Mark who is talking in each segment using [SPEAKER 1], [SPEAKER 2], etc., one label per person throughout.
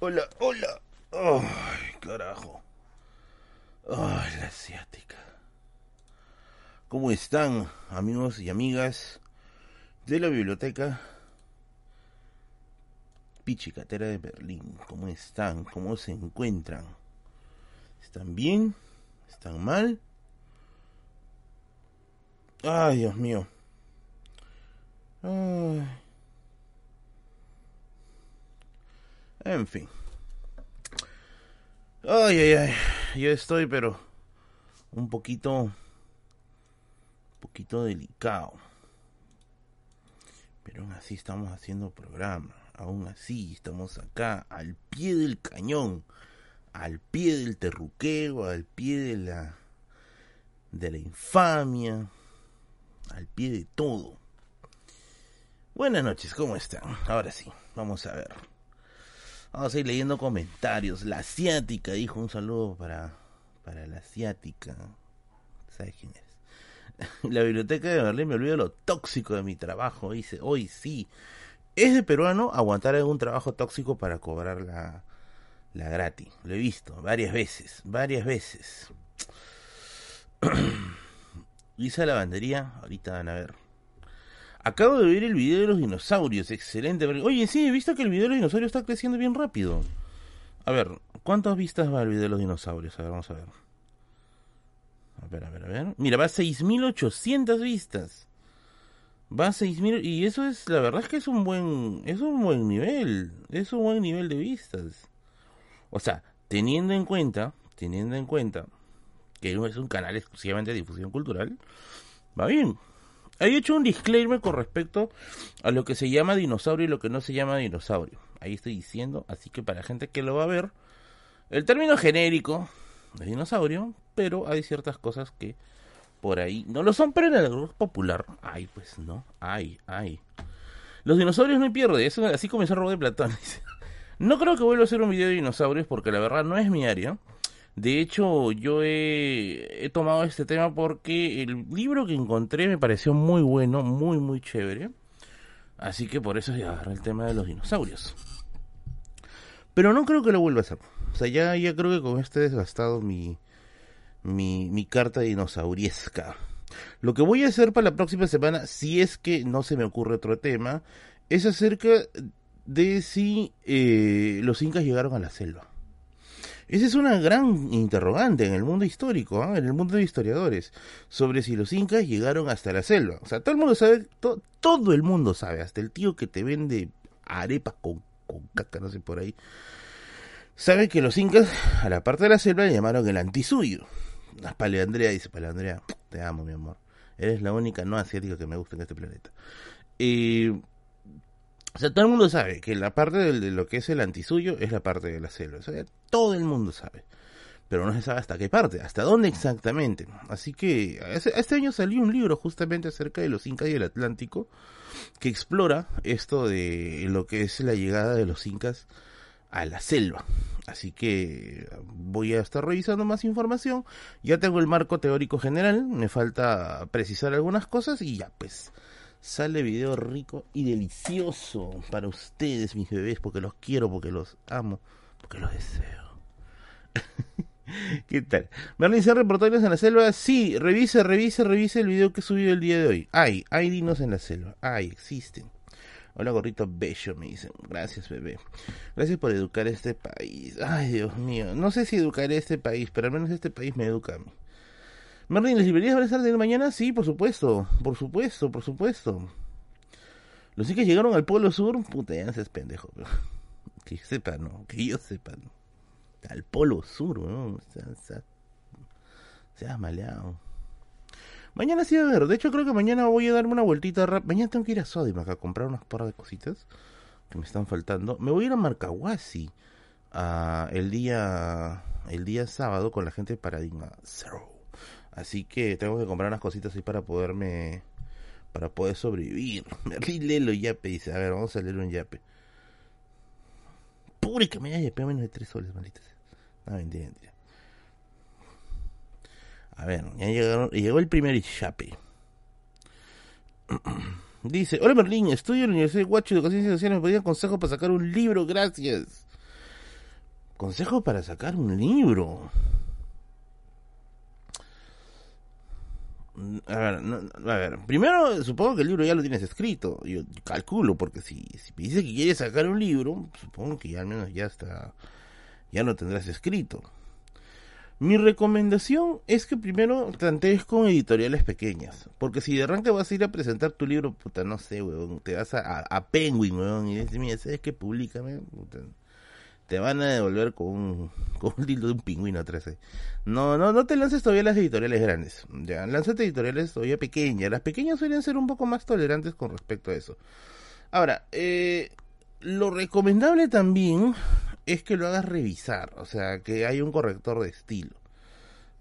[SPEAKER 1] Hola, hola. Ay, carajo. Ay, la asiática. ¿Cómo están, amigos y amigas de la biblioteca Pichicatera de Berlín? ¿Cómo están? ¿Cómo se encuentran? ¿Están bien? ¿Están mal? Ay, Dios mío. Ay. En fin. Ay, ay, ay. Yo estoy, pero un poquito, un poquito delicado. Pero aún así estamos haciendo programa. Aún así estamos acá al pie del cañón, al pie del terruqueo, al pie de la de la infamia, al pie de todo. Buenas noches, ¿cómo están? Ahora sí, vamos a ver. Vamos a ir leyendo comentarios. La asiática dijo un saludo para, para la asiática. ¿Sabes quién es? La biblioteca de Berlín me olvido lo tóxico de mi trabajo. Dice, hoy sí. Es de peruano aguantar algún trabajo tóxico para cobrar la, la gratis. Lo he visto varias veces, varias veces. Lisa Lavandería, ahorita van a ver. Acabo de ver el video de los dinosaurios, excelente. Oye, sí, he visto que el video de los dinosaurios está creciendo bien rápido. A ver, ¿cuántas vistas va el video de los dinosaurios? A ver, vamos a ver. A ver, a ver, a ver. Mira, va a 6800 vistas. Va a 6000 y eso es la verdad es que es un buen es un buen nivel, es un buen nivel de vistas. O sea, teniendo en cuenta, teniendo en cuenta que es un canal exclusivamente de difusión cultural, va bien. He hecho un disclaimer con respecto a lo que se llama dinosaurio y lo que no se llama dinosaurio. Ahí estoy diciendo, así que para gente que lo va a ver, el término genérico de dinosaurio, pero hay ciertas cosas que por ahí no lo son, pero en el grupo popular, ay, pues no, ay, ay. Los dinosaurios no pierden, eso así comenzó Robo de Platón. no creo que vuelva a hacer un video de dinosaurios porque la verdad no es mi área. De hecho, yo he, tomado este tema porque el libro que encontré me pareció muy bueno, muy, muy chévere. Así que por eso se agarré el tema de los dinosaurios. Pero no creo que lo vuelva a hacer. O sea, ya, ya creo que con este he desgastado mi, mi, mi carta dinosauriesca. Lo que voy a hacer para la próxima semana, si es que no se me ocurre otro tema, es acerca de si eh, los incas llegaron a la selva. Esa es una gran interrogante en el mundo histórico, ¿ah? en el mundo de historiadores, sobre si los incas llegaron hasta la selva. O sea, todo el mundo sabe, todo el mundo sabe, hasta el tío que te vende arepas con, con caca, no sé por ahí, sabe que los incas a la parte de la selva le llamaron el antisuyo. Paleandrea dice, Paleandrea, te amo mi amor. Eres la única no asiática que me gusta en este planeta. Eh, o sea, todo el mundo sabe que la parte de, lo que es el antisuyo es la parte de la selva. O sea, todo el mundo sabe. Pero no se sabe hasta qué parte, hasta dónde exactamente. Así que este año salió un libro justamente acerca de los incas y el Atlántico que explora esto de lo que es la llegada de los incas a la selva. Así que voy a estar revisando más información. Ya tengo el marco teórico general, me falta precisar algunas cosas y ya pues sale video rico y delicioso para ustedes, mis bebés, porque los quiero, porque los amo, porque los deseo. ¿Qué tal? Merlin se reportajes en la selva. Sí, revise, revise, revise el video que he subido el día de hoy. Hay, hay dinos en la selva. Hay, existen. Hola gorrito bello, me dicen. Gracias, bebé. Gracias por educar a este país. Ay, Dios mío. No sé si educaré a este país, pero al menos este país me educa a mí. Merlin, ¿las librerías a estar de mañana? Sí, por supuesto, por supuesto, por supuesto. Los que llegaron al Polo Sur, puta, ya no seas pendejo, que sepan, ¿no? Que yo sepa, ¿no? Al Polo Sur, ¿no? Se ha maleado. Mañana sí a ver, de hecho creo que mañana voy a darme una vueltita rápida. Mañana tengo que ir a Sodimac a comprar unas par de cositas que me están faltando. Me voy a ir a Marcahuasi a el día el día sábado con la gente de Paradigma Zero. Así que tengo que comprar unas cositas así para poderme. Para poder sobrevivir. Merlin, lo yape. Dice, a ver, vamos a leer un yape. Pure que me haya menos de 3 soles, malditas. No, mentira, mentira. A ver, ya llegaron, llegó el primer yape. Dice, hola Merlín, estudio en la Universidad de Guacho de Educación Social, me pedían consejo para sacar un libro, gracias. Consejo para sacar un libro. A ver, a ver, primero supongo que el libro ya lo tienes escrito, yo calculo, porque si, si me dice que quieres sacar un libro, supongo que ya al menos ya está, ya lo tendrás escrito. Mi recomendación es que primero plantees con editoriales pequeñas. Porque si de arranque vas a ir a presentar tu libro, puta, no sé, weón, te vas a, a, Penguin, weón, y dices, mira, ¿sabes qué? Públicame, te van a devolver con un, con un de un pingüino 13. No, no, no te lances todavía las editoriales grandes. Ya, lánzate editoriales todavía pequeñas. Las pequeñas suelen ser un poco más tolerantes con respecto a eso. Ahora, eh, lo recomendable también es que lo hagas revisar, o sea, que hay un corrector de estilo.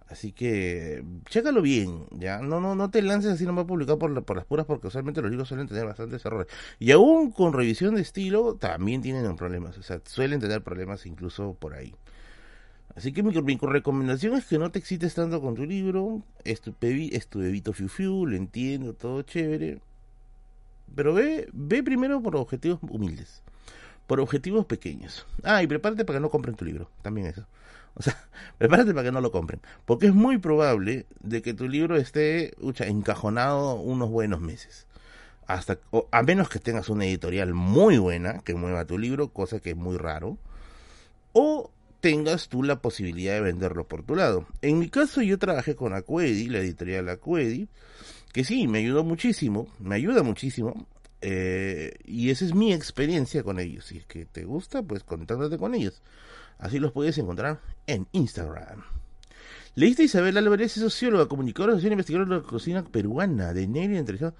[SPEAKER 1] Así que, chécalo bien, ya. No, no, no te lances así nomás publicado por, por las puras, porque usualmente los libros suelen tener bastantes errores. Y aún con revisión de estilo, también tienen problemas. O sea, suelen tener problemas incluso por ahí. Así que mi, recomendación es que no te excites tanto con tu libro. Es tu, es tu bebito fiu fiu, lo entiendo, todo chévere. Pero ve, ve primero por objetivos humildes por objetivos pequeños. Ah, y prepárate para que no compren tu libro, también eso. O sea, prepárate para que no lo compren, porque es muy probable de que tu libro esté encajonado unos buenos meses. Hasta a menos que tengas una editorial muy buena que mueva tu libro, cosa que es muy raro, o tengas tú la posibilidad de venderlo por tu lado. En mi caso yo trabajé con Acuedi, la editorial Acuedi, que sí, me ayudó muchísimo, me ayuda muchísimo, eh, y esa es mi experiencia con ellos. Si es que te gusta, pues contáctate con ellos. Así los puedes encontrar en Instagram. ¿Leíste Isabel Álvarez, es socióloga, comunicadora social, investigadora de la cocina peruana, de Negri entrevistado?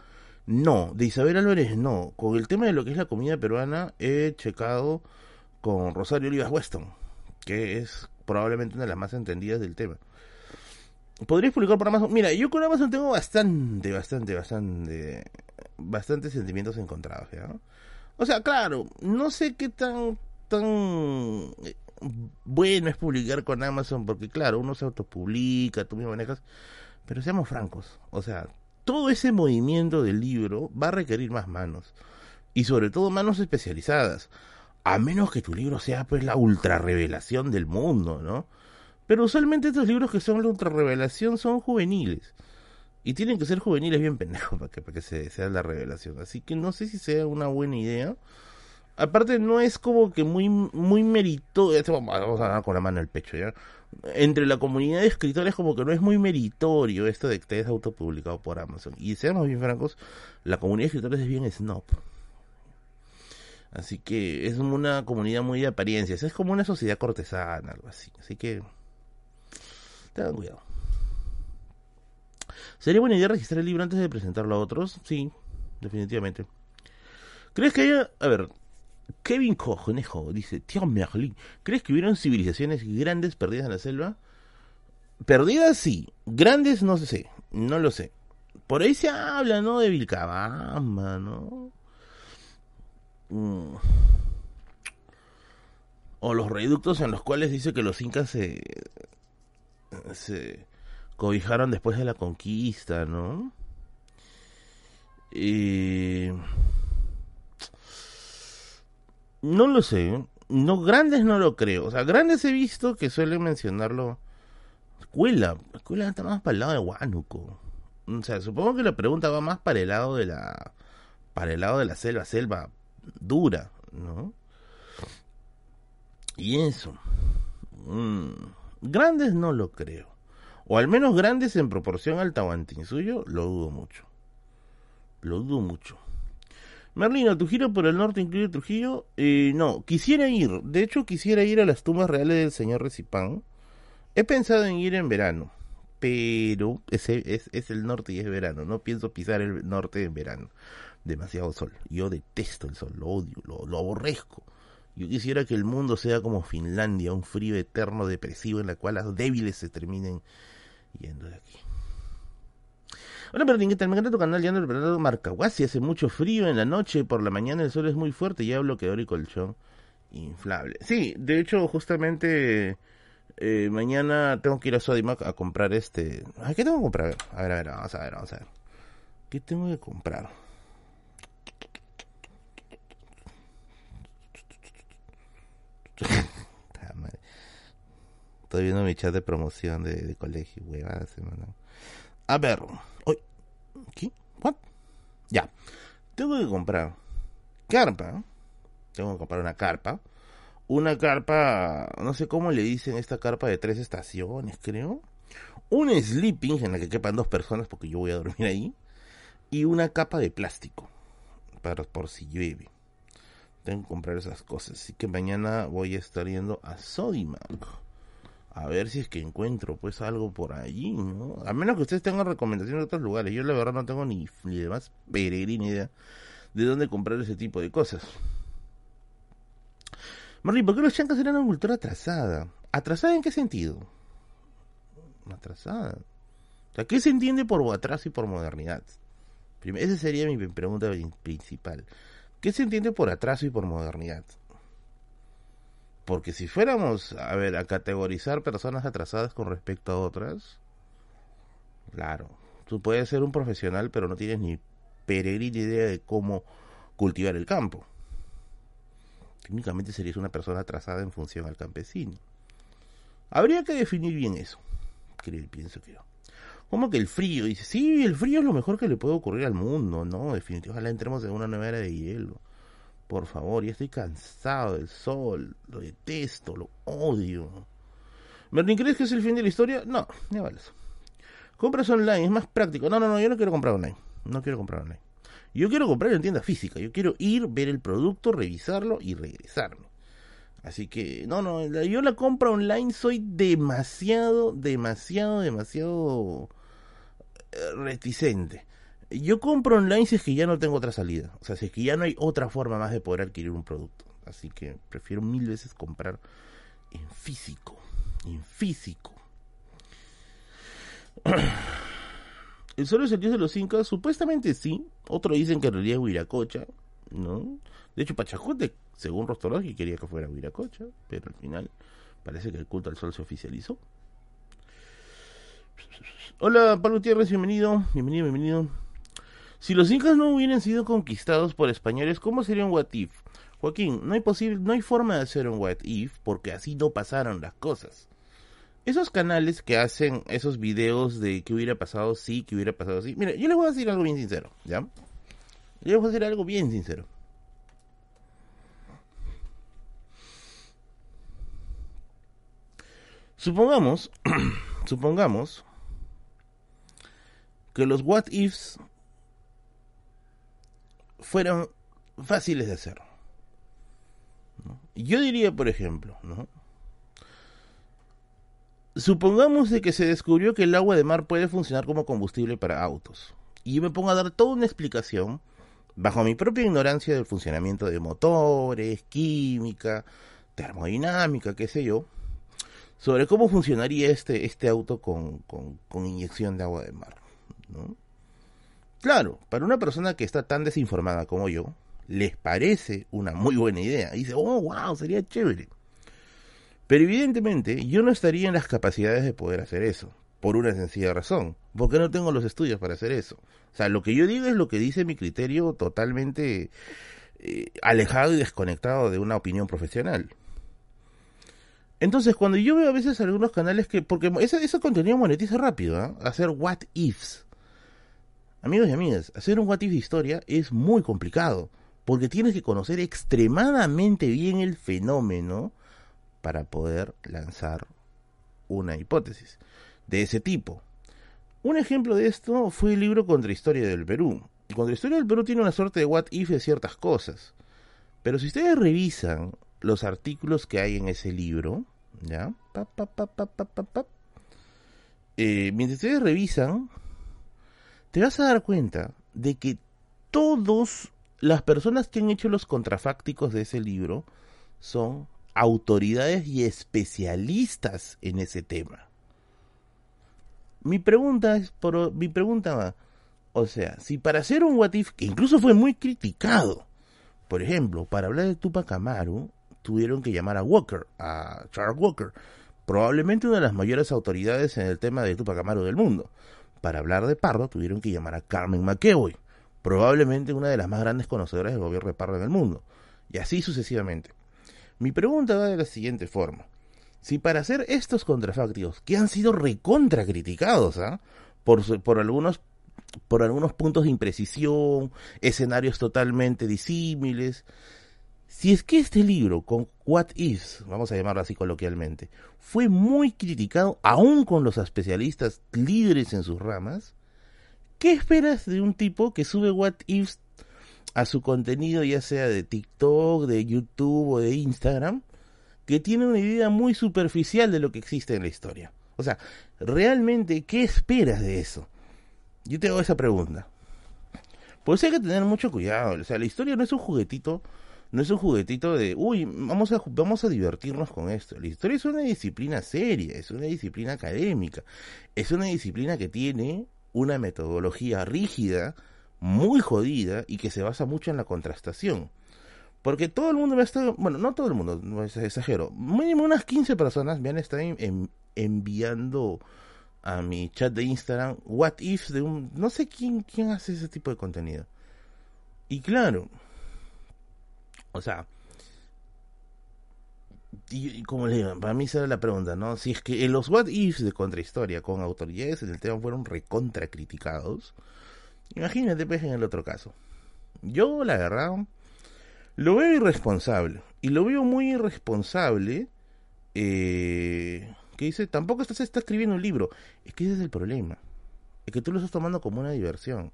[SPEAKER 1] No, de Isabel Álvarez no. Con el tema de lo que es la comida peruana he checado con Rosario Olivas Weston, que es probablemente una de las más entendidas del tema. ¿Podrías publicar por Amazon? Mira, yo con Amazon tengo bastante, bastante, bastante bastantes sentimientos encontrados. O sea, claro, no sé qué tan tan bueno es publicar con Amazon porque claro, uno se autopublica, tú mismo manejas, pero seamos francos, o sea, todo ese movimiento del libro va a requerir más manos y sobre todo manos especializadas, a menos que tu libro sea pues la ultra revelación del mundo, ¿no? Pero usualmente estos libros que son la ultra revelación son juveniles. Y tienen que ser juveniles bien pendejos para que, para que se sea la revelación. Así que no sé si sea una buena idea. Aparte no es como que muy muy meritorio, vamos a dar con la mano al pecho ya. Entre la comunidad de escritores como que no es muy meritorio esto de que estés autopublicado por Amazon. Y seamos bien francos, la comunidad de escritores es bien snob. Así que es una comunidad muy de apariencias, es como una sociedad cortesana, algo así. Así que tengan cuidado. ¿Sería buena idea registrar el libro antes de presentarlo a otros? Sí, definitivamente. ¿Crees que haya... A ver, Kevin Cojonejo dice, tío Merlin, ¿crees que hubieron civilizaciones grandes perdidas en la selva? Perdidas sí, grandes no sé, no lo sé. Por ahí se habla, ¿no? De Vilcabamba, ¿no? Mm. O los reductos en los cuales dice que los incas se, se cobijaron después de la conquista, ¿no? Y... No lo sé. No, grandes no lo creo. O sea, grandes he visto que suelen mencionarlo. Escuela. Escuela está más para el lado de Huánuco. O sea, supongo que la pregunta va más para el lado de la. Para el lado de la selva, selva dura, ¿no? Y eso. Mm, grandes no lo creo o al menos grandes en proporción al Tahuantín suyo, lo dudo mucho. Lo dudo mucho. Merlino, ¿tu giro por el norte incluye Trujillo? Eh, no, quisiera ir. De hecho, quisiera ir a las tumbas reales del señor Recipán. He pensado en ir en verano, pero es, es, el norte y es verano. No pienso pisar el norte en verano. Demasiado sol. Yo detesto el sol, lo odio, lo, aborrezco. Yo quisiera que el mundo sea como Finlandia, un frío eterno depresivo en el cual las débiles se terminen yendo de aquí. Hola Martín, ¿qué tal? Me encanta tu canal, ando preparando Marcahuasi, hace mucho frío en la noche, por la mañana el sol es muy fuerte, ya bloqueador y colchón inflable. Sí, de hecho, justamente eh, mañana tengo que ir a Sodimac a comprar este... ¿Qué tengo que comprar? A ver, a ver, vamos a ver, vamos a ver. ¿Qué tengo que comprar? Estoy viendo mi chat de promoción de, colegio, huevadas, A ver. ¿Qué? ¿What? Ya. Tengo que comprar carpa. Tengo que comprar una carpa. Una carpa, no sé cómo le dicen esta carpa de tres estaciones, creo. Un sleeping en la que quepan dos personas porque yo voy a dormir ahí. Y una capa de plástico. Para por si llueve. Tengo que comprar esas cosas. Así que mañana voy a estar yendo a Sodimac. A ver si es que encuentro pues algo por allí, ¿no? A menos que ustedes tengan recomendaciones de otros lugares. Yo la verdad no tengo ni, ni de más peregrina idea de dónde comprar ese tipo de cosas. Marlene, ¿por qué los chancas eran una cultura atrasada? ¿Atrasada en qué sentido? Atrasada. O sea, ¿qué se entiende por atraso y por modernidad? Esa sería mi pregunta principal. ¿Qué se entiende por atraso y por modernidad? Porque si fuéramos, a ver, a categorizar personas atrasadas con respecto a otras, claro, tú puedes ser un profesional, pero no tienes ni peregrina idea de cómo cultivar el campo. Técnicamente serías una persona atrasada en función al campesino. Habría que definir bien eso, creo, pienso que yo. Como que el frío, dice, sí, el frío es lo mejor que le puede ocurrir al mundo, ¿no? Definitivamente, ojalá entremos en una nueva era de hielo. Por favor, ya estoy cansado del sol, lo detesto, lo odio. ¿Merlin crees que es el fin de la historia? No, ni vale Compras online, es más práctico. No, no, no, yo no quiero comprar online. No quiero comprar online. Yo quiero comprar en tienda física. Yo quiero ir, ver el producto, revisarlo y regresarme. Así que, no, no, yo la compra online soy demasiado, demasiado, demasiado eh, reticente. Yo compro online si es que ya no tengo otra salida. O sea, si es que ya no hay otra forma más de poder adquirir un producto. Así que prefiero mil veces comprar en físico. En físico. ¿El sol dios de los incas? Supuestamente sí. Otros dicen que en realidad es Huiracocha. ¿no? De hecho, Pachajote, según Rostoroski, quería que fuera Huiracocha. Pero al final parece que el culto al sol se oficializó. Hola, Pablo Tierres, bienvenido. Bienvenido, bienvenido. Si los incas no hubieran sido conquistados por españoles, ¿cómo sería un what if? Joaquín, no hay posible, no hay forma de hacer un what if porque así no pasaron las cosas. Esos canales que hacen esos videos de qué hubiera pasado sí, que hubiera pasado sí. Mira, yo les voy a decir algo bien sincero, ¿ya? Yo les voy a decir algo bien sincero. Supongamos, supongamos que los what ifs fueran fáciles de hacer. Yo diría, por ejemplo, ¿no? supongamos de que se descubrió que el agua de mar puede funcionar como combustible para autos. Y yo me pongo a dar toda una explicación, bajo mi propia ignorancia del funcionamiento de motores, química, termodinámica, qué sé yo, sobre cómo funcionaría este, este auto con, con, con inyección de agua de mar. ¿no? Claro, para una persona que está tan desinformada como yo, les parece una muy buena idea. dice, oh, wow, sería chévere. Pero evidentemente yo no estaría en las capacidades de poder hacer eso, por una sencilla razón, porque no tengo los estudios para hacer eso. O sea, lo que yo digo es lo que dice mi criterio totalmente eh, alejado y desconectado de una opinión profesional. Entonces, cuando yo veo a veces algunos canales que, porque ese, ese contenido monetiza rápido, ¿eh? hacer what ifs, Amigos y amigas, hacer un what if de historia es muy complicado, porque tienes que conocer extremadamente bien el fenómeno para poder lanzar una hipótesis de ese tipo. Un ejemplo de esto fue el libro Contrahistoria del Perú. Contrahistoria del Perú tiene una suerte de what if de ciertas cosas. Pero si ustedes revisan los artículos que hay en ese libro, ¿ya? Eh, mientras ustedes revisan, te vas a dar cuenta de que todas las personas que han hecho los contrafácticos de ese libro son autoridades y especialistas en ese tema. Mi pregunta es, por, mi pregunta va, o sea, si para hacer un what if, que incluso fue muy criticado, por ejemplo, para hablar de Tupac Amaru, tuvieron que llamar a Walker, a Charles Walker, probablemente una de las mayores autoridades en el tema de Tupac Amaru del mundo. Para hablar de Pardo tuvieron que llamar a Carmen McEvoy, probablemente una de las más grandes conocedoras del gobierno de Pardo en el mundo, y así sucesivamente. Mi pregunta va de la siguiente forma. si para hacer estos contrafácticos, que han sido recontra criticados, ¿ah? por, por algunos por algunos puntos de imprecisión, escenarios totalmente disímiles. Si es que este libro, con What Is, vamos a llamarlo así coloquialmente, fue muy criticado, aún con los especialistas líderes en sus ramas, ¿qué esperas de un tipo que sube What Is a su contenido, ya sea de TikTok, de YouTube o de Instagram, que tiene una idea muy superficial de lo que existe en la historia? O sea, realmente, ¿qué esperas de eso? Yo te hago esa pregunta. Pues hay que tener mucho cuidado. O sea, la historia no es un juguetito, no es un juguetito de, uy, vamos a, vamos a divertirnos con esto. La historia es una disciplina seria, es una disciplina académica, es una disciplina que tiene una metodología rígida, muy jodida y que se basa mucho en la contrastación. Porque todo el mundo me está, bueno, no todo el mundo, no es exagero, mínimo unas 15 personas me han estado enviando a mi chat de Instagram what if de un no sé quién quién hace ese tipo de contenido. Y claro, o sea, y, como le digo, para mí será la pregunta, ¿no? Si es que los what ifs de contrahistoria con autoridades en el tema fueron recontra criticados, imagínate pues en el otro caso. Yo, la verdad, lo veo irresponsable. Y lo veo muy irresponsable. Eh, que dice, tampoco estás, está escribiendo un libro. Es que ese es el problema. Es que tú lo estás tomando como una diversión.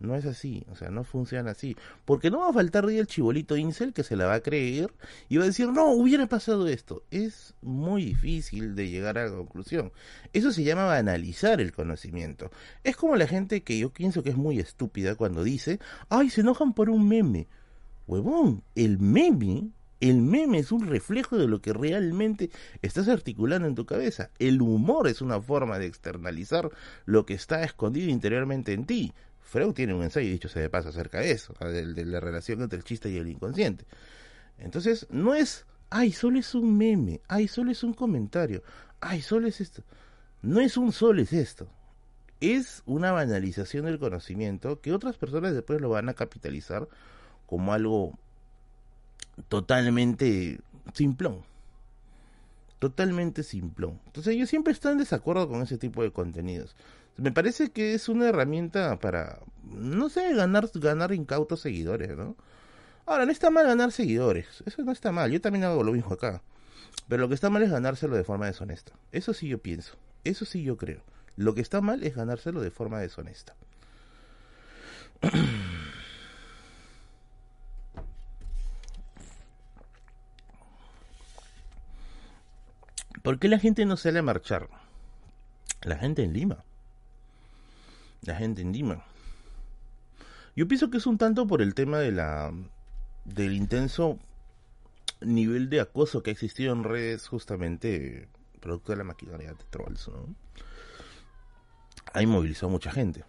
[SPEAKER 1] No es así, o sea, no funciona así. Porque no va a faltar el chibolito Incel que se la va a creer y va a decir, no, hubiera pasado esto. Es muy difícil de llegar a la conclusión. Eso se llama banalizar el conocimiento. Es como la gente que yo pienso que es muy estúpida cuando dice, ay, se enojan por un meme. Huevón, el meme el meme es un reflejo de lo que realmente estás articulando en tu cabeza. El humor es una forma de externalizar lo que está escondido interiormente en ti. Freud tiene un ensayo, dicho se de paso, acerca de eso, de, la relación entre el chiste y el inconsciente. Entonces, no es, ay, solo es un meme, ay, solo es un comentario, ay, solo es esto. No es un solo es esto. Es una banalización del conocimiento que otras personas después lo van a capitalizar como algo totalmente simplón. Totalmente simplón. Entonces yo siempre estoy en desacuerdo con ese tipo de contenidos. Me parece que es una herramienta para, no sé, ganar, ganar incautos seguidores, ¿no? Ahora, no está mal ganar seguidores. Eso no está mal. Yo también hago lo mismo acá. Pero lo que está mal es ganárselo de forma deshonesta. Eso sí yo pienso. Eso sí yo creo. Lo que está mal es ganárselo de forma deshonesta. ¿Por qué la gente no sale a marchar? La gente en Lima. La gente en Lima. Yo pienso que es un tanto por el tema de la del intenso nivel de acoso que ha existido en redes justamente producto de la maquinaria de trolls, ¿no? Ahí movilizó mucha gente.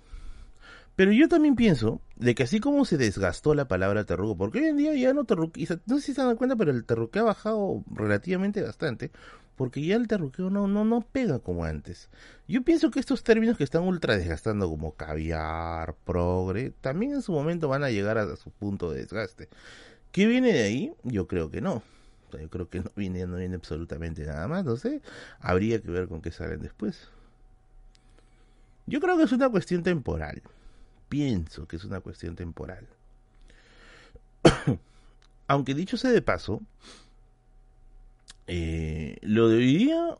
[SPEAKER 1] Pero yo también pienso de que así como se desgastó la palabra terruco, porque hoy en día ya no terruquea, no sé si se dan cuenta, pero el terruqueo ha bajado relativamente bastante, porque ya el terruqueo no, no, no pega como antes. Yo pienso que estos términos que están ultra desgastando como caviar, progre, también en su momento van a llegar a su punto de desgaste. ¿Qué viene de ahí? Yo creo que no. yo creo que no viene, no viene absolutamente nada más, no sé. Habría que ver con qué salen después. Yo creo que es una cuestión temporal pienso que es una cuestión temporal. Aunque dicho sea de paso, eh, lo de hoy día,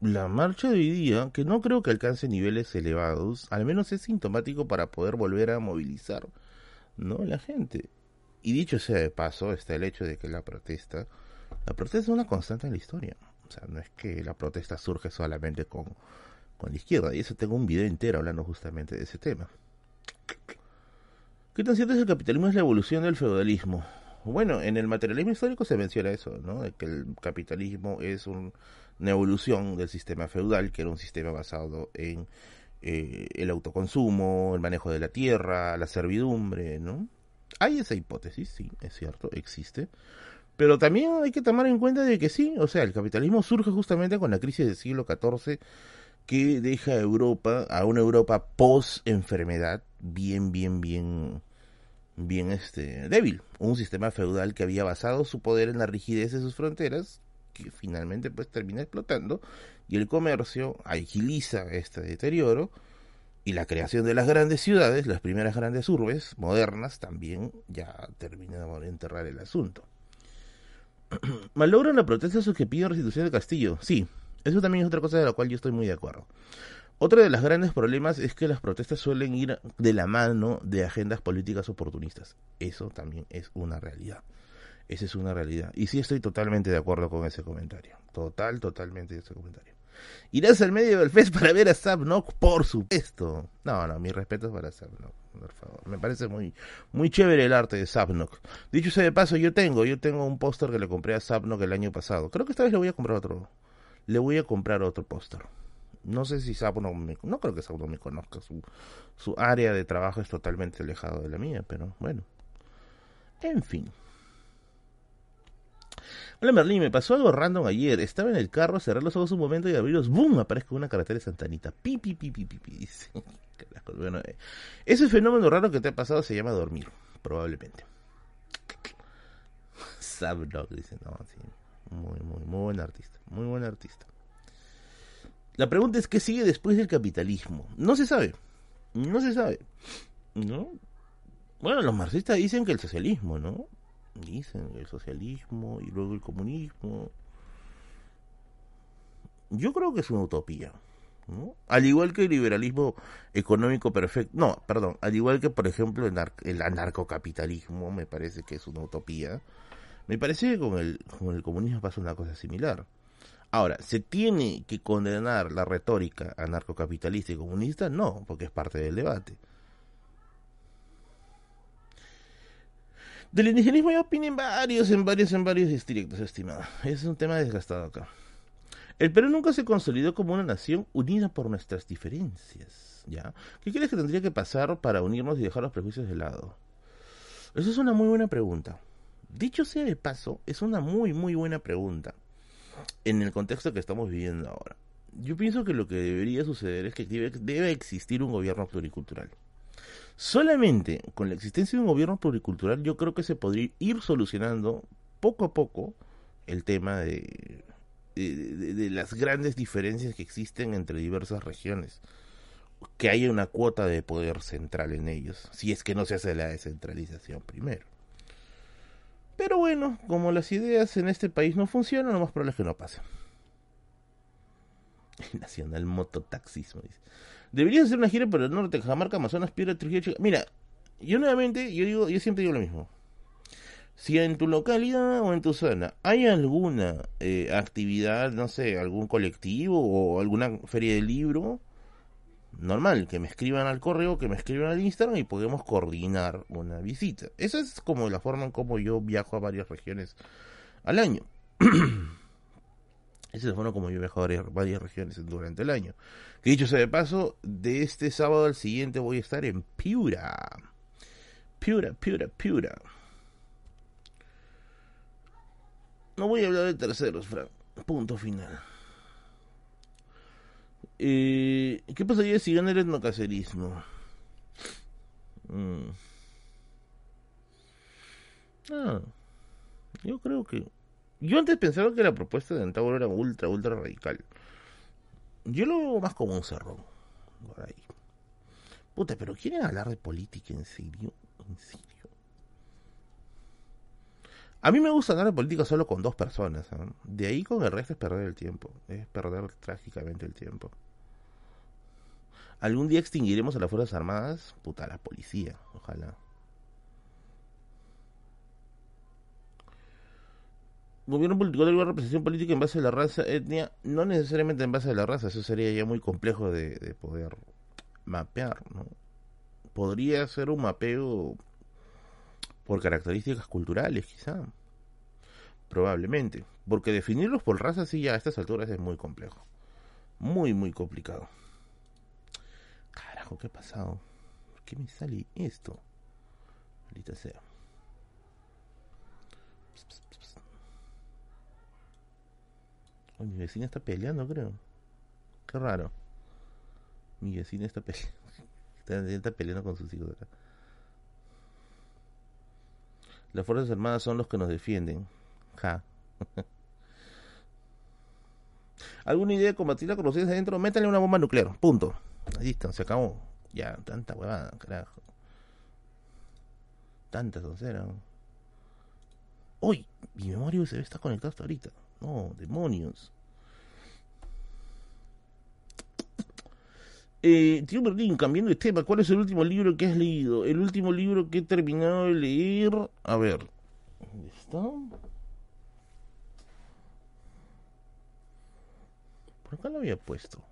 [SPEAKER 1] la marcha de hoy día, que no creo que alcance niveles elevados, al menos es sintomático para poder volver a movilizar, ¿no? La gente. Y dicho sea de paso, está el hecho de que la protesta, la protesta es una constante en la historia. O sea, no es que la protesta surge solamente con, con la izquierda. Y eso tengo un video entero hablando justamente de ese tema. ¿Qué tan cierto es el capitalismo es la evolución del feudalismo? Bueno, en el materialismo histórico se menciona eso, ¿no? De que el capitalismo es una evolución del sistema feudal, que era un sistema basado en eh, el autoconsumo, el manejo de la tierra, la servidumbre, ¿no? Hay esa hipótesis, sí, es cierto, existe. Pero también hay que tomar en cuenta de que sí, o sea, el capitalismo surge justamente con la crisis del siglo XIV que deja a Europa, a una Europa post-enfermedad, bien, bien, bien, bien este, débil. Un sistema feudal que había basado su poder en la rigidez de sus fronteras que finalmente pues termina explotando y el comercio agiliza este deterioro y la creación de las grandes ciudades, las primeras grandes urbes modernas, también ya termina de enterrar el asunto. ¿Malogran la protesta sus que piden restitución del castillo? Sí, eso también es otra cosa de la cual yo estoy muy de acuerdo. Otro de los grandes problemas es que las protestas suelen ir de la mano de agendas políticas oportunistas. Eso también es una realidad. Esa es una realidad. Y sí estoy totalmente de acuerdo con ese comentario. Total, totalmente de ese comentario. ¿Irás al medio del fest para ver a Sabnok? Por supuesto. No, no, mi respeto es para Sabnok, por favor. Me parece muy, muy chévere el arte de Sabnok. Dicho sea de paso, yo tengo, yo tengo un póster que le compré a Sabnok el año pasado. Creo que esta vez le voy a comprar otro. Le voy a comprar otro póster. No sé si Sabnok me, no creo que Sabnok me conozca. Su, su área de trabajo es totalmente alejado de la mía, pero bueno. En fin. Hola Merlín, me pasó algo random ayer. Estaba en el carro, cerré los ojos un momento y abrirlos, ¡boom! Aparezco una carretera de Santanita. Pi, pi, pi, pi, pi, pi. Bueno, eh, ese fenómeno raro que te ha pasado se llama dormir, probablemente. Sabdog dice, no, sí. Muy, muy, muy buen artista. Muy buen artista. La pregunta es, ¿qué sigue después del capitalismo? No se sabe. No se sabe. ¿No? Bueno, los marxistas dicen que el socialismo, ¿no? dicen el socialismo y luego el comunismo. Yo creo que es una utopía. Al igual que el liberalismo económico perfecto, no, perdón, al igual que por ejemplo el, el anarcocapitalismo, me parece que es una utopía, me parece que con el comunismo pasa una cosa similar. Ahora, ¿se tiene que condenar la retórica anarcocapitalista y comunista? No, porque es parte del debate. Del indigenismo hay opinión en varios, en varios, en varios distritos, estimado. Es un tema desgastado acá. El Perú nunca se consolidó como una nación unida por nuestras diferencias. ¿Ya? ¿Qué crees que tendría que pasar para unirnos y dejar los prejuicios de lado? Esa es una muy buena pregunta. Dicho sea de paso, es una muy, muy buena pregunta en el contexto que estamos viviendo ahora. Yo pienso que lo que debería suceder es que debe existir un gobierno pluricultural. Solamente con la existencia de un gobierno pluricultural yo creo que se podría ir solucionando poco a poco el tema de, las grandes diferencias que existen entre diversas regiones. Que haya una cuota de poder central en ellos, si es que no se hace la descentralización primero. Pero bueno, como las ideas en este país no funcionan, lo más probable es que no pasen. Nacional mototaxismo, dice. Deberías hacer una gira por el norte, Cajamarca, Amazonas, Piedra, Trujillo, Mira, yo nuevamente, yo digo, yo siempre digo lo mismo. Si en tu localidad o en tu zona hay alguna eh, actividad, no sé, algún colectivo o alguna feria de libro, normal, que me escriban al correo, que me escriban al Instagram y podemos coordinar una visita. Esa es como la forma en cómo yo viajo a varias regiones al año. Esa es la forma como yo viajo a varias regiones durante el año. Que dicho sea de paso, de este sábado al siguiente voy a estar en Piura. Piura, Piura, Piura. No voy a hablar de terceros, Frank. Punto final. Eh, ¿Qué pasaría si gana el etnocacerismo? Mm. Ah, yo creo que... Yo antes pensaba que la propuesta de Antauro era ultra, ultra radical. Yo lo veo más como un cerro. Por ahí. Puta, pero ¿quieren hablar de política en serio? A mí me gusta hablar de política solo con dos personas. ¿eh? De ahí con el resto es perder el tiempo. Es perder trágicamente el tiempo. ¿Algún día extinguiremos a las Fuerzas Armadas? Puta, la policía. Ojalá. gobierno político de representación política en base a la raza, etnia, no necesariamente en base a la raza, eso sería ya muy complejo de, poder mapear, ¿no? Podría ser un mapeo por características culturales, quizá. Probablemente. Porque definirlos por raza, sí, ya a estas alturas es muy complejo. Muy, muy complicado. ¿Qué ha pasado? ¿Por qué me sale esto? Ahorita sea. mi vecina está peleando, creo. Qué raro. Mi vecina está peleando. Está, peleando con sus hijos acá. Las Fuerzas Armadas son los que nos defienden. Ja. ¿Alguna idea de combatirla con los seres adentro? Métale una bomba nuclear. Punto. Está, se acabó. Ya, tanta huevada, carajo. Tanta toncera. ¡Uy! Mi memoria USB está conectada hasta ahorita. No, demonios. Eh, tío Berlín, cambiando de tema, ¿cuál es el último libro que has leído? El último libro que he terminado de leer. A ver. ¿Dónde está? Por acá lo había puesto.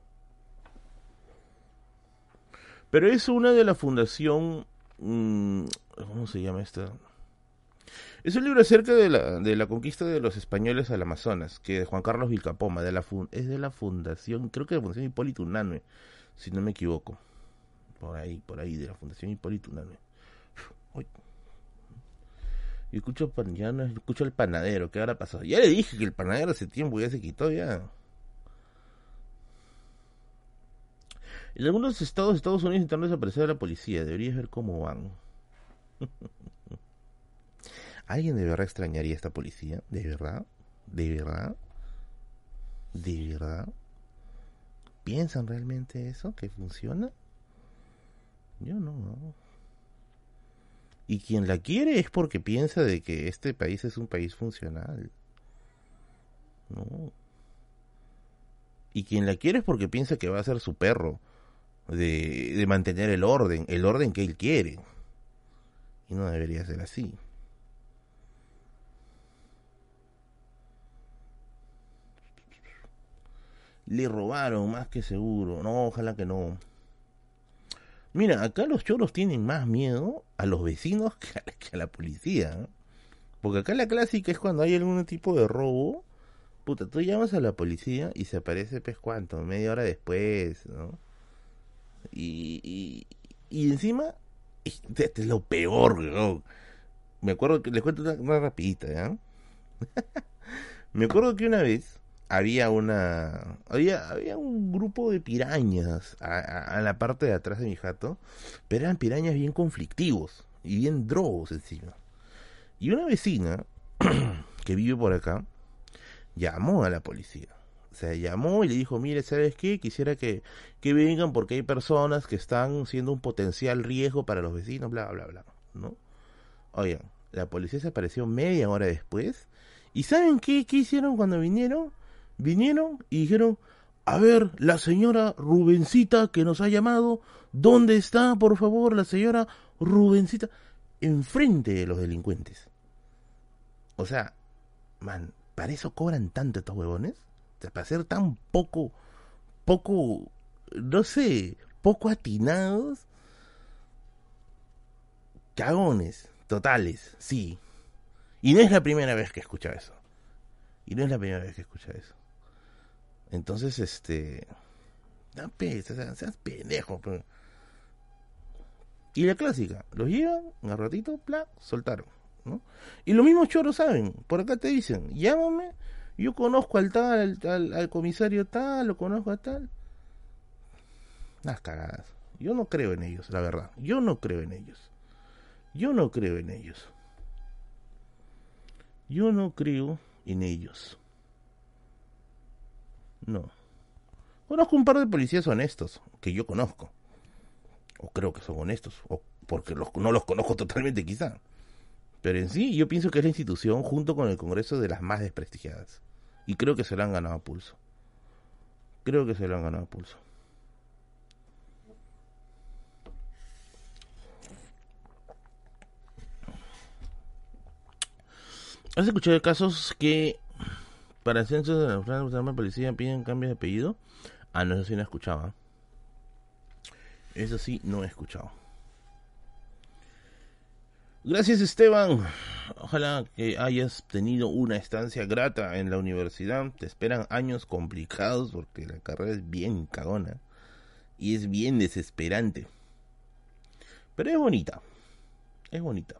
[SPEAKER 1] Pero es una de la fundación. Mmm, ¿Cómo se llama esta? Es un libro acerca de la, de la conquista de los españoles al Amazonas, que de Juan Carlos Vilcapoma, de la es de la fundación, creo que de la Fundación Hipólito Unanue, si no me equivoco. Por ahí, por ahí, de la Fundación Hipólito Unanue. Yo escucho, ya escucho al panadero, ¿qué habrá pasado? Ya le dije que el panadero hace tiempo ya se quitó ya. En algunos estados de Estados Unidos intentaron desaparecer a la policía. Deberías ver cómo van. ¿Alguien de verdad extrañaría a esta policía? ¿De verdad? ¿De verdad? ¿De verdad? ¿Piensan realmente eso? ¿Que funciona? Yo no. Y quien la quiere es porque piensa de que este país es un país funcional. No. Y quien la quiere es porque piensa que va a ser su perro. De, de mantener el orden, el orden que él quiere. Y no debería ser así. Le robaron, más que seguro. No, ojalá que no. Mira, acá los choros tienen más miedo a los vecinos que a, la policía. Porque acá la clásica es cuando hay algún tipo de robo. Puta, tú llamas a la policía y se aparece, pues, ¿cuánto? Media hora después, ¿no? Y, y, encima, este es lo peor, ¿no? Me acuerdo que les cuento una, rapidita, ¿ya? Me acuerdo que una vez había una había, había un grupo de pirañas a, la parte de atrás de mi jato pero eran pirañas bien conflictivos y bien drogos encima y una vecina que vive por acá llamó a la policía o sea llamó y le dijo mire sabes qué quisiera que, que vengan porque hay personas que están siendo un potencial riesgo para los vecinos bla bla bla no oigan la policía se apareció media hora después y saben qué, qué hicieron cuando vinieron vinieron y dijeron, a ver, la señora Rubencita que nos ha llamado, ¿dónde está, por favor, la señora Rubencita? Enfrente de los delincuentes. O sea, man, ¿para eso cobran tanto estos huevones? Para ser tan poco, poco, no sé, poco atinados. Cagones, totales, sí. Y no es la primera vez que escucha eso. Y no es la primera vez que escucha eso. Entonces, este. Seas, pendejo. Y la clásica, los llevan, un ratito, pla, soltaron. ¿no? Y los mismos choros saben, por acá te dicen, llámame, yo conozco al tal, al, comisario tal, lo conozco a tal. Las cagadas. Yo no creo en ellos, la verdad. Yo no creo en ellos. Yo no creo en ellos. Yo no creo en ellos. No. Conozco un par de policías honestos, que yo conozco. O creo que son honestos, o porque los, no los conozco totalmente quizá. Pero en sí yo pienso que es la institución junto con el Congreso de las más desprestigiadas. Y creo que se lo han ganado a pulso. Creo que se lo han ganado a pulso. ¿Has escuchado casos que para censos de la policía piden cambios de apellido. Ah, no, eso sí no escuchaba. Eso sí no he escuchado. Gracias Esteban. Ojalá que hayas tenido una estancia grata en la universidad. Te esperan años complicados porque la carrera es bien cagona. Y es bien desesperante. Pero es bonita. Es bonita.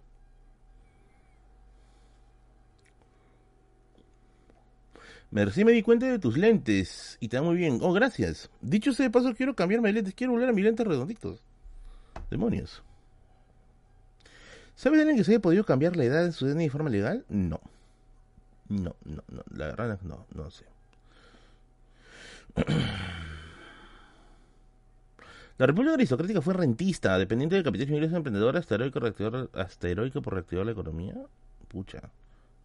[SPEAKER 1] Merci, me di cuenta de tus lentes y te da muy bien. Oh, gracias. Dicho sea de paso, quiero cambiarme de lentes. Quiero volver a mis lentes redonditos. Demonios. ¿Sabes alguien que se haya podido cambiar la edad de su DNI de forma legal? No. No, no, no. La verdad no, no sé. La República Aristocrática fue rentista, dependiente del capital de emprendedor, hasta heroico, reactivar, hasta heroico por reactivar la economía. Pucha.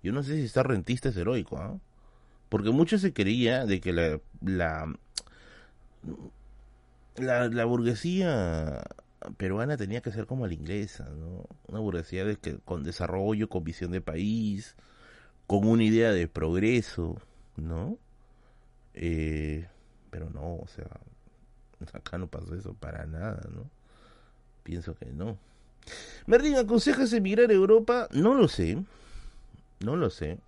[SPEAKER 1] Yo no sé si estar rentista es heroico, ¿ah? Porque mucho se creía de que la, la burguesía peruana tenía que ser como la inglesa, ¿no? Una burguesía de que, con desarrollo, con visión de país, con una idea de progreso, ¿no? Eh, pero no, o sea, acá no pasó eso para nada, ¿no? Pienso que no. Merlin, ¿aconsejas emigrar a Europa? No lo sé. No lo sé.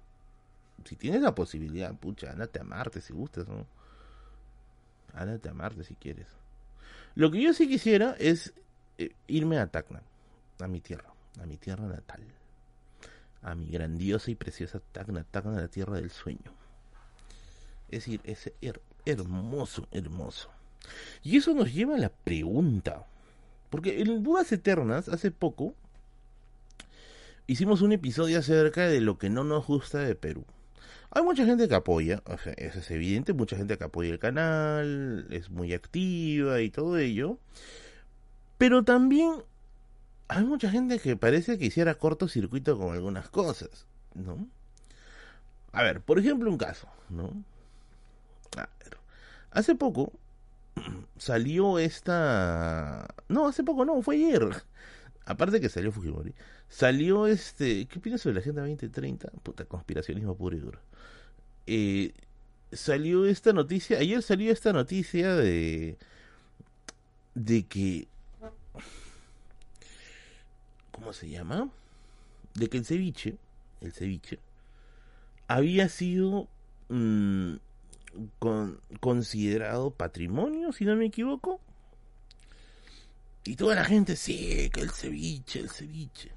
[SPEAKER 1] Si tienes la posibilidad, pucha, ándate a Marte si gustas, ¿no? Ándate a Marte si quieres. Lo que yo sí quisiera es irme a Tacna, a mi tierra, a mi tierra natal. A mi grandiosa y preciosa Tacna, Tacna, la tierra del sueño. Es decir, es hermoso, hermoso. Y eso nos lleva a la pregunta. Porque en Dudas Eternas, hace poco, hicimos un episodio acerca de lo que no nos gusta de Perú. Hay mucha gente que apoya, eso es evidente, mucha gente que apoya el canal, es muy activa y todo ello. Pero también hay mucha gente que parece que hiciera cortocircuito con algunas cosas, ¿no? A ver, por ejemplo, un caso, ¿no? A ver, hace poco salió esta... No, hace poco no, fue ayer. Aparte que salió Fujimori. Salió este... ¿Qué opinas sobre la Agenda 2030? Puta, conspiracionismo puro y duro. Eh, salió esta noticia, ayer salió esta noticia de... De que... ¿Cómo se llama? De que el ceviche, el ceviche, había sido... Mm, con, considerado patrimonio, si no me equivoco. Y toda la gente, sí, que el ceviche, el ceviche.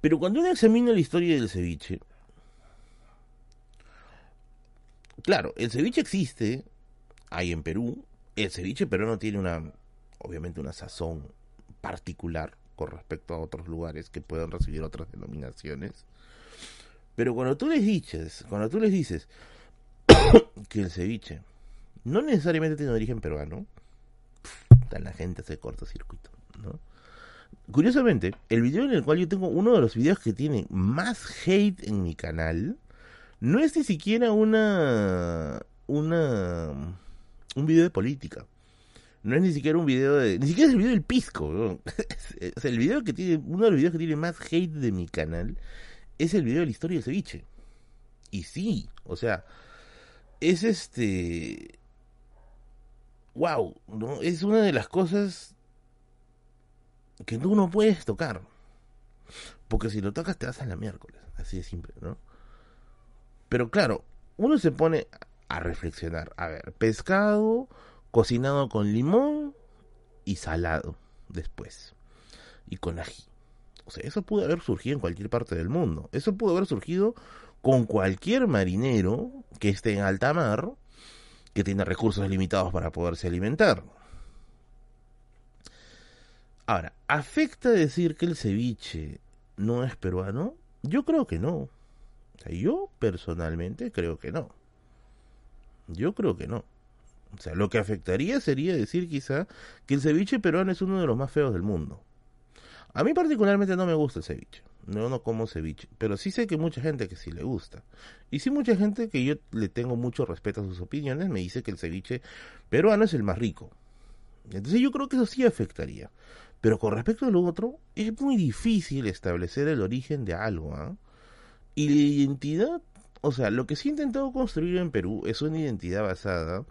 [SPEAKER 1] Pero cuando uno examina la historia del ceviche, claro, el ceviche existe, hay en Perú, el ceviche no tiene una, obviamente una sazón particular con respecto a otros lugares que puedan recibir otras denominaciones. Pero cuando tú les dices, cuando tú les dices que el ceviche no necesariamente tiene origen peruano, la gente se corta circuito, ¿no? Curiosamente, el video en el cual yo tengo uno de los videos que tiene más hate en mi canal, no es ni siquiera una una un video de política. No es ni siquiera un video de. Ni siquiera es el video del pisco. sea, el video que tiene. Uno de los videos que tiene más hate de mi canal es el video de la historia del ceviche. Y sí, o sea, es este... Wow, ¿no? Es una de las cosas que tú no puedes tocar. Porque si lo tocas te vas a la miércoles. Así de simple, ¿no? Pero claro, uno se pone a reflexionar. A ver, pescado cocinado con limón y salado después. Y con ají. O sea, eso pudo haber surgido en cualquier parte del mundo. Eso pudo haber surgido con cualquier marinero que esté en alta mar, que tiene recursos limitados para poderse alimentar. Ahora, ¿afecta decir que el ceviche no es peruano? Yo creo que no. O sea, yo personalmente creo que no. Yo creo que no. O sea, lo que afectaría sería decir quizá que el ceviche peruano es uno de los más feos del mundo. A mí particularmente no me gusta el ceviche. No, no como ceviche. Pero sí sé que mucha gente que sí le gusta. Y sí mucha gente que yo le tengo mucho respeto a sus opiniones me dice que el ceviche peruano es el más rico. Entonces yo creo que eso sí afectaría. Pero con respecto a lo otro, es muy difícil establecer el origen de algo. ¿ah? Y la identidad, o sea, lo que sí he intentado construir en Perú es una identidad basada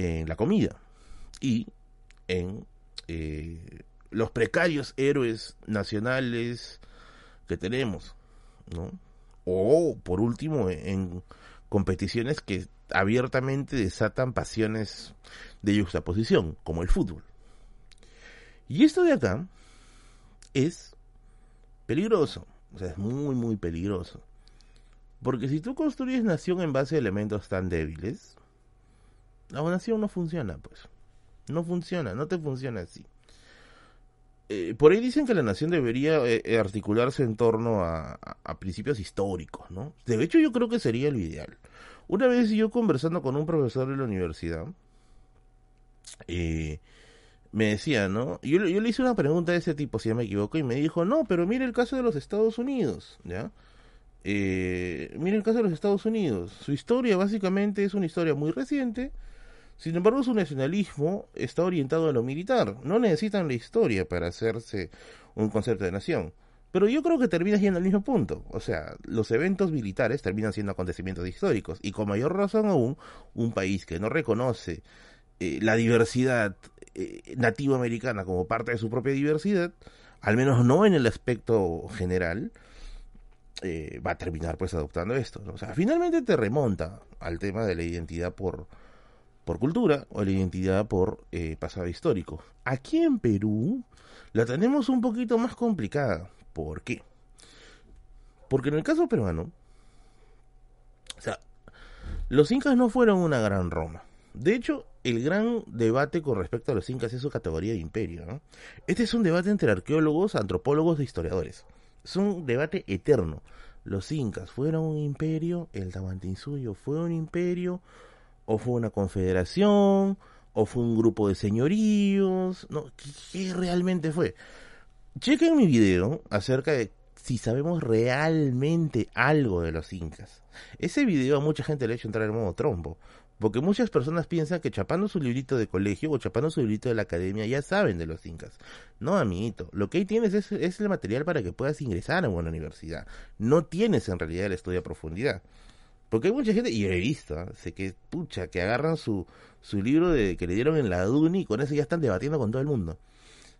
[SPEAKER 1] en la comida y en eh, los precarios héroes nacionales que tenemos, ¿no? O, por último, en competiciones que abiertamente desatan pasiones de juxtaposición, como el fútbol. Y esto de acá es peligroso, o sea, es muy, muy peligroso. Porque si tú construyes nación en base a elementos tan débiles, la nación no funciona, pues. No funciona, no te funciona así. Eh, por ahí dicen que la nación debería eh, eh, articularse en torno a, principios históricos, ¿no? De hecho, yo creo que sería lo ideal. Una vez yo conversando con un profesor de la universidad, me decía, ¿no? Yo, le hice una pregunta de ese tipo, si no me equivoco, y me dijo, no, pero mire el caso de los Estados Unidos, ¿ya? Mire el caso de los Estados Unidos. Su historia básicamente es una historia muy reciente, sin embargo su nacionalismo está orientado a lo militar. No necesitan la historia para hacerse un concepto de nación. Pero yo creo que termina siendo el mismo punto. O sea, los eventos militares terminan siendo acontecimientos históricos. Y con mayor razón aún, un país que no reconoce eh, la diversidad eh, nativa americana como parte de su propia diversidad, al menos no en el aspecto general, eh, va a terminar pues adoptando esto. O sea, finalmente te remonta al tema de la identidad por, por cultura o la identidad por pasado histórico. Aquí en Perú la tenemos un poquito más complicada ¿Por qué? Porque en el caso peruano, o sea, los incas no fueron una gran Roma. De hecho, el gran debate con respecto a los incas es su categoría de imperio. Este es un debate entre arqueólogos, antropólogos e historiadores. Es un debate eterno. Los incas fueron un imperio, el Tahuantinsuyo fue un imperio, o fue una confederación, o fue un grupo de señoríos. No, qué realmente fue? Chequen mi video acerca de si sabemos realmente algo de los incas. Ese video a mucha gente le ha hecho entrar en modo trombo, porque muchas personas piensan que chapando su librito de colegio o chapando su librito de la academia ya saben de los incas. No, amiguito, lo que ahí tienes es, el material para que puedas ingresar a una universidad. No tienes en realidad el estudio a profundidad. Porque hay mucha gente, y he visto, ¿eh? que, pucha, que agarran su, su libro de que le dieron en la DUNI y con eso ya están debatiendo con todo el mundo.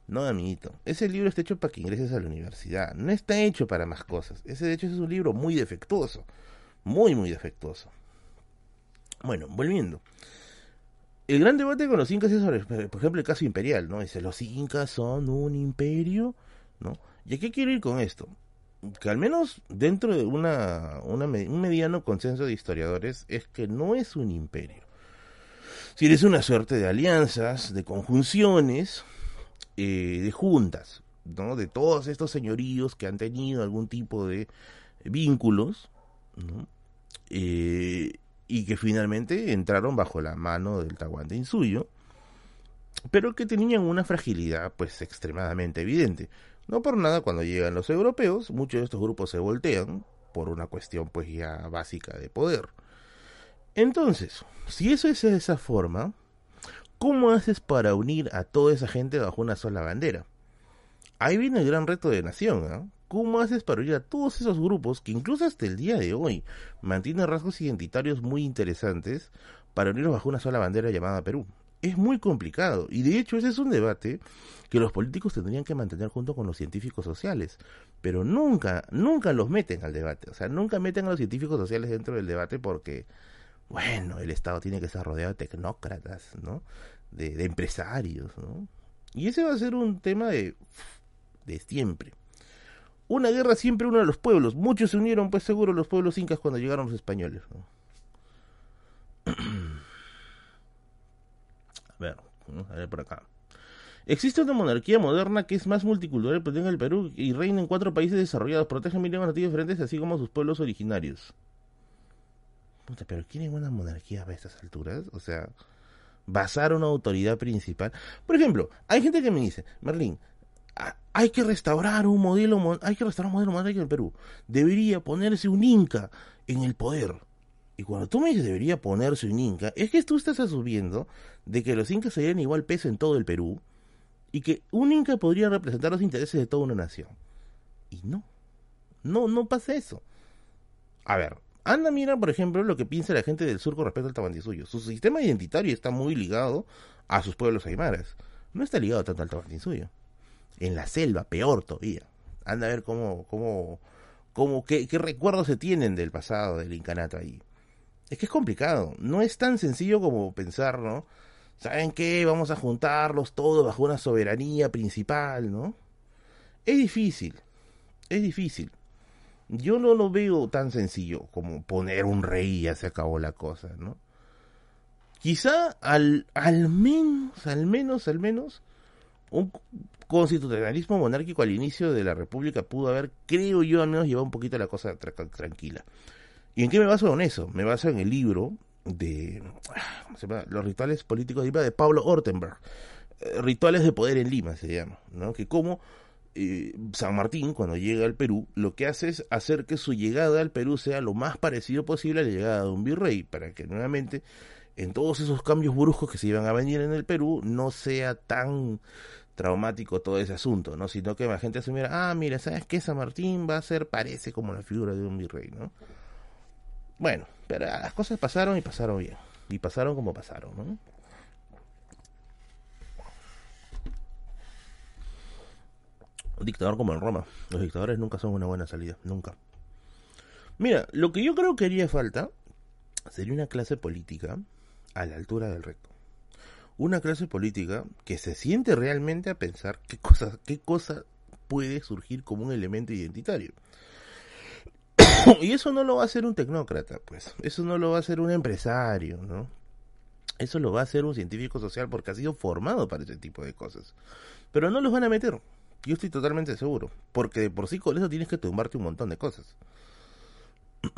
[SPEAKER 1] No, amiguito. Ese libro está hecho para que ingreses a la universidad. No está hecho para más cosas. Ese, de hecho, es un libro muy defectuoso. Muy, muy defectuoso. Bueno, volviendo. El gran debate con los incas es sobre, por ejemplo, el caso imperial, ¿no? Dice, los incas son un imperio, ¿no? ¿Y a qué quiero ir con esto? Que al menos dentro de una, un mediano consenso de historiadores es que no es un imperio. Si eres una suerte de alianzas, de conjunciones, eh, de juntas, ¿no? De todos estos señoríos que han tenido algún tipo de vínculos, eh, y que finalmente entraron bajo la mano del Tahuante Insuyo, pero que tenían una fragilidad pues extremadamente evidente. No por nada cuando llegan los europeos, muchos de estos grupos se voltean por una cuestión pues ya básica de poder. Entonces, si eso es de esa forma, ¿Cómo haces para unir a toda esa gente bajo una sola bandera? Ahí viene el gran reto de nación. ¿eh? ¿Cómo haces para unir a todos esos grupos que incluso hasta el día de hoy mantienen rasgos identitarios muy interesantes para unirlos bajo una sola bandera llamada Perú? Es muy complicado y de hecho ese es un debate que los políticos tendrían que mantener junto con los científicos sociales, pero nunca, nunca los meten al debate, o sea, nunca meten a los científicos sociales dentro del debate porque bueno, el Estado tiene que estar rodeado de tecnócratas, ¿no? De, empresarios, ¿no? Y ese va a ser un tema de, de siempre. Una guerra siempre uno de los pueblos. Muchos se unieron, pues seguro, los pueblos incas cuando llegaron los españoles. a a ver por acá. Existe una monarquía moderna que es más multicultural, que el Perú y reina en cuatro países desarrollados, protege millones de diferentes, así como sus pueblos originarios pero ¿quién es una monarquía a estas alturas? O sea, basar una autoridad principal. Por ejemplo, hay gente que me dice, Merlín, hay que restaurar un modelo, hay que restaurar un modelo monárquico en el Perú. Debería ponerse un inca en el poder. Y cuando tú me dices debería ponerse un inca, es que tú estás asumiendo de que los incas serían igual peso en todo el Perú y que un inca podría representar los intereses de toda una nación. Y no, no, no pasa eso. A ver, Anda, mira, por ejemplo, lo que piensa la gente del sur con respecto al Tahuantinsuyo. Su sistema identitario está muy ligado a sus pueblos aymaras. No está ligado tanto al Tahuantinsuyo. En la selva, peor todavía. Anda a ver cómo, cómo, cómo qué, qué recuerdos se tienen del pasado del incanato ahí. Es que es complicado. No es tan sencillo como pensar, ¿no? ¿Saben qué? Vamos a juntarlos todos bajo una soberanía principal, ¿no? Es difícil. Es difícil yo no lo veo tan sencillo como poner un rey y ya se acabó la cosa, ¿no? Quizá al, al menos, al menos, al menos, un constitucionalismo monárquico al inicio de la República pudo haber, creo yo, al menos llevado un poquito la cosa tranquila. ¿Y en qué me baso en eso? Me baso en el libro de los rituales políticos de Lima de Pablo Ortenberg. Eh, rituales de poder en Lima se llama, ¿no? Que como eh, San Martín, cuando llega al Perú, lo que hace es hacer que su llegada al Perú sea lo más parecido posible a la llegada de un virrey, para que nuevamente en todos esos cambios bruscos que se iban a venir en el Perú no sea tan traumático todo ese asunto, ¿no? Sino que la gente asumiera, ah, mira, ¿sabes qué? San Martín va a ser, parece como la figura de un virrey, ¿no? Bueno, pero las cosas pasaron y pasaron bien. Y pasaron como pasaron, ¿no? Un dictador como en Roma. Los dictadores nunca son una buena salida, nunca. Mira, lo que yo creo que haría falta sería una clase política a la altura del recto. Una clase política que se siente realmente a pensar qué cosa, qué cosa puede surgir como un elemento identitario. y eso no lo va a hacer un tecnócrata, pues. Eso no lo va a hacer un empresario, ¿no? Eso lo va a hacer un científico social porque ha sido formado para ese tipo de cosas. Pero no los van a meter. Yo estoy totalmente seguro. Porque de por sí con eso tienes que tumbarte un montón de cosas.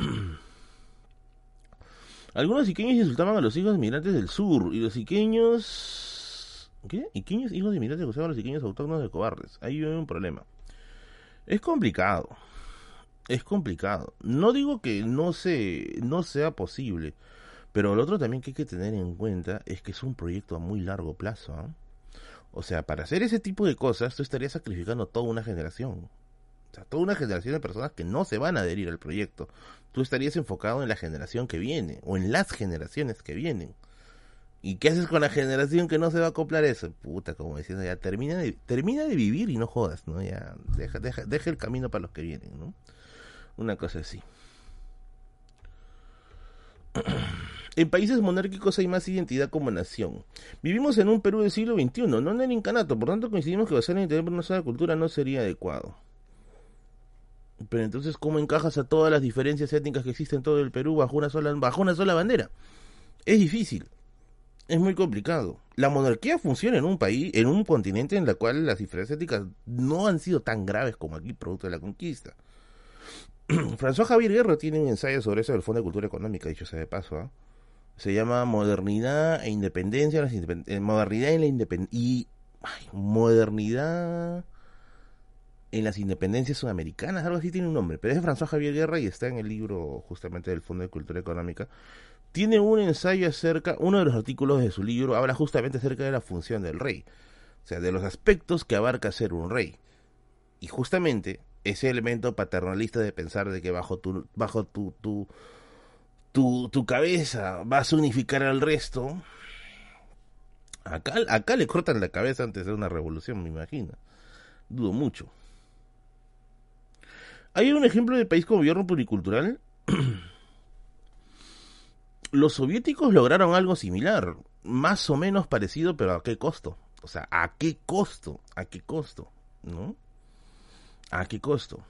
[SPEAKER 1] Algunos iqueños insultaban a los hijos de migrantes del sur. Y los iqueños... ¿Qué? Iqueños hijos de migrantes acusaban a los iqueños autóctonos de cobardes. Ahí hay un problema. Es complicado. Es complicado. No digo que no, se, no sea posible. Pero lo otro también que hay que tener en cuenta es que es un proyecto a muy largo plazo. ¿ah? O sea, para hacer ese tipo de cosas, tú estarías sacrificando toda una generación. O sea, toda una generación de personas que no se van a adherir al proyecto. Tú estarías enfocado en la generación que viene, o en las generaciones que vienen. ¿Y qué haces con la generación que no se va a acoplar eso? Puta, como diciendo, ya termina de, termina de vivir y no jodas, ¿no? Ya deja, deja, deja el camino para los que vienen, ¿no? Una cosa así. En países monárquicos hay más identidad como nación. Vivimos en un Perú del siglo XXI, no en el incanato, por tanto coincidimos que basar en interior por sola cultura no sería adecuado. Pero entonces, ¿cómo encajas a todas las diferencias étnicas que existen en todo el Perú bajo una sola, bajo una sola bandera? Es difícil. Es muy complicado. La monarquía funciona en un país, en un continente en el cual las diferencias étnicas no han sido tan graves como aquí, producto de la conquista. François Javier Guerra tiene un ensayo sobre eso del Fondo de Cultura Económica, dicho sea de paso. ¿ah? Se llama Modernidad e Independencia. Eh, modernidad en la independencia. Y. modernidad en las independencias sudamericanas, algo así tiene un nombre, pero es de François Javier Guerra y está en el libro justamente del Fondo de Cultura Económica. Tiene un ensayo acerca, uno de los artículos de su libro habla justamente acerca de la función del rey, o sea, de los aspectos que abarca ser un rey. Y justamente ese elemento paternalista de pensar de que bajo tu, bajo tu, tu, tu, cabeza vas a unificar al resto, acá, acá le cortan la cabeza antes de una revolución, me imagino. Dudo mucho. Hay un ejemplo de país con gobierno pluricultural. Los soviéticos lograron algo similar, más o menos parecido, pero ¿a qué costo? O sea, ¿a qué costo? ¿A qué costo? ¿No? ¿A qué costo?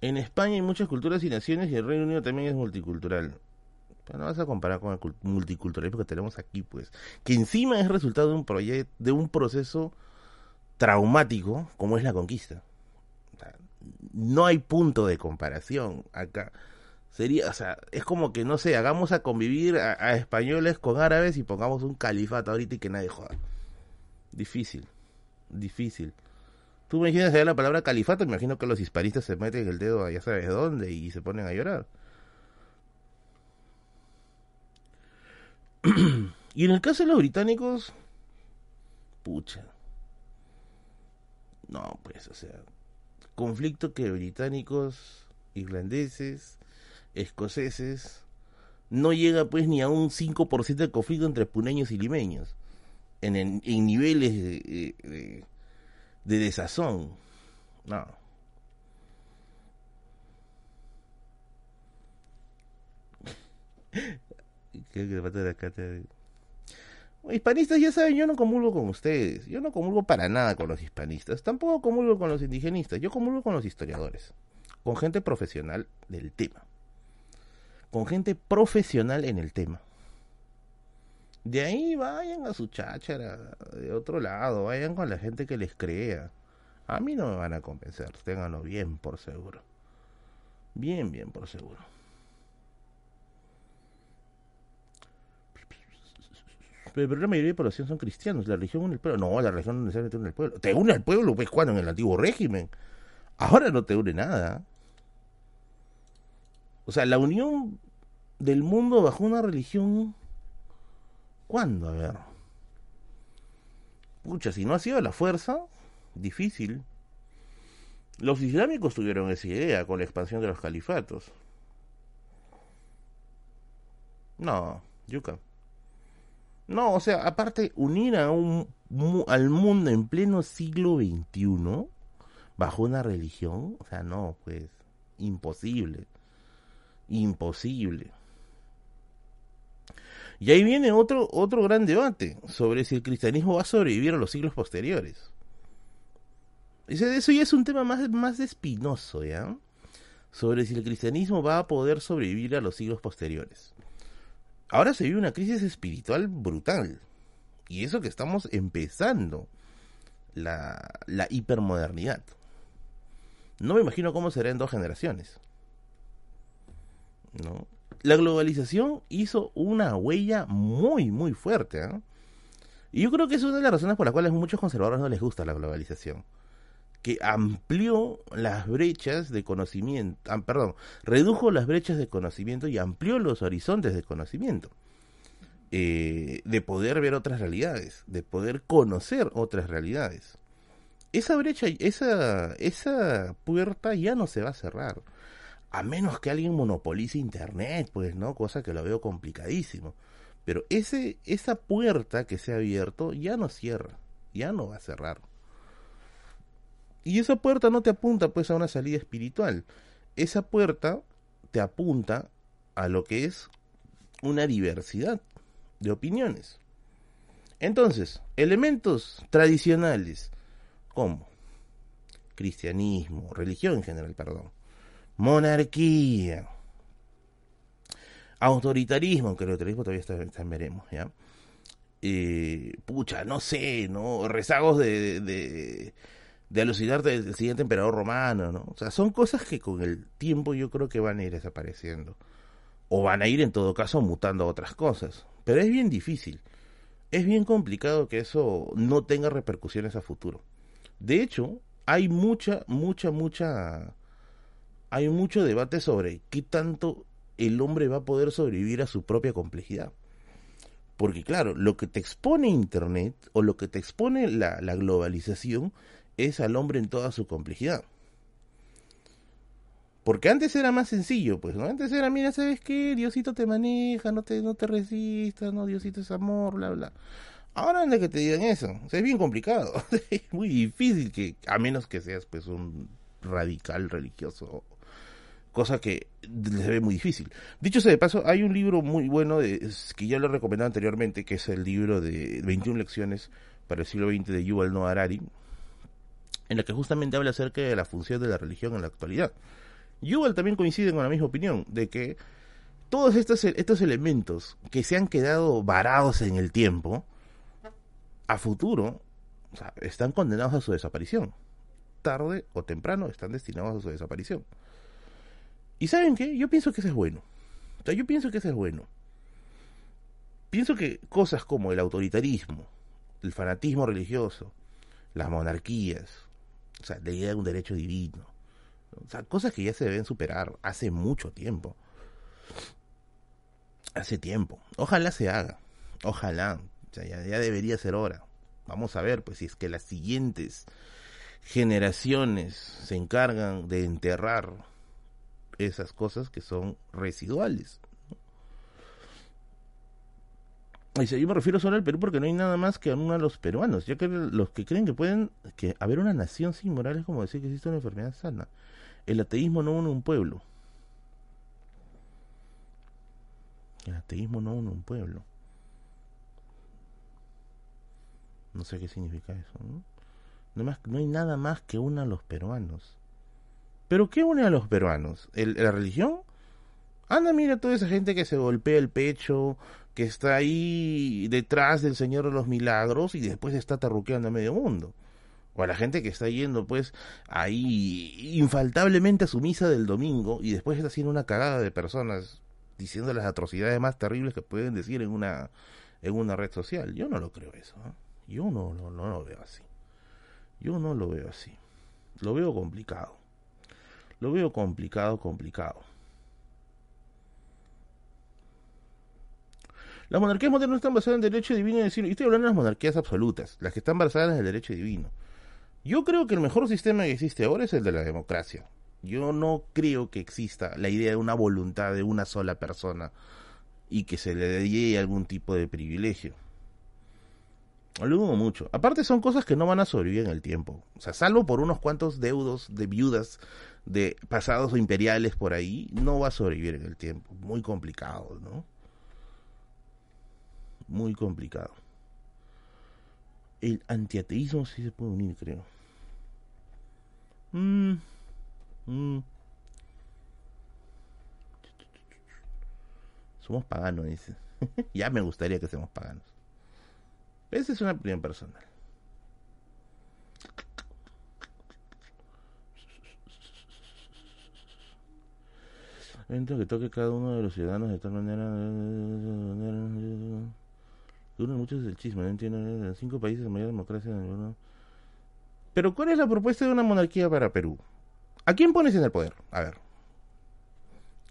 [SPEAKER 1] En España hay muchas culturas y naciones y el Reino Unido también es multicultural. Pero no vas a comparar con el multiculturalismo que tenemos aquí, pues. Que encima es resultado de un de un proceso traumático como es la conquista. no hay punto de comparación acá. Sería, o sea, es como que, no sé, hagamos a convivir a, a españoles con árabes y pongamos un califato ahorita y que nadie joda. Difícil, difícil. Tú me imaginas la palabra califato, me imagino que los hispanistas se meten el dedo a ya sabes dónde y se ponen a llorar. y en el caso de los británicos, pucha. No, pues, o sea, conflicto que británicos, irlandeses, escoceses, no llega pues ni a un 5% de conflicto entre puneños y limeños, en, niveles de desazón. No. Hispanistas, ya saben, yo no comulgo con ustedes. Yo no comulgo para nada con los hispanistas. Tampoco comulgo con los indigenistas. Yo comulgo con los historiadores. Con gente profesional del tema. Con gente profesional en el tema. De ahí vayan a su cháchara, de otro lado, vayan con la gente que les crea. A mí no me van a convencer, ténganlo bien por seguro. Bien, bien por seguro. Pero la mayoría de la población son cristianos. La religión une el pueblo. No, la religión no necesariamente une el pueblo. Te une al pueblo, pues, cuando en el antiguo régimen. Ahora no te une nada. O sea, la unión del mundo bajo una religión ¿Cuándo? A ver. Pucha, si no ha sido la fuerza, difícil. Los islámicos tuvieron esa idea con la expansión de los califatos. No, yuca. No, o sea, aparte, unir a un, al mundo en pleno siglo XXI bajo una religión, o sea, no, pues, imposible. Imposible. Y ahí viene otro, otro gran debate sobre si el cristianismo va a sobrevivir a los siglos posteriores. Eso ya es un tema más, más espinoso, ¿ya? Sobre si el cristianismo va a poder sobrevivir a los siglos posteriores. Ahora se vive una crisis espiritual brutal. Y eso que estamos empezando la, la hipermodernidad. No me imagino cómo será en dos generaciones. ¿No? La globalización hizo una huella muy, muy fuerte. ¿eh? Y yo creo que es una de las razones por las cuales a muchos conservadores no les gusta la globalización que amplió las brechas de conocimiento, ah, perdón, redujo las brechas de conocimiento y amplió los horizontes de conocimiento, eh, de poder ver otras realidades, de poder conocer otras realidades. Esa brecha, esa, esa puerta ya no se va a cerrar, a menos que alguien monopolice Internet, pues, ¿no? Cosa que lo veo complicadísimo. Pero ese, esa puerta que se ha abierto ya no cierra, ya no va a cerrar. Y esa puerta no te apunta pues a una salida espiritual. Esa puerta te apunta a lo que es una diversidad de opiniones. Entonces, elementos tradicionales como cristianismo, religión en general, perdón, monarquía, autoritarismo, aunque el autoritarismo todavía está, veremos, ¿ya? Pucha, no sé, ¿no? Rezagos de de alucinarte del siguiente emperador romano, ¿no? O sea, son cosas que con el tiempo yo creo que van a ir desapareciendo. O van a ir en todo caso mutando a otras cosas. Pero es bien difícil. Es bien complicado que eso no tenga repercusiones a futuro. De hecho, hay mucha, mucha, mucha... Hay mucho debate sobre qué tanto el hombre va a poder sobrevivir a su propia complejidad. Porque claro, lo que te expone Internet o lo que te expone la, globalización es al hombre en toda su complejidad. Porque antes era más sencillo, pues. Antes era, mira, ¿sabes qué? Diosito te maneja, no te, no te resistas, ¿no? Diosito es amor, bla, bla. Ahora anda que te digan eso. Es bien complicado. es muy difícil que, a menos que seas, pues, un radical religioso. Cosa que se ve muy difícil. Dicho sea de paso, hay un libro muy bueno de, que ya lo he recomendado anteriormente, que es el libro de 21 lecciones para el siglo XX de Yuval Noah Harari en la que justamente habla acerca de la función de la religión en la actualidad. Yuval también coincide con la misma opinión, de que todos estos, estos elementos que se han quedado varados en el tiempo, a futuro, están condenados a su desaparición. Tarde o temprano están destinados a su desaparición. ¿Y saben qué? Yo pienso que eso es bueno. O sea, yo pienso que eso es bueno. Pienso que cosas como el autoritarismo, el fanatismo religioso, las monarquías, o sea, la idea de un derecho divino. O sea, cosas que ya se deben superar hace mucho tiempo. Hace tiempo. Ojalá se haga. Ojalá. O sea, ya, ya debería ser hora. Vamos a ver, pues, si es que las siguientes generaciones se encargan de enterrar esas cosas que son residuales. Dice, yo me refiero solo al Perú porque no hay nada más que a uno de los peruanos, ya que los que creen que pueden que haber una nación sin moral es como decir que existe una enfermedad sana. El ateísmo no une un pueblo. El ateísmo no une un pueblo. No sé qué significa eso, ¿no? No, más, no hay nada más que una a los peruanos. ¿Pero qué une a los peruanos? ¿La religión? Anda, mira toda esa gente que se golpea el pecho, que está ahí detrás del Señor de los Milagros y después está tarruqueando a medio mundo. O a la gente que está yendo pues ahí infaltablemente a su misa del domingo y después está haciendo una cagada de personas diciendo las atrocidades más terribles que pueden decir en una en una red social. Yo no lo creo eso. ¿eh? Yo no, no, no lo veo así. Yo no lo veo así. Lo veo complicado. Lo veo complicado, complicado. Las monarquías modernas están basadas en derecho divino y decir, y estoy hablando de las monarquías absolutas, las que están basadas en el derecho divino. Yo creo que el mejor sistema que existe ahora es el de la democracia. Yo no creo que exista la idea de una voluntad de una sola persona y que se le dé algún tipo de privilegio. Lo dudo mucho. Aparte son cosas que no van a sobrevivir en el tiempo. O sea, salvo por unos cuantos deudos de viudas de pasados imperiales por ahí, no va a sobrevivir en el tiempo. Muy complicado, ¿no? Muy complicado. El antiateísmo sí se puede unir, creo. Mm, mm. Somos paganos, dice. ya me gustaría que seamos paganos. Esa es una opinión personal. Evento que toque cada uno de los ciudadanos de tal manera. Duran mucho el chisme, no entiendo. Cinco países de mayor democracia. Pero, ¿cuál es la propuesta de una monarquía para Perú? ¿A quién pones en el poder? A ver.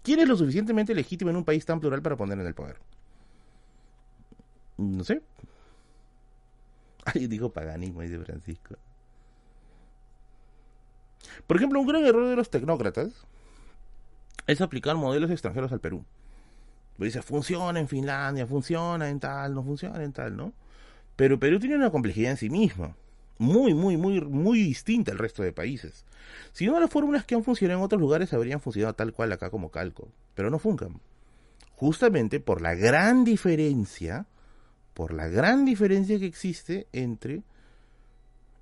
[SPEAKER 1] ¿Quién es lo suficientemente legítimo en un país tan plural para poner en el poder? No sé. Alguien dijo paganismo, dice Francisco. Por ejemplo, un gran error de los tecnócratas es aplicar modelos extranjeros al Perú. Dice, funciona en Finlandia, funciona en tal, no funciona en tal, ¿no? Pero Perú tiene una complejidad en sí misma muy, muy, muy, muy distinta al resto de países. Si no, las fórmulas que han funcionado en otros lugares habrían funcionado tal cual acá como calco, pero no funcan. Justamente por la gran diferencia, por la gran diferencia que existe entre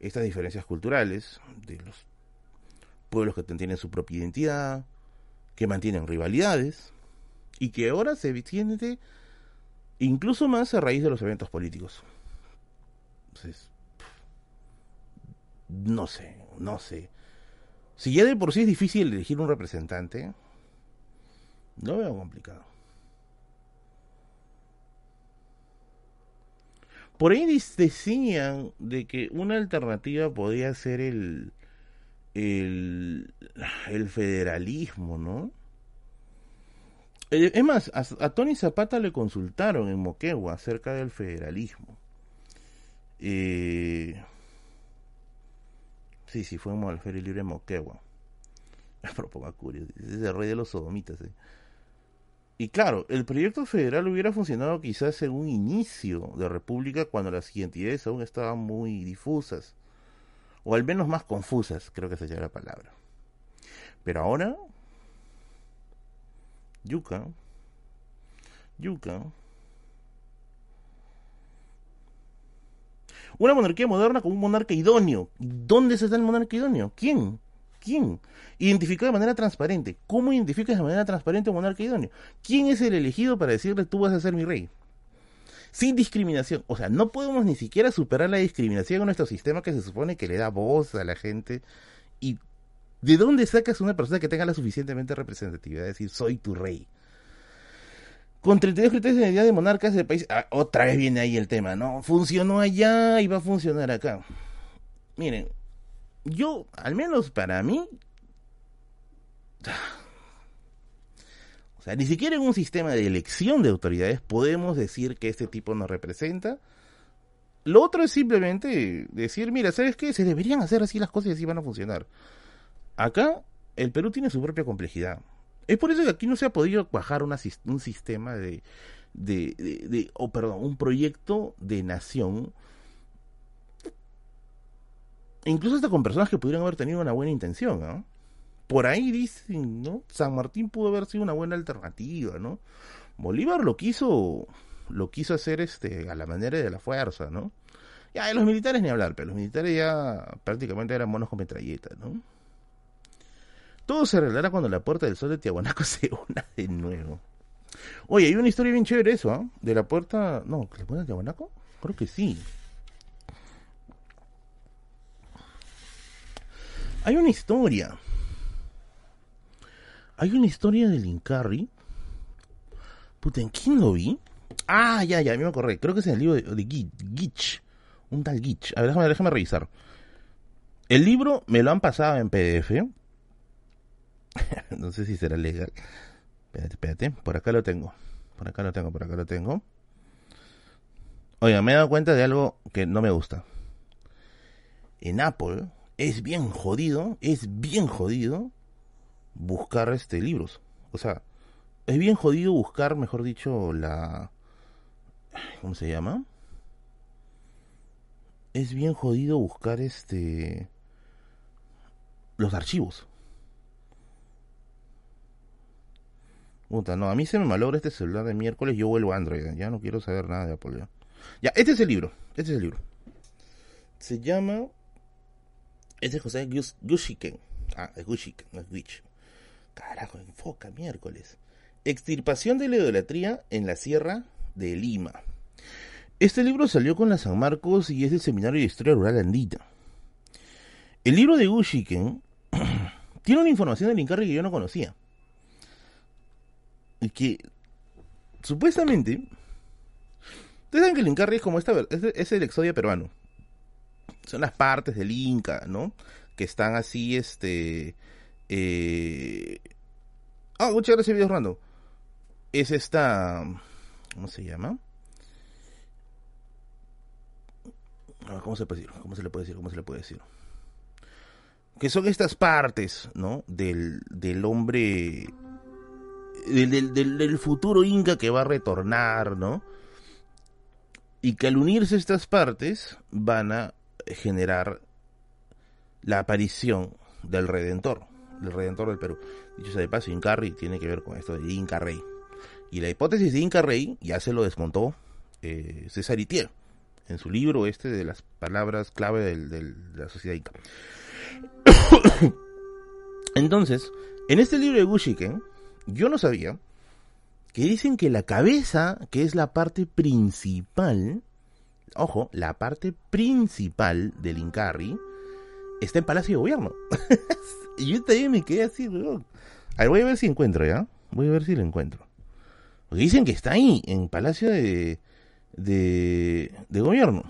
[SPEAKER 1] estas diferencias culturales de los pueblos que tienen su propia identidad, que mantienen rivalidades y que ahora se extiende incluso más a raíz de los eventos políticos. Entonces, no sé, no sé. Si ya de por sí es difícil elegir un representante, lo veo complicado. Por ahí decían de que una alternativa podía ser el, el, federalismo, ¿no? Eh, es más, a, Tony Zapata le consultaron en Moquegua acerca del federalismo. Eh, Sí, sí, fue al Feria Libre Moquegua. Proponga curioso, es el rey de los sodomitas. ¿eh? Y claro, el proyecto federal hubiera funcionado quizás en un inicio de república cuando las identidades aún estaban muy difusas, o al menos más confusas, creo que sería la palabra. Pero ahora, yuca, yuca, Una monarquía moderna con un monarca idóneo. ¿Dónde está el monarca idóneo? ¿Quién? ¿Quién? Identificado de manera transparente. ¿Cómo identificas de manera transparente un monarca idóneo? ¿Quién es el elegido para decirle tú vas a ser mi rey? Sin discriminación. O sea, no podemos ni siquiera superar la discriminación en nuestro sistema que se supone que le da voz a la gente. ¿Y de dónde sacas una persona que tenga la suficientemente representatividad de decir soy tu rey? con 32 criterios de identidad de monarcas del país. Ah, otra vez viene ahí el tema, ¿no? Funcionó allá y va a funcionar acá. Miren, yo, al menos para mí, o sea, ni siquiera en un sistema de elección de autoridades podemos decir que este tipo nos representa. Lo otro es simplemente decir, mira, ¿sabes qué? Se deberían hacer así las cosas y así van a funcionar. Acá, el Perú tiene su propia complejidad. Es por eso que aquí no se ha podido cuajar un sistema de, de, de, oh, perdón, un proyecto de nación, incluso hasta con personas que pudieran haber tenido una buena intención, ¿no? Por ahí dicen, ¿no? San Martín pudo haber sido una buena alternativa, ¿no? Bolívar lo quiso, lo quiso hacer este, a la manera de la fuerza, ¿no? Ya, de los militares ni hablar, pero los militares ya prácticamente eran monos con metralletas, ¿no? Todo se arreglará cuando la puerta del sol de Tiahuanaco se una de nuevo. Oye, hay una historia bien chévere eso, ¿ah? De la puerta... No, ¿la puerta de Tiahuanaco? Creo que sí. Hay una historia. Hay una historia del Incarri. Puta, ¿en quién lo vi? Ah, ya, ya, a mí me acordé. Creo que es en el libro de, Gitch. Un tal Gitch. A ver, déjame, déjame revisar. El libro me lo han pasado en PDF. no sé si será legal. Espérate, espérate. Por acá lo tengo. Por acá lo tengo, por acá lo tengo. Oiga, me he dado cuenta de algo que no me gusta. En Apple es bien jodido, es bien jodido buscar este libros. O sea, es bien jodido buscar, mejor dicho, la ¿cómo se llama? Es bien jodido buscar este los archivos. Puta, no, a mí se me malogra este celular de miércoles, yo vuelvo a Android, ya no quiero saber nada de Apple. Ya, este es el libro, este es el libro. Se llama... Este es José Gushiken. Ah, es Gushiken, no es. Carajo, enfoca miércoles. Extirpación de la idolatría en la Sierra de Lima. Este libro salió con la San Marcos y es el Seminario de Historia Rural Andita. El libro de Gushiken tiene una información del Incarri que yo no conocía. Y que supuestamente Ustedes saben que el es como esta, es, el Exodia peruano. Son las partes del Inca, ¿no? Que están así, este... Eh... Ah, muchas gracias, video random. Es esta... ¿Cómo se llama? Ah, ¿Cómo se puede decir? ¿Cómo se le puede decir? ¿Cómo se le puede decir? Que son estas partes, ¿no? Del, del hombre... Del, del, del futuro Inca que va a retornar, ¿no? y que al unirse estas partes van a generar la aparición del Redentor, del Redentor del Perú. Dicho sea de paso, Incarri tiene que ver con esto de Inca Rey. Y la hipótesis de Inca Rey ya se lo desmontó eh, César Itier en su libro este de las palabras clave de la sociedad Inca. Entonces, en este libro de Gushiken, yo no sabía que dicen que la cabeza, que es la parte principal, ojo, la parte principal del Incarri, está en Palacio de Gobierno. y yo también me quedé así. A ver, voy a ver si encuentro, ¿ya? Voy a ver si lo encuentro. Porque dicen que está ahí, en Palacio de, de, de Gobierno.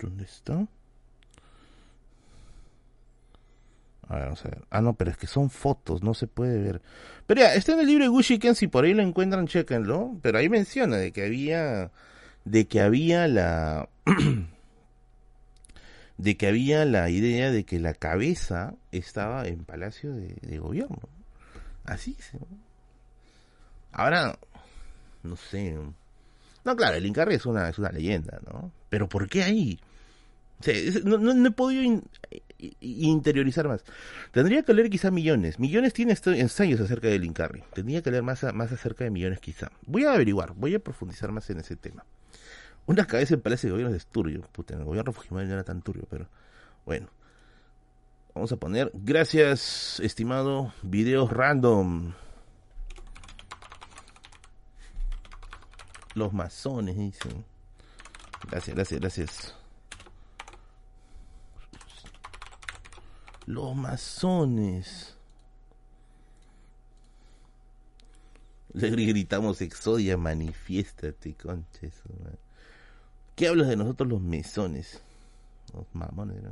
[SPEAKER 1] ¿Dónde está? A ver, vamos a ver. Ah, no, pero es que son fotos, no se puede ver. Pero ya, está en el libro de Gushiken, si por ahí lo encuentran, chequenlo. Pero ahí menciona de que había, de que había la, de que había la idea de que la cabeza estaba en Palacio de, Gobierno. Así ¿sí? Ahora, no sé. No, claro, el Incarri es una, es una leyenda, ¿no? Pero ¿por qué ahí? no, no, he podido interiorizar más. Tendría que leer quizá Millones. Millones tiene ensayos acerca del Incarri. Tendría que leer más, más acerca de Millones quizá. Voy a averiguar, voy a profundizar más en ese tema. Una cabeza en Palacio de Gobierno es turbio. Puta, el gobierno Fujimori no era tan turbio, pero bueno. Vamos a poner, gracias, estimado, videos random. Los masones, dicen. Gracias, gracias, gracias. Los masones. Le gritamos Exodia, manifiéstate, conches. ¿Qué hablas de nosotros los mesones? Los mamones.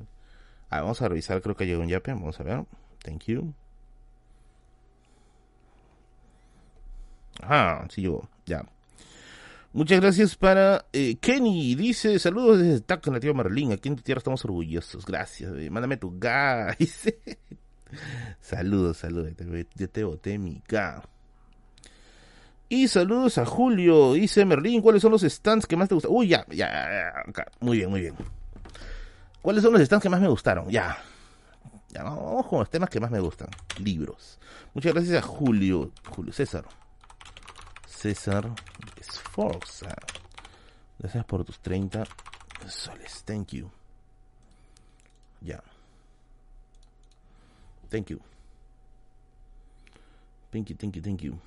[SPEAKER 1] Ah, vamos a revisar, creo que llegó un yape. Vamos a ver. Thank you. Ah, sí llegó. Ya. Muchas gracias para eh, Kenny. Dice, saludos desde Taco, Nativa Marlín. Aquí en tu tierra estamos orgullosos. Gracias. Mándame tu guys. saludos, saludos. Yo te boté mi ga. Y saludos a Julio. Dice Merlín, ¿cuáles son los stands que más te gustan? Uy, ya, ya, ya. Muy bien, muy bien. ¿Cuáles son los stands que más me gustaron? Ya. Ya, vamos con los temas que más me gustan. Libros. Muchas gracias a Julio. Julio César. César Esforza. Gracias por tus 30 soles. Thank you. Ya. Thank you. Thank you, thank you, thank you.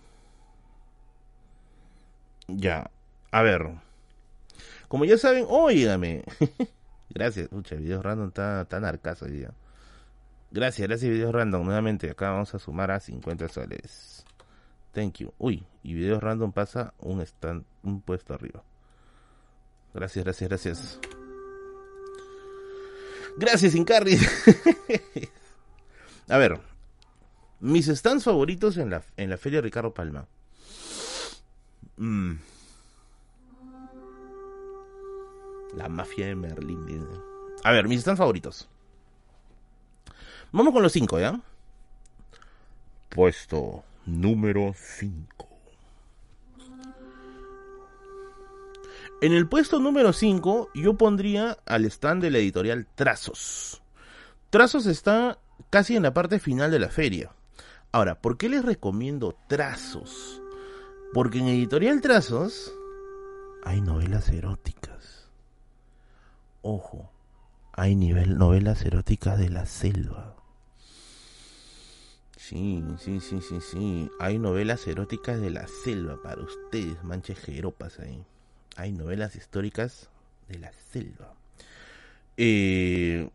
[SPEAKER 1] Ya. A ver. Como ya saben, óigame. Gracias. Mucha video random está tan arcaso ya. Gracias, gracias videos random. Nuevamente, acá vamos a sumar a 50 soles. Thank you. Uy, y videos random pasa un stand, un puesto arriba. Gracias, gracias, gracias. Gracias, Incarri. a ver, mis stands favoritos en la, en la feria Ricardo Palma. Mm. La mafia de Merlín. A ver, mis stands favoritos. Vamos con los cinco, ¿ya? Puesto número 5. En el puesto número 5 yo pondría al stand de la editorial Trazos. Trazos está casi en la parte final de la feria. Ahora, ¿por qué les recomiendo Trazos? Porque en editorial Trazos hay novelas eróticas. Ojo, hay nivel, novelas eróticas de la selva. Sí, sí, sí, sí, sí. Hay novelas eróticas de la selva para ustedes, manches jeropas ahí. Hay novelas históricas de la selva. Eh,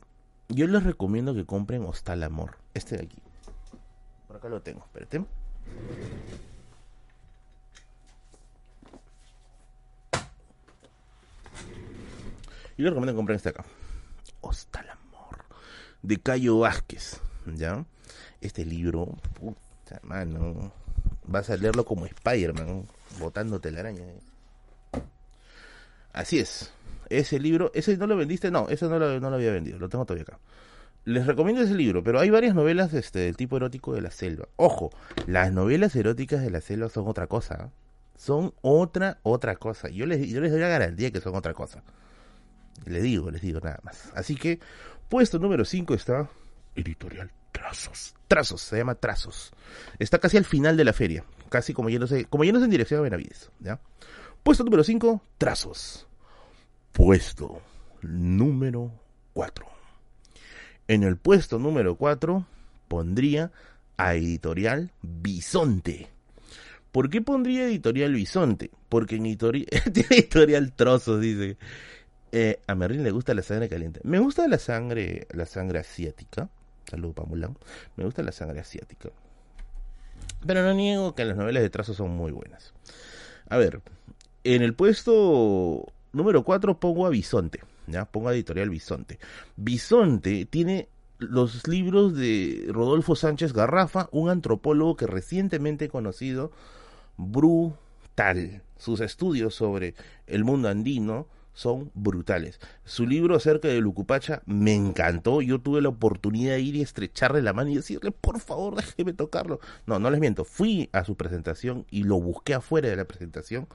[SPEAKER 1] yo les recomiendo que compren Hostal Amor. Este de aquí. Por acá lo tengo, espérate. Yo les recomiendo que compren este acá. Hostal Amor. De Cayo Vázquez. ¿Ya? Este libro, puta mano, vas a leerlo como Spider-Man, botándote la araña. Así es. Ese libro, ese no lo vendiste, no, ese no lo, no lo había vendido, lo tengo todavía acá. Les recomiendo ese libro, pero hay varias novelas este, del tipo erótico de la selva. Ojo, las novelas eróticas de la selva son otra cosa. ¿eh? Son otra, otra cosa. Yo les, yo les doy la garantía que son otra cosa. Les digo, les digo nada más. Así que, puesto número 5 está Editorial Trazos. Trazos, se llama Trazos. Está casi al final de la feria. Casi como yéndose, como yéndose en dirección a Benavides. ¿ya? Puesto número 5, Trazos. Puesto número 4. En el puesto número 4 pondría a Editorial Bisonte. ¿Por qué pondría Editorial Bisonte? Porque en editorial, editorial Trozos dice. Eh, a Merlin le gusta la sangre caliente. Me gusta la sangre, la sangre asiática. Saludos para. Me gusta la sangre asiática. Pero no niego que las novelas de trazo son muy buenas. A ver, en el puesto número 4 pongo a Bisonte. ¿ya? Pongo a Editorial Bisonte. Bisonte tiene los libros de Rodolfo Sánchez Garrafa, un antropólogo que recientemente conocido, brutal. Sus estudios sobre el mundo andino son brutales. Su libro acerca de Lucupacha me encantó. Yo tuve la oportunidad de ir y estrecharle la mano y decirle, por favor, déjeme tocarlo. No, no les miento. Fui a su presentación y lo busqué afuera de la presentación.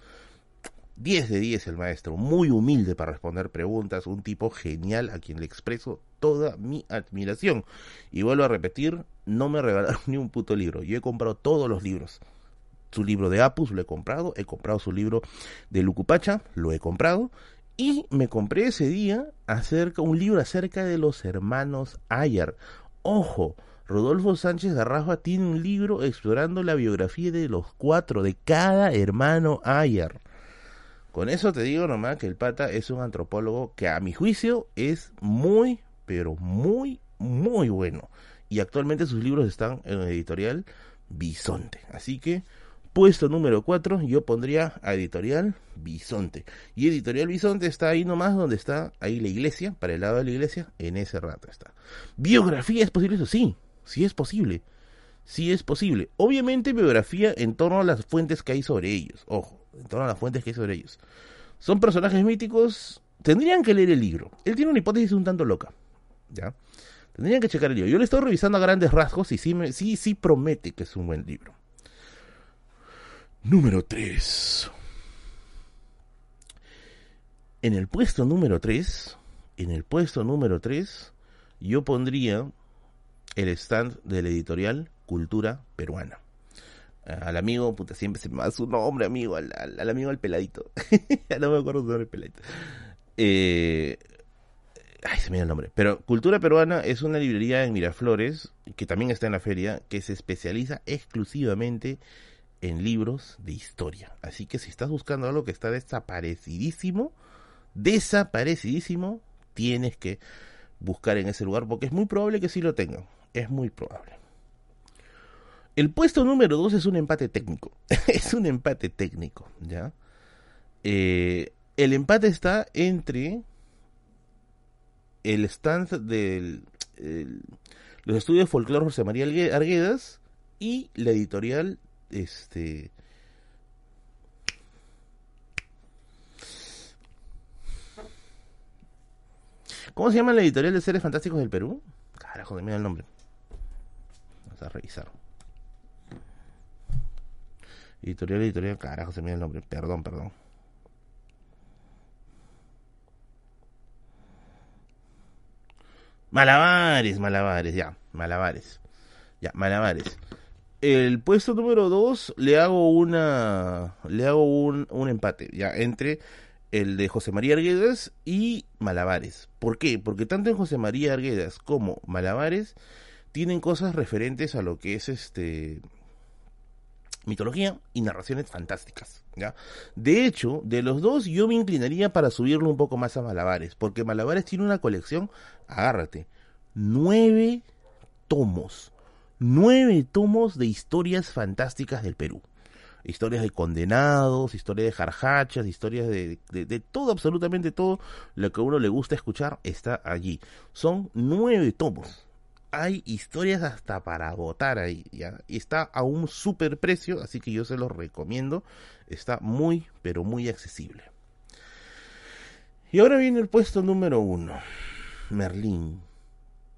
[SPEAKER 1] 10 de 10 el maestro, muy humilde para responder preguntas, un tipo genial a quien le expreso toda mi admiración. Y vuelvo a repetir, no me regalaron ni un puto libro. Yo he comprado todos los libros. Su libro de Apus lo he comprado, he comprado su libro de Lucupacha, lo he comprado y me compré ese día acerca, un libro acerca de los hermanos Ayer. Ojo, Rodolfo Sánchez Garrafa tiene un libro explorando la biografía de los cuatro, de cada hermano Ayer. Con eso te digo nomás que el pata es un antropólogo que a mi juicio es muy, pero muy, muy bueno. Y actualmente sus libros están en editorial Bisonte. Así que puesto número 4 yo pondría a Editorial Bisonte. Y Editorial Bisonte está ahí nomás donde está ahí la iglesia, para el lado de la iglesia, en ese rato está. ¿Biografía es posible eso? Sí, sí es posible. Sí es posible. Obviamente biografía en torno a las fuentes que hay sobre ellos. Ojo, en torno a las fuentes que hay sobre ellos. Son personajes míticos. Tendrían que leer el libro. Él tiene una hipótesis un tanto loca. ¿Ya? Tendrían que checar el libro. Yo le estoy revisando a grandes rasgos y sí, sí, sí promete que es un buen libro. Número 3. En el puesto número 3, en el puesto número 3, yo pondría el stand del editorial Cultura Peruana. Al amigo, puta, siempre se me va su nombre, amigo, al, amigo al peladito. no me acuerdo su nombre, peladito. Eh, ay, se me da el nombre. Pero Cultura Peruana es una librería en Miraflores, que también está en la feria, que se especializa exclusivamente en libros de historia. Así que si estás buscando algo que está desaparecidísimo, desaparecidísimo, tienes que buscar en ese lugar porque es muy probable que sí lo tengan. Es muy probable. El puesto número 2 es un empate técnico. es un empate técnico, ¿ya? Eh, el empate está entre el stand de los estudios de folclore José María Arguedas y la editorial este ¿Cómo se llama la editorial de seres fantásticos del Perú? Carajo, de el nombre. Vamos a revisar. Editorial, editorial, carajo, se me el nombre. Perdón, perdón. Malabares, malabares, ya, malabares. Ya, malabares. El puesto número 2 le hago una. Le hago un, un empate, ya, entre el de José María Arguedas y Malabares. ¿Por qué? Porque tanto en José María Arguedas como Malabares tienen cosas referentes a lo que es este mitología y narraciones fantásticas, ¿ya? De hecho, de los dos yo me inclinaría para subirlo un poco más a Malabares, porque Malabares tiene una colección, agárrate, nueve tomos, nueve tomos de historias fantásticas del Perú historias de condenados, historias de jarjachas, historias de, de, todo, absolutamente todo lo que a uno le gusta escuchar está allí. Son nueve tomos. Hay historias hasta para votar ahí, ¿ya? Y está a un super precio, así que yo se los recomiendo. Está muy, pero muy accesible. Y ahora viene el puesto número uno. Merlín.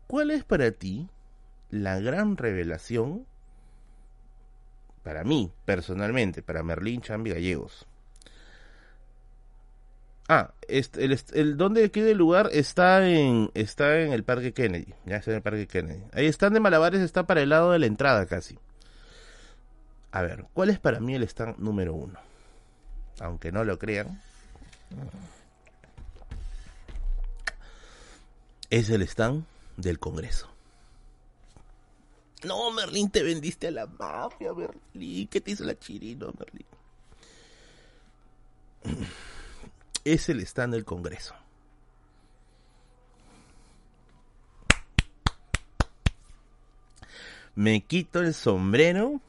[SPEAKER 1] ¿Cuál es para ti la gran revelación para mí, personalmente, para Merlín Chambi Gallegos. Ah, este, el, el, donde queda el lugar está en está en el Parque Kennedy, ya está en el Parque Kennedy. Ahí están de Malabares, está para el lado de la entrada casi. A ver, ¿cuál es para mí el stand número uno? Aunque no lo crean. Es el stand del Congreso. No, Merlín, te vendiste a la mafia, Merlín. ¿Qué te hizo la chirino, Merlín? Es el stand del Congreso. Me quito el sombrero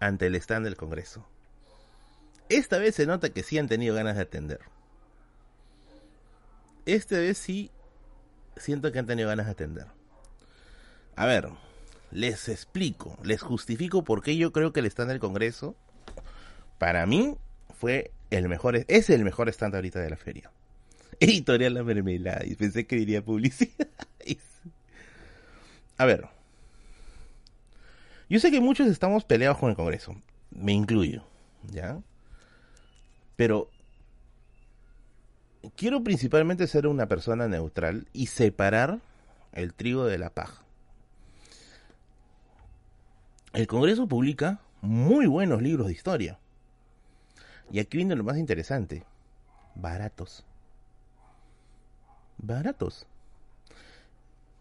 [SPEAKER 1] ante el stand del Congreso. Esta vez se nota que sí han tenido ganas de atender. Esta vez sí siento que han tenido ganas de atender. A ver, les explico, les justifico por qué yo creo que el stand del Congreso, para mí, fue el mejor, es el mejor stand ahorita de la feria. Editorial La Mermelada, y pensé que diría publicidad. A ver, yo sé que muchos estamos peleados con el Congreso, me incluyo, ¿ya? Pero quiero principalmente ser una persona neutral y separar el trigo de la paja el Congreso publica muy buenos libros de historia. Y aquí viene lo más interesante. Baratos. Baratos.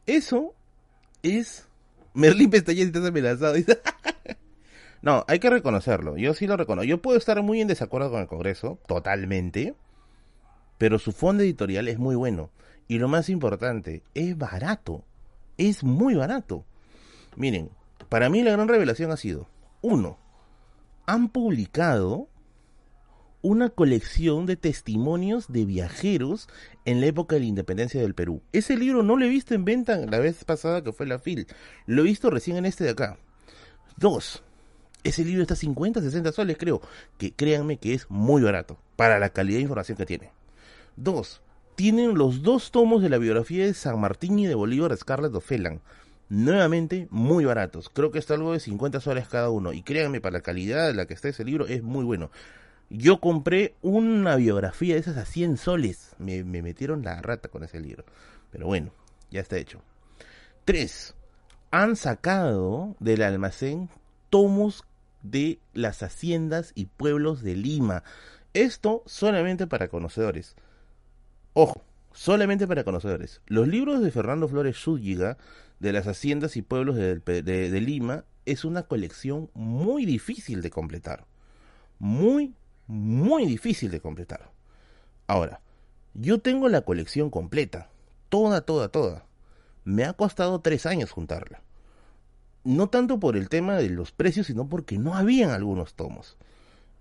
[SPEAKER 1] Eso es... Merlín Pestañez y estás amenazado. no, hay que reconocerlo. Yo sí lo reconozco. Yo puedo estar muy en desacuerdo con el Congreso, totalmente. Pero su fondo editorial es muy bueno. Y lo más importante, es barato. Es muy barato. Miren, para mí la gran revelación ha sido, uno, han publicado una colección de testimonios de viajeros en la época de la independencia del Perú. Ese libro no lo he visto en venta la vez pasada que fue la FIL. Lo he visto recién en este de acá. Dos, ese libro está 50, 60 soles, creo. Que créanme que es muy barato para la calidad de información que tiene. Dos, tienen los dos tomos de la biografía de San Martín y de Bolívar Scarlett O'Fellan nuevamente muy baratos. Creo que está algo de 50 soles cada uno. Y créanme, para la calidad de la que está ese libro es muy bueno. Yo compré una biografía de esas a 100 soles. Me, me metieron la rata con ese libro. Pero bueno, ya está hecho. 3. Han sacado del almacén tomos de las haciendas y pueblos de Lima. Esto solamente para conocedores. Ojo, solamente para conocedores. Los libros de Fernando Flores Zúñiga de las haciendas y pueblos de, Lima es una colección muy difícil de completar. Muy, muy difícil de completar. Ahora, yo tengo la colección completa. Toda, toda, toda. Me ha costado tres años juntarla. no tanto por el tema de los precios, sino porque no habían algunos tomos.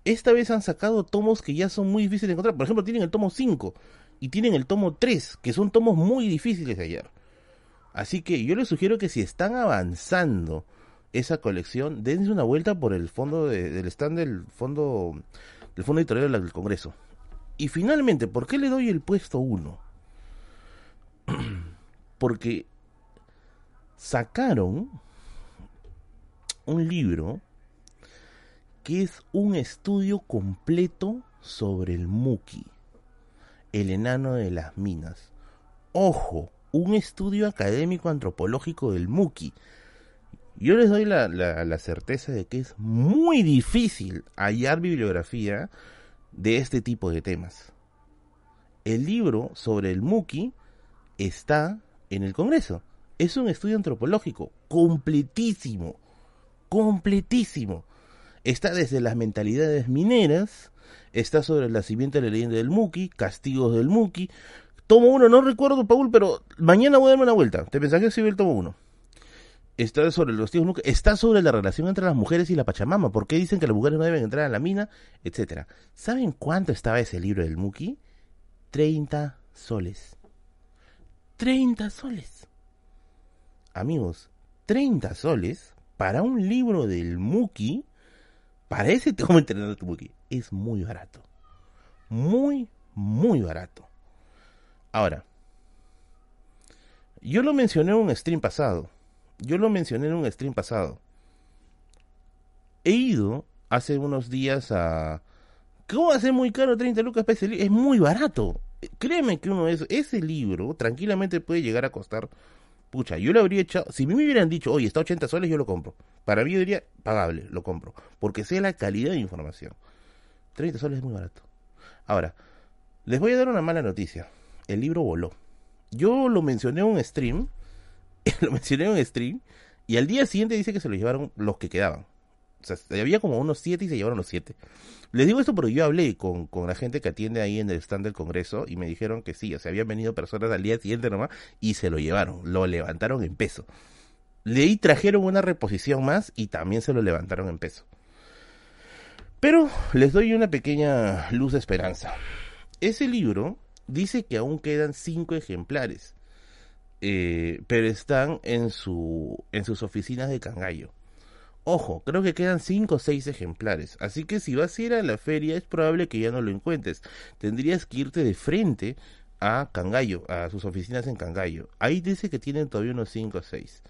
[SPEAKER 1] Esta vez han sacado tomos que ya son muy difíciles de encontrar. Por ejemplo, tienen el tomo 5 y tienen el tomo 3, que son tomos muy difíciles de hallar. Así que yo les sugiero que si están avanzando esa colección, dense una vuelta por el fondo del stand del fondo del fondo editorial del Congreso. Y finalmente, ¿por qué le doy el puesto 1? Porque sacaron un libro que es un estudio completo sobre el Muki, el enano de las minas. Ojo, un estudio académico antropológico del Muki. Yo les doy la, certeza de que es muy difícil hallar bibliografía de este tipo de temas. El libro sobre el Muki está en el Congreso. Es un estudio antropológico completísimo, completísimo. Está desde las mentalidades mineras, está sobre el nacimiento de la leyenda del Muki, castigos del Muki. Tomo uno, no recuerdo, Paul, pero mañana voy a darme una vuelta. Te pensás que ve el tomo uno. Está sobre los castigos Muki, está sobre la relación entre las mujeres y la Pachamama. ¿Por qué dicen que las mujeres no deben entrar a la mina? Etcétera. ¿Saben cuánto estaba ese libro del Muki? 30 soles. 30 soles. Amigos, 30 soles para un libro del Muki, para ese cómo entrenar tu Muki, es muy barato. Muy, muy barato. Ahora, yo lo mencioné en un stream pasado. Yo lo mencioné en un stream pasado. He ido hace unos días a... ¿Cómo va a ser muy caro 30 lucas para ese libro? Es muy barato créeme que uno es, ese libro tranquilamente puede llegar a costar, pucha, yo lo habría echado, si me hubieran dicho, oye, está 80 soles, yo lo compro. Para mí yo diría, pagable, lo compro, porque sé la calidad de información. 30 soles es muy barato. Ahora, les voy a dar una mala noticia. El libro voló. Yo lo mencioné en un stream, lo mencioné en un stream, y al día siguiente dice que se lo llevaron los que quedaban. O sea, había como unos siete y se llevaron los siete. Les digo esto porque yo hablé con, con la gente que atiende ahí en el stand del Congreso y me dijeron que sí, o sea, habían venido personas al día siguiente nomás y se lo llevaron, lo levantaron en peso. Leí trajeron una reposición más y también se lo levantaron en peso. Pero les doy una pequeña luz de esperanza. Ese libro dice que aún quedan cinco ejemplares, eh, pero están en, su, en sus oficinas de Cangallo. Ojo, creo que quedan 5 o 6 ejemplares, así que si vas a ir a la feria es probable que ya no lo encuentres. Tendrías que irte de frente a Cangallo, a sus oficinas en Cangallo. Ahí dice que tienen todavía unos 5 o 6.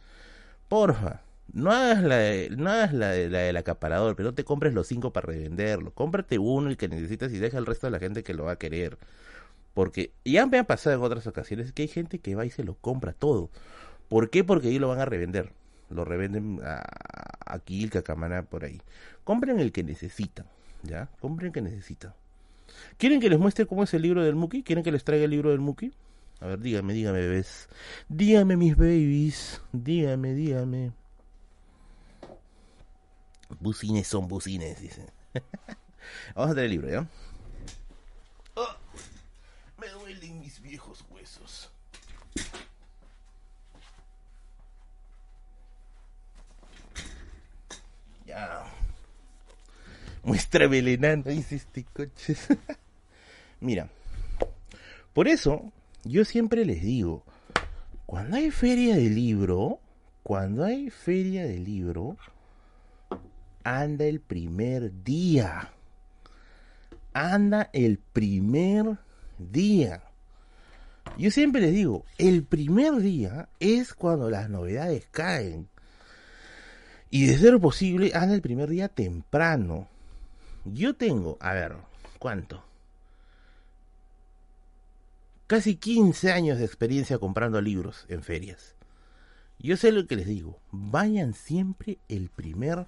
[SPEAKER 1] Porfa, no hagas la, de, no hagas la, de, la del acaparador, pero no te compres los 5 para revenderlo. Cómprate uno el que necesitas y deja el resto de la gente que lo va a querer. Porque ya me ha pasado en otras ocasiones que hay gente que va y se lo compra todo. ¿Por qué? Porque ahí lo van a revender lo revenden a, el cacamana por ahí. Compren el que necesitan, ¿ya? Compren el que necesitan. ¿Quieren que les muestre cómo es el libro del Muki? ¿Quieren que les traiga el libro del Muki? A ver, dígame, dígame, bebés. Dígame, mis babies. Dígame, dígame. Bucines son bucines, dicen. Vamos a traer el libro, ¿ya? Oh, me duelen mis viejos huesos. Ya. Muestra venenando, dice este coche. Mira, por eso yo siempre les digo, cuando hay feria de libro, cuando hay feria de libro, anda el primer día. Anda el primer día. Yo siempre les digo, el primer día es cuando las novedades caen. Y de ser posible, anda el primer día temprano. Yo tengo, a ver, ¿cuánto? Casi 15 años de experiencia comprando libros en ferias. Yo sé lo que les digo, vayan siempre el primer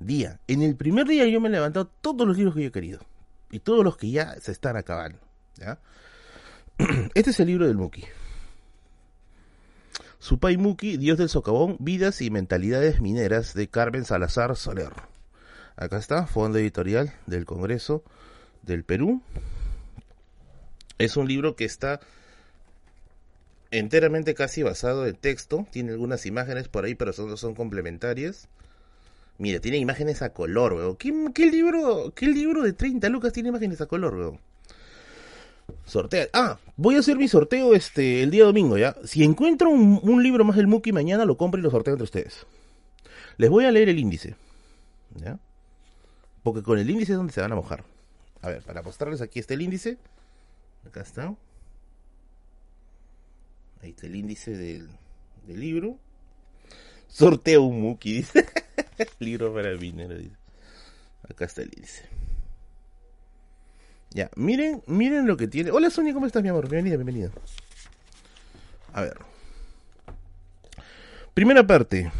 [SPEAKER 1] día. En el primer día yo me he levantado todos los libros que yo he querido. Y todos los que ya se están acabando. ¿ya? Este es el libro del Muki. Supai Muki, Dios del Socavón, Vidas y Mentalidades Mineras de Carmen Salazar Soler. Acá está, Fondo Editorial del Congreso del Perú. Es un libro que está enteramente casi basado en texto. Tiene algunas imágenes por ahí, pero son, son complementarias. Mira, tiene imágenes a color, weón. ¿Qué, libro, ¿Qué libro de 30 lucas tiene imágenes a color, weón? Sortea. Ah, voy a hacer mi sorteo este el día domingo, ¿ya? Si encuentro un, libro más del Muki mañana, lo compro y lo sorteo entre ustedes. Les voy a leer el índice. ¿Ya? Porque con el índice es donde se van a mojar. A ver, para mostrarles aquí está el índice. Acá está. Ahí está el índice del, libro. Sorteo un Muki, dice. libro para minero, dice. Acá está el índice. Ya, miren, miren lo que tiene. Hola Sonia, ¿cómo estás, mi amor? Bienvenida, bienvenida. A ver. Primera parte.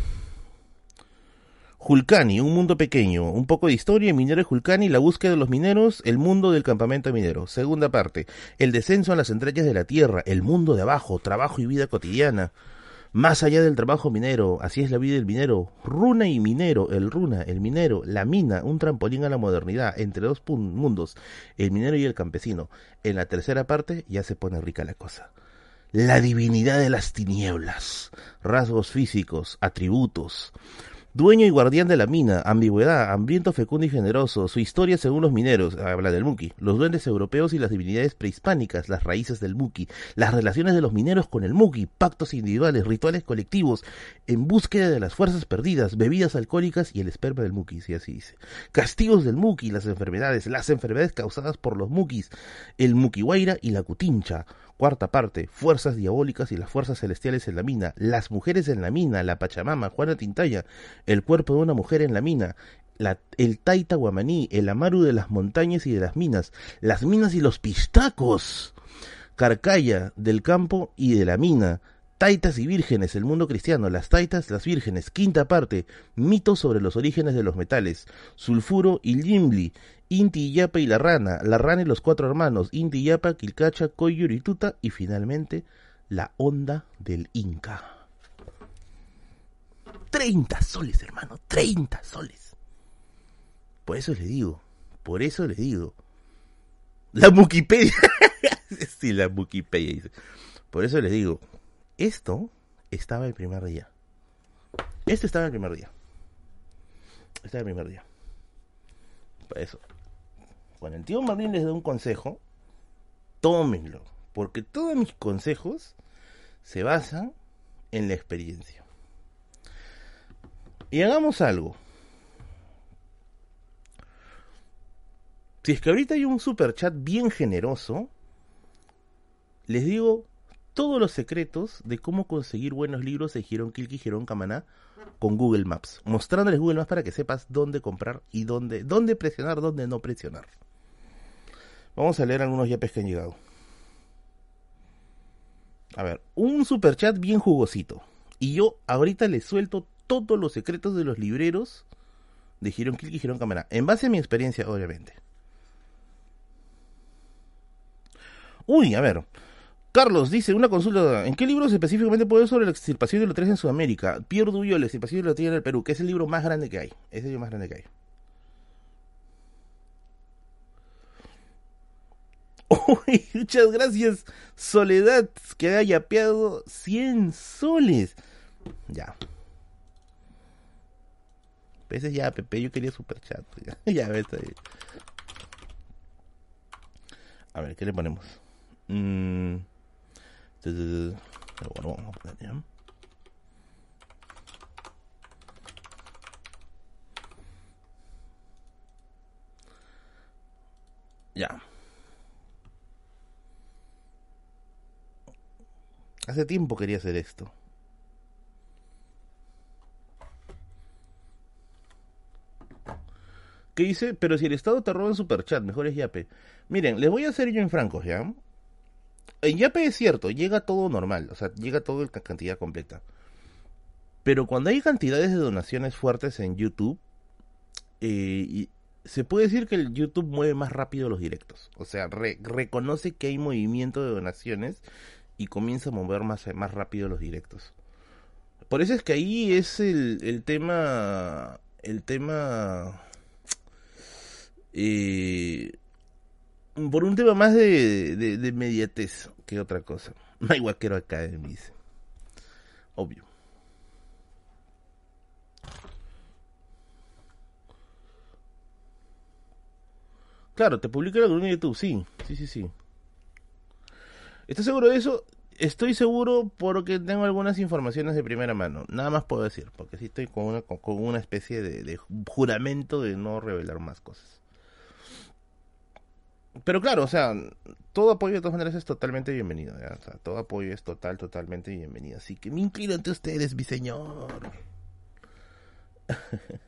[SPEAKER 1] Julcani, un mundo pequeño, un poco de historia, minero de Julcani, la búsqueda de los mineros, el mundo del campamento minero. Segunda parte, el descenso a las entrañas de la tierra, el mundo de abajo, trabajo y vida cotidiana. Más allá del trabajo minero, así es la vida del minero. Runa y minero, el runa, el minero, la mina, un trampolín a la modernidad, entre dos mundos, el minero y el campesino. En la tercera parte ya se pone rica la cosa. La divinidad de las tinieblas, rasgos físicos, atributos, Dueño y guardián de la mina, ambigüedad, hambriento, fecundo y generoso, su historia según los mineros, habla del Muki, los duendes europeos y las divinidades prehispánicas, las raíces del Muki, las relaciones de los mineros con el Muki, pactos individuales, rituales colectivos, en búsqueda de las fuerzas perdidas, bebidas alcohólicas y el esperma del Muki, si así dice. Castigos del Muki, las enfermedades, las enfermedades causadas por los Mukis, el Mukiwaira y la Cutincha, Cuarta parte, Fuerzas Diabólicas y las Fuerzas Celestiales en la Mina, Las Mujeres en la Mina, La Pachamama, Juana Tintaya, El Cuerpo de una Mujer en la Mina, el Taita Guamaní, el Amaru de las Montañas y de las Minas, Las Minas y los Pistacos, Carcaya del Campo y de la Mina, Taitas y Vírgenes, el mundo cristiano, las Taitas, las Vírgenes, quinta parte, mitos sobre los orígenes de los metales, Sulfuro y Limli, Inti Yapa y la rana, la rana y los cuatro hermanos, Inti Yapa, Quilcacha, Tuta y finalmente la onda del Inca. 30 soles, hermano, 30 soles. Por eso le digo, por eso le digo. La Wikipedia. sí, la Wikipedia dice. Por eso les digo, esto estaba el primer día. Esto estaba el primer día. Estaba el primer día. Por eso. Cuando el tío Martín les da un consejo, tómenlo. Porque todos mis consejos se basan en la experiencia. Y hagamos algo. Si es que ahorita hay un super chat bien generoso, les digo todos los secretos de cómo conseguir buenos libros de Girón Kilki Girón Camaná con Google Maps, mostrándoles Google Maps para que sepas dónde comprar y dónde, dónde presionar, dónde no presionar. Vamos a leer algunos yapes que han llegado. A ver, un super chat bien jugosito. Y yo ahorita les suelto todos los secretos de los libreros de Girón Kilki y Girón Camaná, en base a mi experiencia, obviamente. Uy, a ver, Carlos dice, una consulta, ¿en qué libros específicamente puede sobre la extirpación de los tres en Sudamérica? Pierre Duyol, la extirpación de los tres en el Perú, que es el libro más grande que hay. Es el libro más grande que hay. Uy, muchas gracias, Soledad, que haya yapeado 100 soles. Ya. Peces ya, Pepe, yo quería super chat. Ya, ya ves ahí. A ver, ¿qué le ponemos? Mmm... Bueno, vamos a poner ya. Ya. Hace tiempo quería hacer esto. ¿Qué dice? Pero si el Estado te roba en Superchat, mejor es Yape. Miren, les voy a hacer yo en francos, ¿ya? En Yape es cierto, llega todo normal, o sea, llega todo en cantidad completa. Pero cuando hay cantidades de donaciones fuertes en YouTube, eh, se puede decir que el YouTube mueve más rápido los directos. O sea, reconoce que hay movimiento de donaciones y comienza a mover más, más rápido los directos. Por eso es que ahí es el, el tema. El tema. Eh, por un tema más de, de, de mediatez que otra cosa. No hay Vaquero Academy, dice. Obvio. Claro, te publica la columna de YouTube, sí. Sí, sí, sí. ¿Estás seguro de eso? Estoy seguro porque tengo algunas informaciones de primera mano. Nada más puedo decir, porque sí estoy con una, especie de, juramento de no revelar más cosas. Pero claro, o sea, todo apoyo de todas maneras es totalmente bienvenido. O sea, todo apoyo es total, totalmente bienvenido. Así que me inclino ante ustedes, mi señor.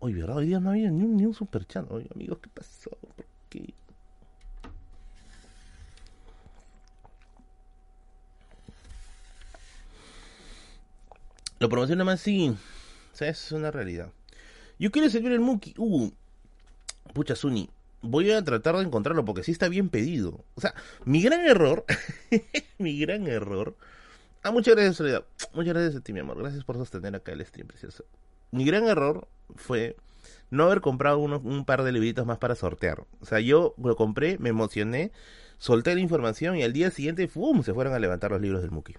[SPEAKER 1] Oye, ¿verdad? Hoy día no había ni un, ni un super chat. Oye, amigos, ¿qué pasó? ¿Por qué? Lo promociona más sí. O sea, es una realidad. Yo quiero servir el Muki. Uh, pucha, Suni. Voy a tratar de encontrarlo porque sí está bien pedido. O sea, mi gran error. mi gran error. Ah, muchas gracias, Soledad. Muchas gracias a ti, mi amor. Gracias por sostener acá el stream, precioso mi gran error fue no haber comprado un par de libritos más para sortear. O sea, yo lo compré, me emocioné, solté la información y al día siguiente, ¡fum! se fueron a levantar los libros del Muki.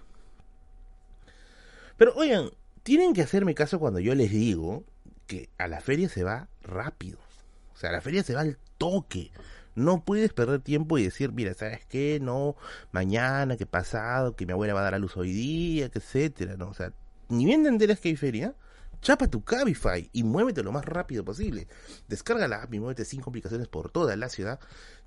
[SPEAKER 1] Pero oigan, tienen que hacerme caso cuando yo les digo que a la feria se va rápido. O sea, a la feria se va al toque. No puedes perder tiempo y decir, mira, ¿sabes qué? No, mañana, que pasado, que mi abuela va a dar a luz hoy día, que etcétera, ¿no? O sea, ni bien te enteras que hay feria, Chapa tu Cabify y muévete lo más rápido posible. Descarga la app y muévete sin complicaciones por toda la ciudad,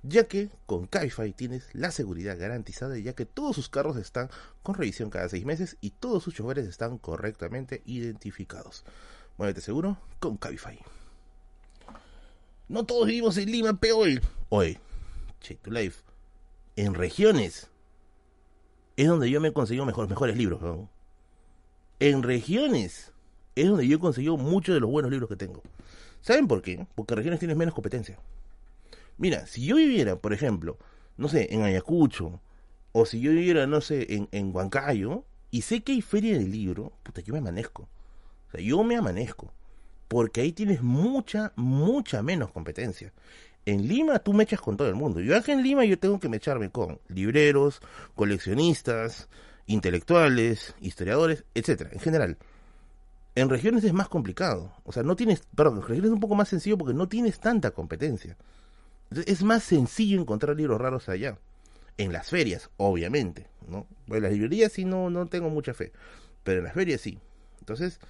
[SPEAKER 1] ya que con Cabify tienes la seguridad garantizada, ya que todos sus carros están con revisión cada seis meses y todos sus choferes están correctamente identificados. Muévete seguro con Cabify. No todos vivimos en Lima, hoy. Hoy, check to life. En regiones es donde yo me he conseguido mejores, mejores libros. En regiones es donde yo he conseguido muchos de los buenos libros que tengo. ¿Saben por qué? Porque regiones tienen menos competencia. Mira, si yo viviera, por ejemplo, no sé, en Ayacucho, o si yo viviera, no sé, en, Huancayo, y sé que hay feria de libro, puta, yo me amanezco. O sea, yo me amanezco. Porque ahí tienes mucha, mucha menos competencia. En Lima tú me echas con todo el mundo. Yo aquí en Lima yo tengo que me echarme con libreros, coleccionistas, intelectuales, historiadores, etcétera, en general. En regiones es más complicado. O sea, no tienes, perdón, en regiones es un poco más sencillo porque no tienes tanta competencia. Es más sencillo encontrar libros raros allá. En las ferias, obviamente, ¿no? En las librerías sí no, no tengo mucha fe, pero en las ferias sí. Entonces,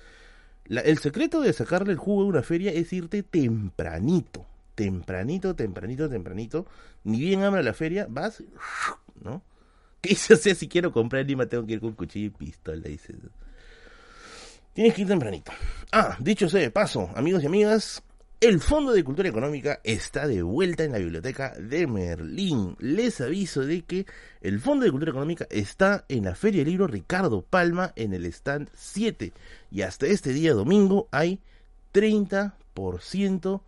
[SPEAKER 1] el secreto de sacarle el jugo a una feria es irte tempranito. Tempranito, tempranito, tempranito. Ni bien abra la feria, vas, ¿no? ¿Qué dice? O sea, si quiero comprar Lima tengo que ir con cuchillo y pistola, dice. Tienes que ir tempranito. Ah, dicho sea paso, amigos y amigas, el Fondo de Cultura Económica está de vuelta en la biblioteca de Merlín. Les aviso de que el Fondo de Cultura Económica está en la Feria del Libro Ricardo Palma en el stand 7. Y hasta este día domingo hay 30%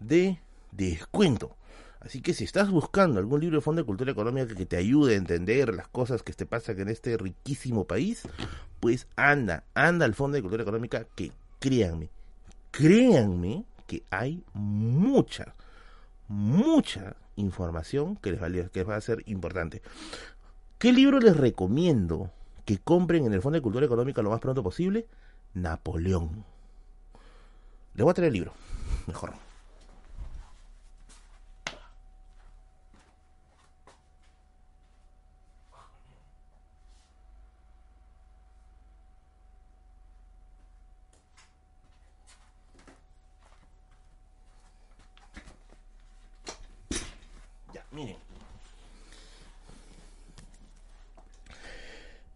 [SPEAKER 1] de descuento. Así que si estás buscando algún libro de Fondo de Cultura Económica que te ayude a entender las cosas que te pasan en este riquísimo país, pues anda, anda al Fondo de Cultura Económica que créanme, créanme que hay mucha, mucha información que les, va, a ser importante. ¿Qué libro les recomiendo que compren en el Fondo de Cultura Económica lo más pronto posible? Napoleón. Les voy a traer el libro, mejor.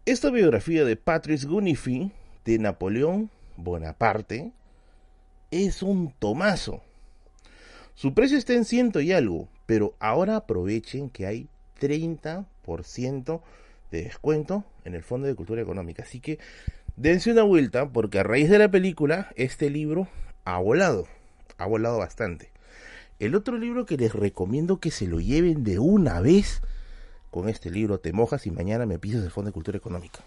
[SPEAKER 1] Esta biografía de Patrice Gunifi de Napoleón Bonaparte es un tomazo. Su precio está en ciento y algo, pero ahora aprovechen que hay 30% de descuento en el Fondo de Cultura Económica. Así que dense una vuelta porque a raíz de la película este libro ha volado, ha volado bastante. El otro libro que les recomiendo que se lo lleven de una vez con este libro te mojas y mañana me pisas el Fondo de Cultura Económica.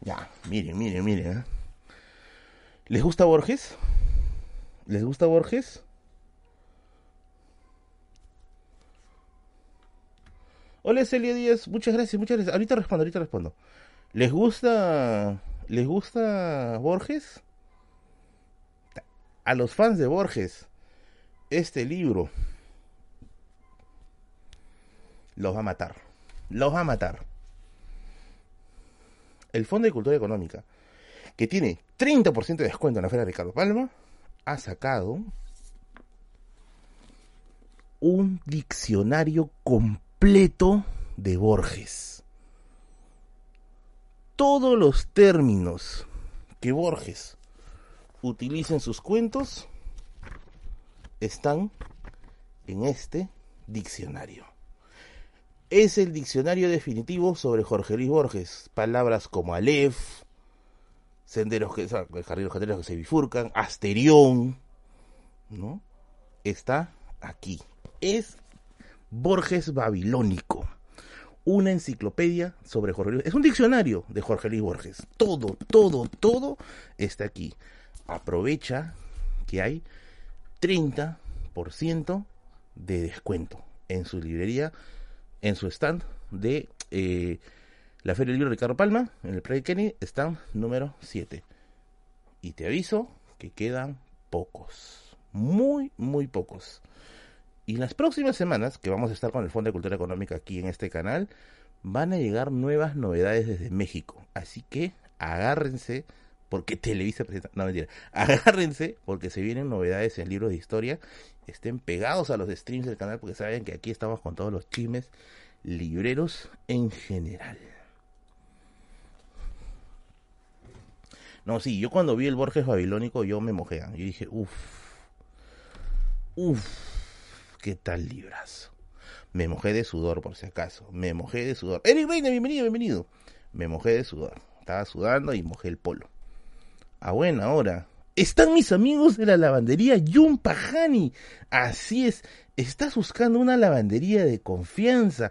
[SPEAKER 1] Ya, miren, miren, miren. ¿eh? ¿Les gusta Borges? ¿Les gusta Borges? Hola Celia Díaz, muchas gracias, muchas gracias. Ahorita respondo, ahorita respondo. ¿Les gusta les gusta Borges? A los fans de Borges, este libro los va a matar. Los va a matar. El Fondo de Cultura Económica, que tiene 30% de descuento en la Feria de Ricardo Palma, ha sacado un diccionario completo completo de Borges. Todos los términos que Borges utiliza en sus cuentos están en este diccionario. Es el diccionario definitivo sobre Jorge Luis Borges. Palabras como Aleph, senderos que, que se bifurcan, Asterión, ¿no? Está aquí. Es Borges Babilónico. Una enciclopedia sobre Jorge Luis. Es un diccionario de Jorge Luis Borges. Todo, todo, todo está aquí. Aprovecha que hay 30% de descuento en su librería, en su stand de eh, la Feria del Libro de Ricardo Palma, en el Play Kenny, stand número 7. Y te aviso que quedan pocos. Muy, muy pocos. Y las próximas semanas, que vamos a estar con el Fondo de Cultura Económica aquí en este canal, van a llegar nuevas novedades desde México. Así que agárrense, porque Televisa presenta. No, mentira. Agárrense, porque se vienen novedades en libros de historia. Estén pegados a los streams del canal, porque saben que aquí estamos con todos los chismes libreros en general. No, sí, yo cuando vi el Borges Babilónico, yo me mojé. Yo dije, uff, uff qué tal libras. Me mojé de sudor, por si acaso. Me mojé de sudor. Eric Reina, bienvenido, bienvenido. Me mojé de sudor. Estaba sudando y mojé el polo. A buena hora. Están mis amigos de la lavandería Yumpajani. Así es. Estás buscando una lavandería de confianza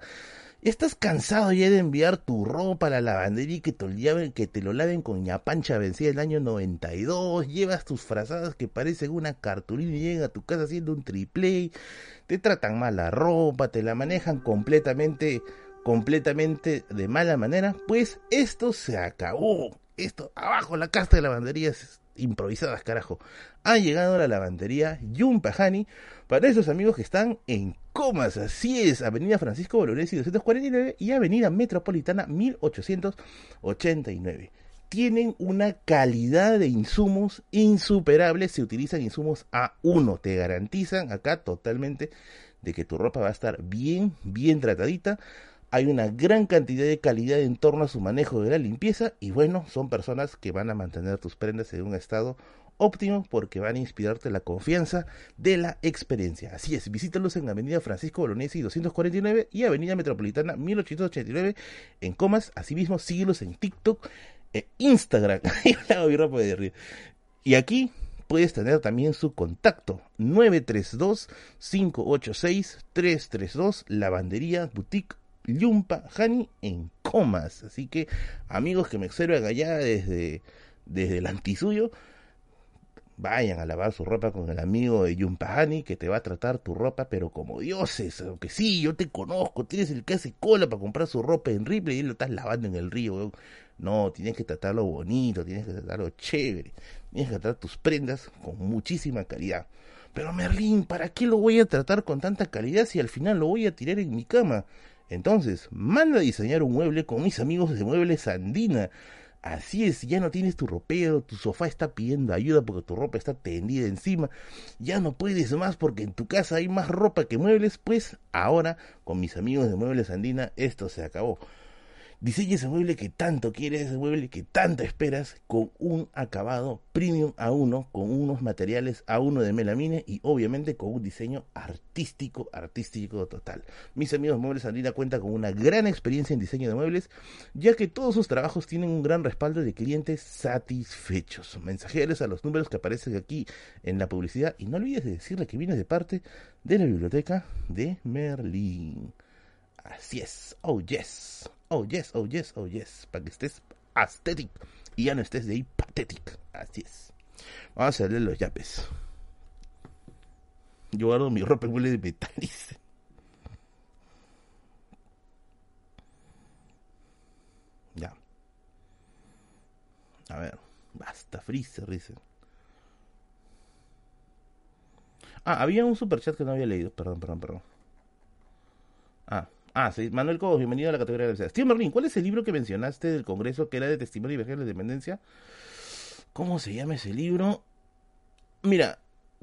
[SPEAKER 1] ¿Estás cansado ya de enviar tu ropa a la lavandería y que te, que te lo laven con ñapancha vencida el año 92? Llevas tus frazadas que parecen una cartulina y llegan a tu casa haciendo un triple. Te tratan mal la ropa, te la manejan completamente, completamente de mala manera. Pues esto se acabó. Esto, abajo la casta de lavanderías improvisadas, carajo. Ha llegado la lavandería Yumpajani para esos amigos que están en comas. Así es, Avenida Francisco Bolognesi 249 y Avenida Metropolitana 1889. Tienen una calidad de insumos insuperable, se utilizan insumos A1, te garantizan acá totalmente de que tu ropa va a estar bien, bien tratadita. Hay una gran cantidad de calidad en torno a su manejo de la limpieza y bueno, son personas que van a mantener tus prendas en un estado óptimo porque van a inspirarte la confianza de la experiencia. Así es, visítalos en Avenida Francisco Bolognesi 249 y Avenida Metropolitana 1889 en Comas. Asimismo, síguelos en TikTok e Instagram. y aquí puedes tener también su contacto 932-586-332 Lavandería Boutique Yumpa Hani en Comas. Así que amigos que me observan allá desde, desde el antisuyo, Vayan a lavar su ropa con el amigo de Yumpahani que te va a tratar tu ropa, pero como dioses. Aunque sí, yo te conozco, tienes el que hace cola para comprar su ropa en Ripley y lo estás lavando en el río. No, tienes que tratarlo bonito, tienes que tratarlo chévere. Tienes que tratar tus prendas con muchísima calidad. Pero Merlín, ¿para qué lo voy a tratar con tanta calidad si al final lo voy a tirar en mi cama? Entonces, manda a diseñar un mueble con mis amigos de Muebles Andina Así es, ya no tienes tu ropero, tu sofá está pidiendo ayuda porque tu ropa está tendida encima, ya no puedes más porque en tu casa hay más ropa que muebles, pues ahora con mis amigos de Muebles Andina esto se acabó. Diseña ese mueble que tanto quieres, ese mueble que tanto esperas, con un acabado premium a uno, con unos materiales a uno de melamine y obviamente con un diseño artístico, artístico total. Mis amigos Muebles Andina cuentan con una gran experiencia en diseño de muebles, ya que todos sus trabajos tienen un gran respaldo de clientes satisfechos. Mensajeros a los números que aparecen aquí en la publicidad y no olvides de decirle que vienes de parte de la biblioteca de Merlín. Así es, oh yes. Oh, yes, oh, yes, oh, yes. Para que estés aesthetic. Y ya no estés de ahí pathetic. Así es. Vamos a leer los yapes. Yo guardo mi ropa en huele de metal. Ya. A ver. Basta, Freezer, dice. Ah, había un superchat que no había leído. Perdón, perdón, perdón. Ah, ah, sí. Manuel Cobos, bienvenido a la categoría de la Steve Merlin, ¿cuál es el libro que mencionaste del Congreso que era de testimonio y viaje de la independencia? ¿Cómo se llama ese libro? Mira,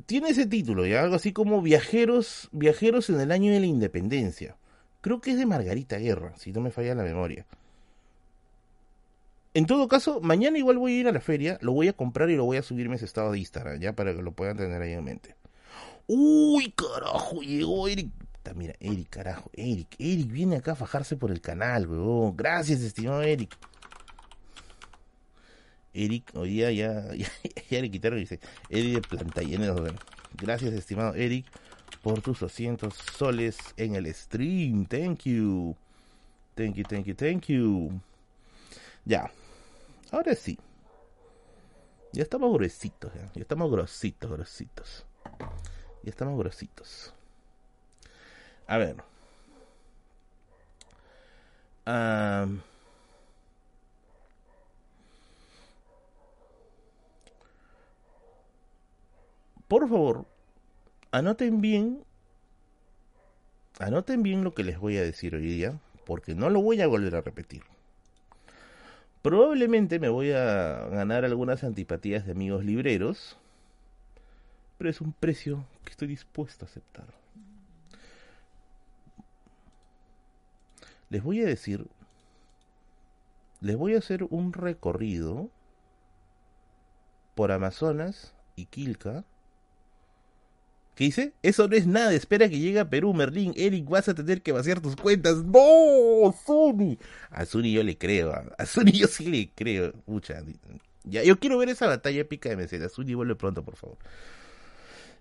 [SPEAKER 1] tiene ese título, algo así como Viajeros, Viajeros en el año de la independencia. Creo que es de Margarita Guerra, si no me falla la memoria. En todo caso, mañana igual voy a ir a la feria, lo voy a comprar y lo voy a subir en ese estado de Instagram, ya para que lo puedan tener ahí en mente. Uy, carajo, llegó Eric. Mira, Eric, carajo, Eric, Eric viene acá a fajarse por el canal, weón. Gracias, estimado Eric. Eric, hoy día ya, ya, le quitaron, dice, Eric de planta Gracias, estimado Eric, por tus 200 soles en el stream. Thank you. Thank you, thank you, thank you. Ya, ahora sí. Ya estamos gruesitos, ya, ya estamos grositos, grositos. Ya estamos grositos. A ver. Por favor, anoten bien, anoten bien lo que les voy a decir hoy día, porque no lo voy a volver a repetir. Probablemente me voy a ganar algunas antipatías de amigos libreros, pero es un precio que estoy dispuesto a aceptar. Les voy a decir, les voy a hacer un recorrido por Amazonas y Quilca ¿Qué dice? Eso no es nada, espera que llegue a Perú, Merlín. Eric, vas a tener que vaciar tus cuentas. ¡No! ¡Zuni! A Zuni yo le creo, a Zuni yo sí le creo. Mucha. Ya, yo quiero ver esa batalla épica de Mesera. Zuni, vuelve pronto, por favor.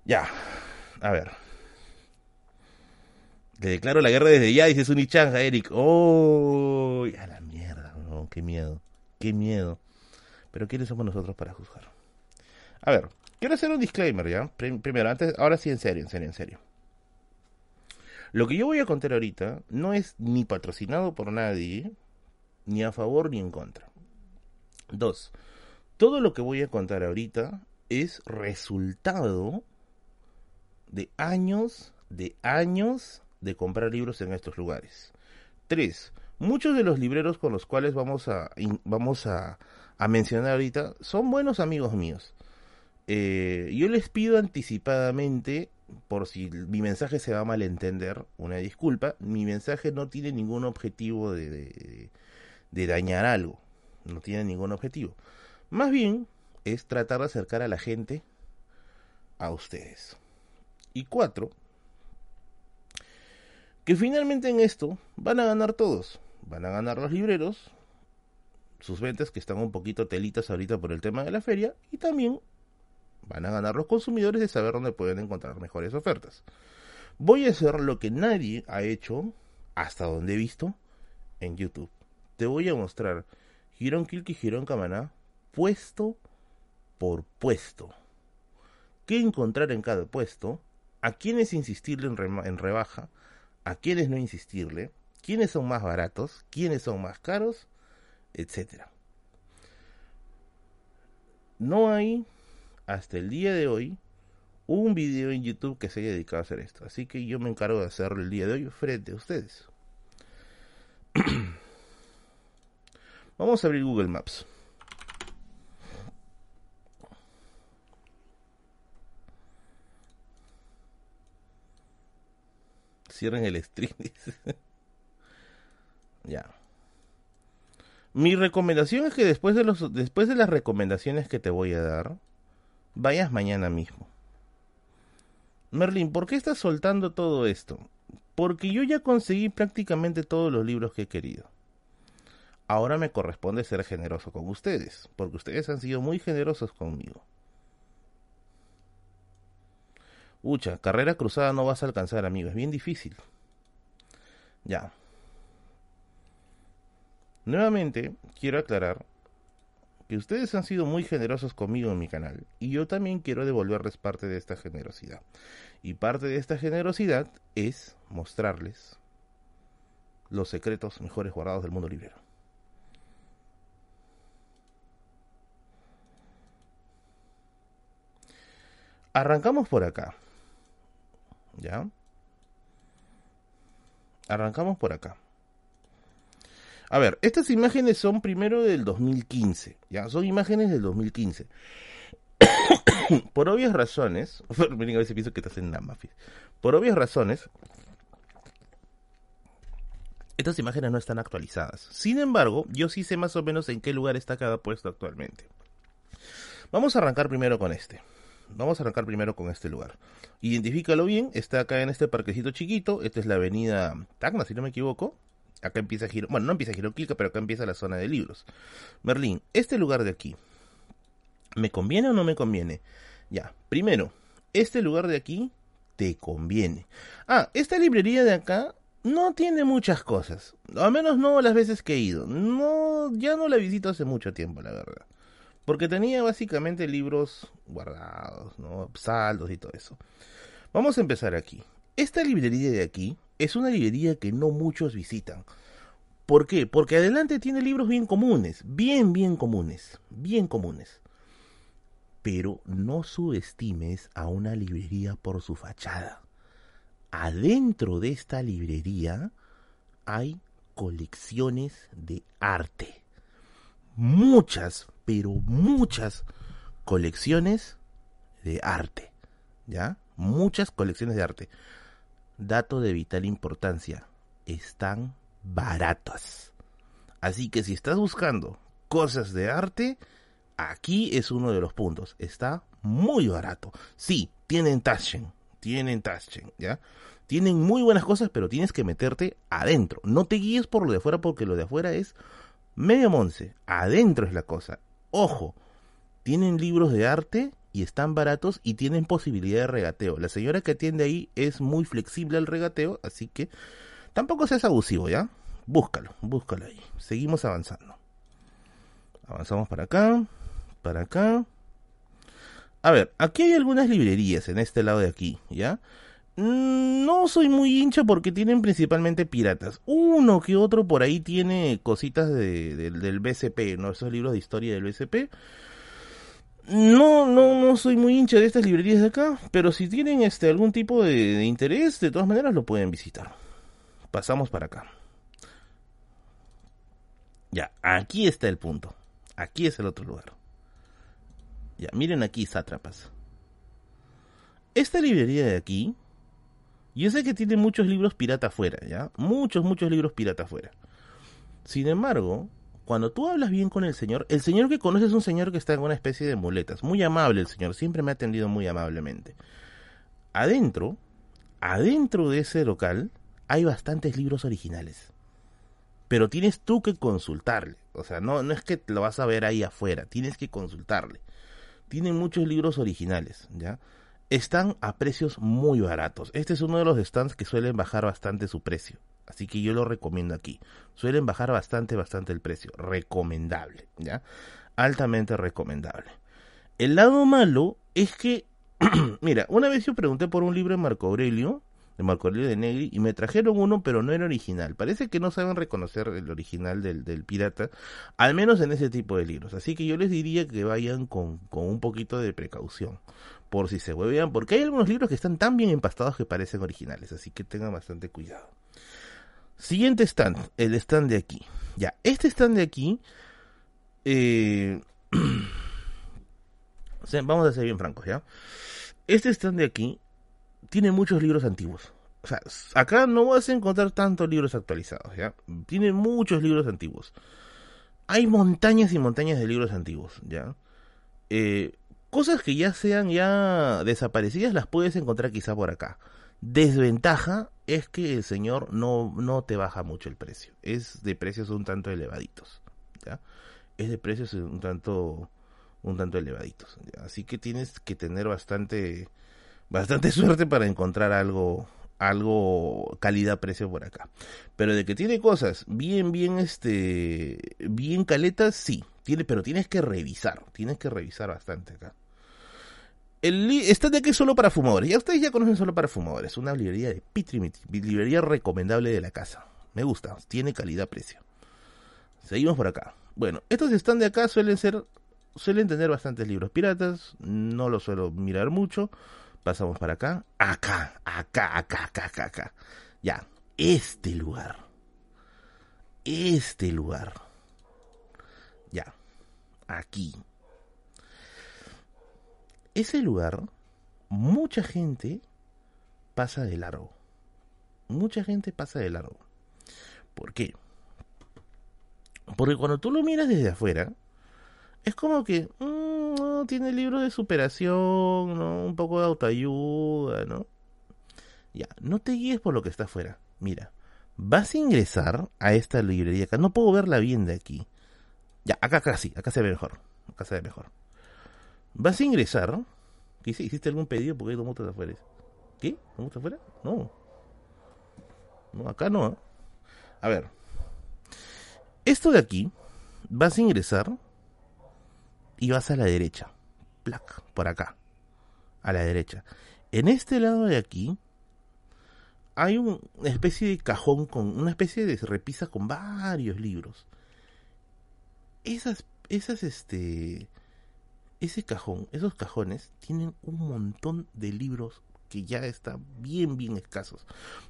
[SPEAKER 1] Ya, a ver. Le declaro la guerra desde ya, dice Zuni Changa, Eric. ¡Oh! A la mierda, qué miedo, qué miedo. Pero ¿quiénes somos nosotros para juzgar? A ver, Quiero hacer un disclaimer, ¿ya? Primero, antes, ahora sí, en serio, en serio, en serio. Lo que yo voy a contar ahorita no es ni patrocinado por nadie, ni a favor ni en contra. Dos, todo lo que voy a contar ahorita es resultado de años, de años de comprar libros en estos lugares. Tres, muchos de los libreros con los cuales vamos a, vamos a, mencionar ahorita son buenos amigos míos. Eh, yo les pido anticipadamente, por si mi mensaje se va a malentender, una disculpa, mi mensaje no tiene ningún objetivo de, de, dañar algo, no tiene ningún objetivo. Más bien es tratar de acercar a la gente a ustedes. Y cuatro, que finalmente en esto van a ganar todos. Van a ganar los libreros, sus ventas que están un poquito telitas ahorita por el tema de la feria, y también Van a ganar los consumidores de saber dónde pueden encontrar mejores ofertas. Voy a hacer lo que nadie ha hecho, hasta donde he visto, en YouTube. Te voy a mostrar Girón Kilk y Girón Camaná puesto por puesto. ¿Qué encontrar en cada puesto? ¿A quiénes insistirle en, en rebaja? ¿A quiénes no insistirle? ¿Quiénes son más baratos? ¿Quiénes son más caros? Etcétera. No hay hasta el día de hoy un video en YouTube que se haya dedicado a hacer esto. Así que yo me encargo de hacerlo el día de hoy frente a ustedes. Vamos a abrir Google Maps. Cierren el stream. ya. Mi recomendación es que después de los después de las recomendaciones que te voy a dar, vayas mañana mismo. Merlin, ¿por qué estás soltando todo esto? Porque yo ya conseguí prácticamente todos los libros que he querido. Ahora me corresponde ser generoso con ustedes, porque ustedes han sido muy generosos conmigo. Ucha, carrera cruzada no vas a alcanzar, amigo, es bien difícil. Ya. Nuevamente, quiero aclarar que ustedes han sido muy generosos conmigo en mi canal y yo también quiero devolverles parte de esta generosidad. Y parte de esta generosidad es mostrarles los secretos mejores guardados del mundo librero. Arrancamos por acá. ¿Ya? Arrancamos por acá. A ver, estas imágenes son primero del 2015, ya, son imágenes del 2015. por obvias razones, a veces pienso que estás en la mafia. Por obvias razones, estas imágenes no están actualizadas. Sin embargo, yo sí sé más o menos en qué lugar está cada puesto actualmente. Vamos a arrancar primero con este. Vamos a arrancar primero con este lugar. Identifícalo bien, está acá en este parquecito chiquito. Esta es la avenida Tacna, si no me equivoco. Acá empieza Giro, bueno, no empieza Giroquilca, pero acá empieza la zona de libros. Merlín, este lugar de aquí, ¿me conviene o no me conviene? Ya, primero, este lugar de aquí te conviene. Ah, esta librería de acá no tiene muchas cosas. Al menos no las veces que he ido. No, ya no la visito hace mucho tiempo, la verdad. Porque tenía básicamente libros guardados, ¿no? Saldos y todo eso. Vamos a empezar aquí. Esta librería de aquí es una librería que no muchos visitan. ¿Por qué? Porque adelante tiene libros bien comunes, bien, bien comunes, bien comunes. Pero no subestimes a una librería por su fachada. Adentro de esta librería hay colecciones de arte. Muchas, pero muchas colecciones de arte. ¿Ya? Muchas colecciones de arte. Dato de vital importancia. Están baratas. Así que si estás buscando cosas de arte, aquí es uno de los puntos. Está muy barato. Sí, tienen Taschen, tienen Taschen, ¿ya? Tienen muy buenas cosas, pero tienes que meterte adentro. No te guíes por lo de afuera porque lo de afuera es medio monce. Adentro es la cosa. Ojo, tienen libros de arte y están baratos y tienen posibilidad de regateo. La señora que atiende ahí es muy flexible al regateo, así que tampoco seas abusivo, ¿ya? Búscalo, búscalo ahí. Seguimos avanzando. Avanzamos para acá, para acá. A ver, aquí hay algunas librerías en este lado de aquí, ¿ya? Mm, no soy muy hincha porque tienen principalmente piratas. Uno que otro por ahí tiene cositas del BCP, ¿no? Esos libros de historia del BCP. No, no, no soy muy hincha de estas librerías de acá, pero si tienen este algún tipo de, interés, de todas maneras lo pueden visitar. Pasamos para acá. Ya, aquí está el punto. Aquí es el otro lugar. Ya, miren aquí, sátrapas. Esta librería de aquí yo sé que tiene muchos libros pirata afuera, ¿ya? Muchos, muchos libros pirata afuera. Sin embargo, cuando tú hablas bien con el señor, el señor que conoces es un señor que está en una especie de muletas. Muy amable el señor, siempre me ha atendido muy amablemente. Adentro, adentro de ese local, hay bastantes libros originales. Pero tienes tú que consultarle. O sea, no, no es que lo vas a ver ahí afuera, tienes que consultarle. Tienen muchos libros originales, ¿ya? Están a precios muy baratos. Este es uno de los stands que suelen bajar bastante su precio. Así que yo lo recomiendo aquí. Suelen bajar bastante, bastante el precio. Recomendable, ¿ya? Altamente recomendable. El lado malo es que, mira, una vez yo pregunté por un libro de Marco Aurelio, de Marco Aurelio de Negri, y me trajeron uno, pero no era original. Parece que no saben reconocer el original del, del pirata, al menos en ese tipo de libros. Así que yo les diría que vayan con, con un poquito de precaución por si se huevean, porque hay algunos libros que están tan bien empastados que parecen originales, así que tengan bastante cuidado. Siguiente stand, el stand de aquí. Ya, este stand de aquí, eh, vamos a ser bien francos, ¿ya? Este stand de aquí tiene muchos libros antiguos. O sea, acá no vas a encontrar tantos libros actualizados, ¿ya? Tiene muchos libros antiguos. Hay montañas y montañas de libros antiguos, ¿ya? Eh, Cosas que ya sean ya desaparecidas las puedes encontrar quizá por acá. Desventaja es que el señor no, no te baja mucho el precio. Es de precios un tanto elevaditos. ¿ya? Es de precios un tanto un tanto elevaditos. Así que tienes que tener bastante bastante suerte para encontrar algo algo calidad precio por acá. Pero de que tiene cosas bien bien este bien caletas sí, tiene, pero tienes que revisar, tienes que revisar bastante acá. El está de es solo para fumadores. Ya ustedes ya conocen solo para fumadores. Una librería de Pitrimiti, librería recomendable de la casa. Me gusta, tiene calidad-precio. Seguimos por acá. Bueno, estos están de acá suelen ser, suelen tener bastantes libros piratas. No los suelo mirar mucho. Pasamos para acá. Acá, acá, acá, acá, acá, acá. Ya, este lugar. Este lugar. Ya, aquí ese lugar, mucha gente pasa de largo. Mucha gente pasa de largo. ¿Por qué? Porque cuando tú lo miras desde afuera, es como que mm, tiene libros de superación, ¿no? un poco de autoayuda, ¿no? Ya, no te guíes por lo que está afuera. Mira, vas a ingresar a esta librería acá. No puedo verla bien de aquí. Ya, acá, acá sí, acá se ve mejor. Acá se ve mejor. Vas a ingresar. ¿Qué ¿Hiciste algún pedido? porque hay dos motos afuera? ¿Qué? ¿Dos motos afuera? No. No, acá no. ¿eh? A ver. Esto de aquí, vas a ingresar y vas a la derecha. Plac, por acá. A la derecha. En este lado de aquí hay una especie de cajón con una especie de repisa con varios libros. Esas, esas, este, ese cajón, esos cajones tienen un montón de libros que ya están bien, bien escasos.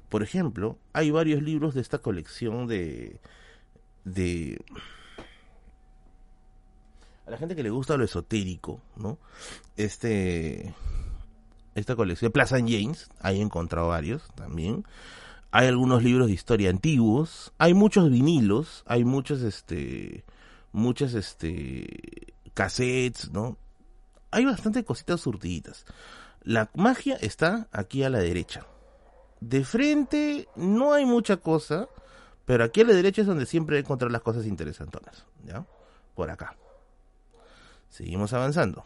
[SPEAKER 1] Por ejemplo, hay varios libros de esta colección de... de a la gente que le gusta lo esotérico, ¿no? Este esta colección Plaza James, ahí he encontrado varios también. Hay algunos libros de historia antiguos, hay muchos vinilos, hay muchos este muchas este cassettes, ¿no? Hay bastante cositas surtiditas. La magia está aquí a la derecha. De frente no hay mucha cosa, pero aquí a la derecha es donde siempre encontrar las cosas interesantonas, ¿ya? Por acá. Seguimos avanzando.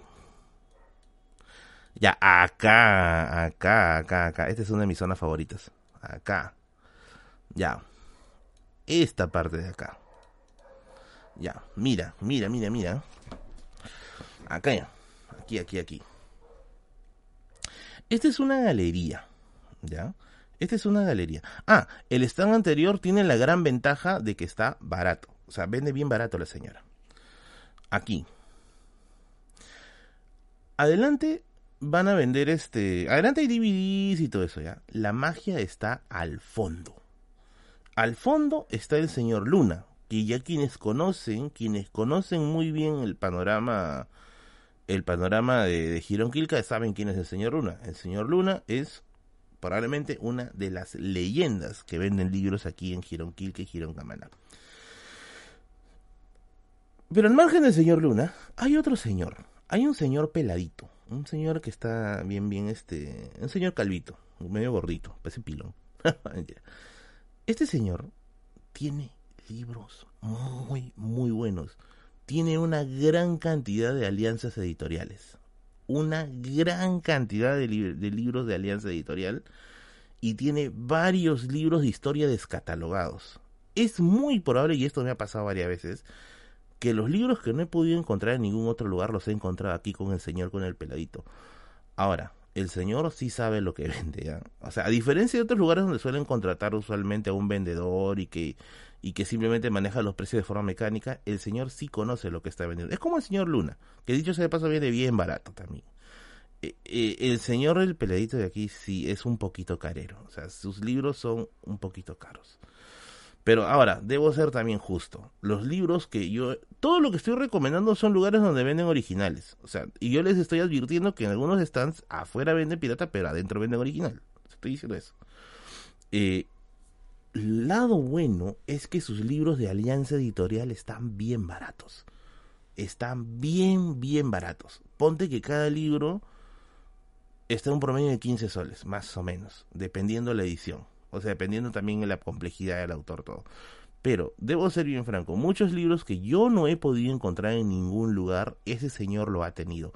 [SPEAKER 1] Ya, acá, acá, acá, acá. Esta es una de mis zonas favoritas. Acá. Ya. Esta parte de acá. Ya, mira, mira, mira, mira. Acá ya. Aquí, aquí, aquí. Esta es una galería. ¿Ya? Esta es una galería. Ah, el stand anterior tiene la gran ventaja de que está barato. O sea, vende bien barato la señora. Aquí. Adelante van a vender este. Adelante hay DVDs y todo eso, ¿ya? La magia está al fondo. Al fondo está el señor Luna, que ya quienes conocen, quienes conocen muy bien el panorama, el panorama de, de Girón saben quién es el señor Luna. El señor Luna es probablemente una de las leyendas que venden libros aquí en Girón Quilca y Girón. Pero al margen del señor Luna, hay otro señor. Hay un señor peladito. Un señor que está bien, bien, este. Un señor calvito. Medio gordito. Parece pilón. este señor tiene libros muy, muy buenos. Tiene una gran cantidad de alianzas editoriales. Una gran cantidad de, libros de alianza editorial. Y tiene varios libros de historia descatalogados. Es muy probable, y esto me ha pasado varias veces, que los libros que no he podido encontrar en ningún otro lugar los he encontrado aquí con el señor con el peladito. Ahora, el señor sí sabe lo que vende, O sea, a diferencia de otros lugares donde suelen contratar usualmente a un vendedor y que y que simplemente maneja los precios de forma mecánica, el señor sí conoce lo que está vendiendo. Es como el señor Luna, que dicho sea de paso viene bien barato también. Eh, el señor el peladito de aquí sí es un poquito carero, o sea, sus libros son un poquito caros. Pero ahora, debo ser también justo. Los libros que yo... Todo lo que estoy recomendando son lugares donde venden originales. O sea, y yo les estoy advirtiendo que en algunos stands afuera venden pirata, pero adentro venden original. Estoy diciendo eso. Eh, lado bueno es que sus libros de Alianza Editorial están bien baratos. Están bien, bien baratos. Ponte que cada libro está en un promedio de 15 soles, más o menos, dependiendo la edición. O sea, dependiendo también de la complejidad del autor, todo. Pero, debo ser bien franco, muchos libros que yo no he podido encontrar en ningún lugar, ese señor lo ha tenido.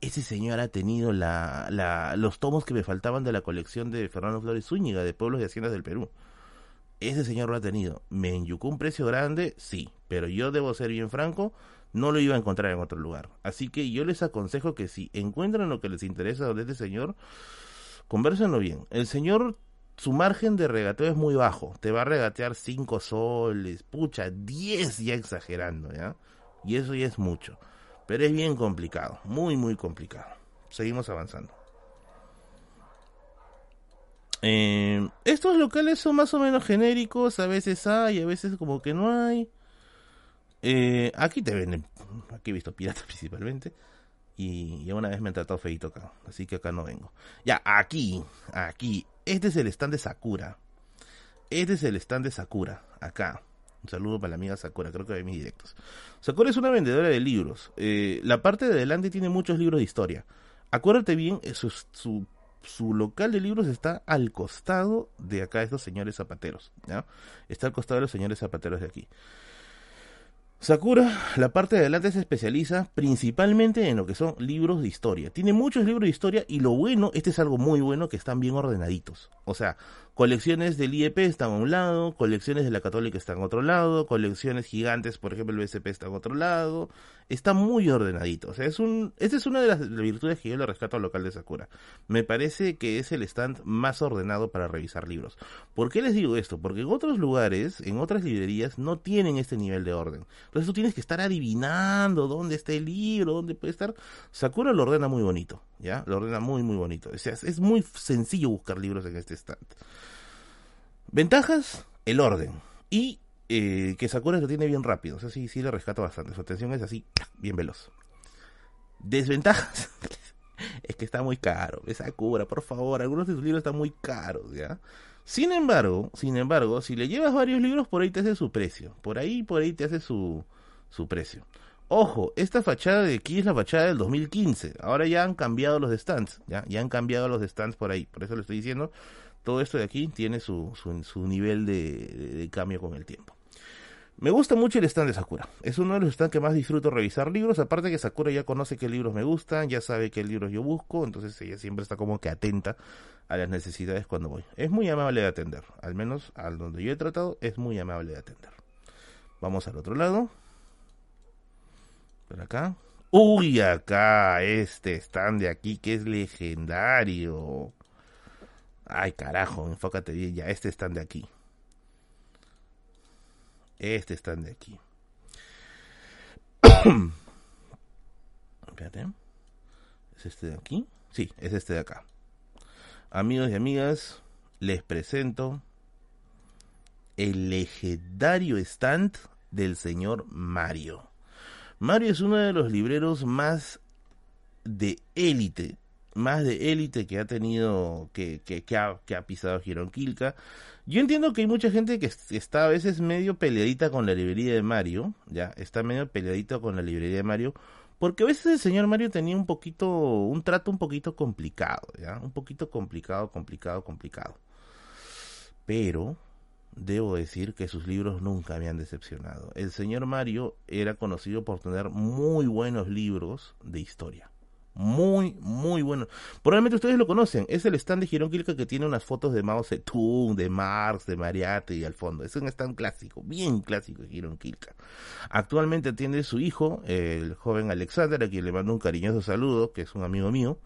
[SPEAKER 1] Ese señor ha tenido la, la, los tomos que me faltaban de la colección de Fernando Flores Zúñiga, de Pueblos y Haciendas del Perú ese señor lo ha tenido. ¿Me enyucó un precio grande? Sí, pero yo debo ser bien franco, no lo iba a encontrar en otro lugar. Así que yo les aconsejo que si encuentran lo que les interesa de este señor, conversenlo bien. El señor, su margen de regateo es muy bajo. Te va a regatear 5 soles, pucha, 10 ya exagerando, ¿ya? Y eso ya es mucho. Pero es bien complicado, muy, muy complicado. Seguimos avanzando. Eh, estos locales son más o menos genéricos, a veces hay, a veces como que no hay. Eh, aquí te venden, aquí he visto piratas principalmente. Y una vez me han tratado feito acá, así que acá no vengo. Ya, aquí, aquí, este es el stand de Sakura. Este es el stand de Sakura, acá. Un saludo para la amiga Sakura, creo que ve mis directos. Sakura es una vendedora de libros. Eh, la parte de adelante tiene muchos libros de historia. Acuérdate bien, su, su, su, local de libros está al costado de acá, estos señores zapateros. Está al costado de los señores zapateros de aquí. Sakura, la parte de adelante se especializa principalmente en lo que son libros de historia. Tiene muchos libros de historia y lo bueno, este es algo muy bueno, que están bien ordenaditos. O sea, colecciones del IEP están a un lado, colecciones de la Católica están a otro lado, colecciones gigantes, por ejemplo, el BSP está a otro lado. Está muy ordenadito. O sea, es un, esta es una de las virtudes que yo le rescato al local de Sakura. Me parece que es el stand más ordenado para revisar libros. ¿Por qué les digo esto? Porque en otros lugares, en otras librerías, no tienen este nivel de orden. Entonces tú tienes que estar adivinando dónde está el libro, dónde puede estar. Sakura lo ordena muy bonito, ¿ya? Lo ordena muy, muy bonito. O es muy sencillo buscar libros en este stand. Ventajas, el orden. Y eh, que Sakura lo tiene bien rápido. O sea, sí, sí le rescato bastante. Su atención es así, bien veloz. Desventajas. es que está muy caro. Sakura, por favor. Algunos de sus libros están muy caros, ¿ya? Sin embargo, sin embargo, si le llevas varios libros, por ahí te hace su precio. Por ahí, por ahí te hace su, su precio. Ojo, esta fachada de aquí es la fachada del 2015. Ahora ya han cambiado los stands, ¿ya? Ya han cambiado los stands por ahí. Por eso le estoy diciendo, todo esto de aquí tiene su, su, nivel de, cambio con el tiempo. Me gusta mucho el stand de Sakura. Es uno de los stands que más disfruto revisar libros. Aparte que Sakura ya conoce qué libros me gustan, ya sabe qué libros yo busco, entonces ella siempre está como que atenta a las necesidades cuando voy. Es muy amable de atender. Al menos al donde yo he tratado, es muy amable de atender. Vamos al otro lado. Por acá. Uy, acá, este stand de aquí que es legendario. Ay, carajo, enfócate bien ya. Este están de aquí. Este están de aquí. Espérate. ¿Es este de aquí? Sí, es este de acá. Amigos y amigas, les presento el legendario stand del señor Mario. Mario es uno de los libreros más de élite más de élite que ha tenido, que, que, que, ha, pisado Giron Kilka. Yo entiendo que hay mucha gente que está a veces medio peleadita con la librería de Mario, ya, está medio peleadito con la librería de Mario, porque a veces el señor Mario tenía un poquito, un trato un poquito complicado, ya, un poquito complicado, complicado, complicado. Pero debo decir que sus libros nunca me han decepcionado. El señor Mario era conocido por tener muy buenos libros de historia muy, muy bueno. Probablemente ustedes lo conocen. Es el stand de Girón Kilka que tiene unas fotos de Mao Zedong, de Marx, de Mariate y al fondo. Es un stand clásico, bien clásico de. Actualmente atiende su hijo, el joven Alexander, a quien le mando un cariñoso saludo, que es un amigo mío.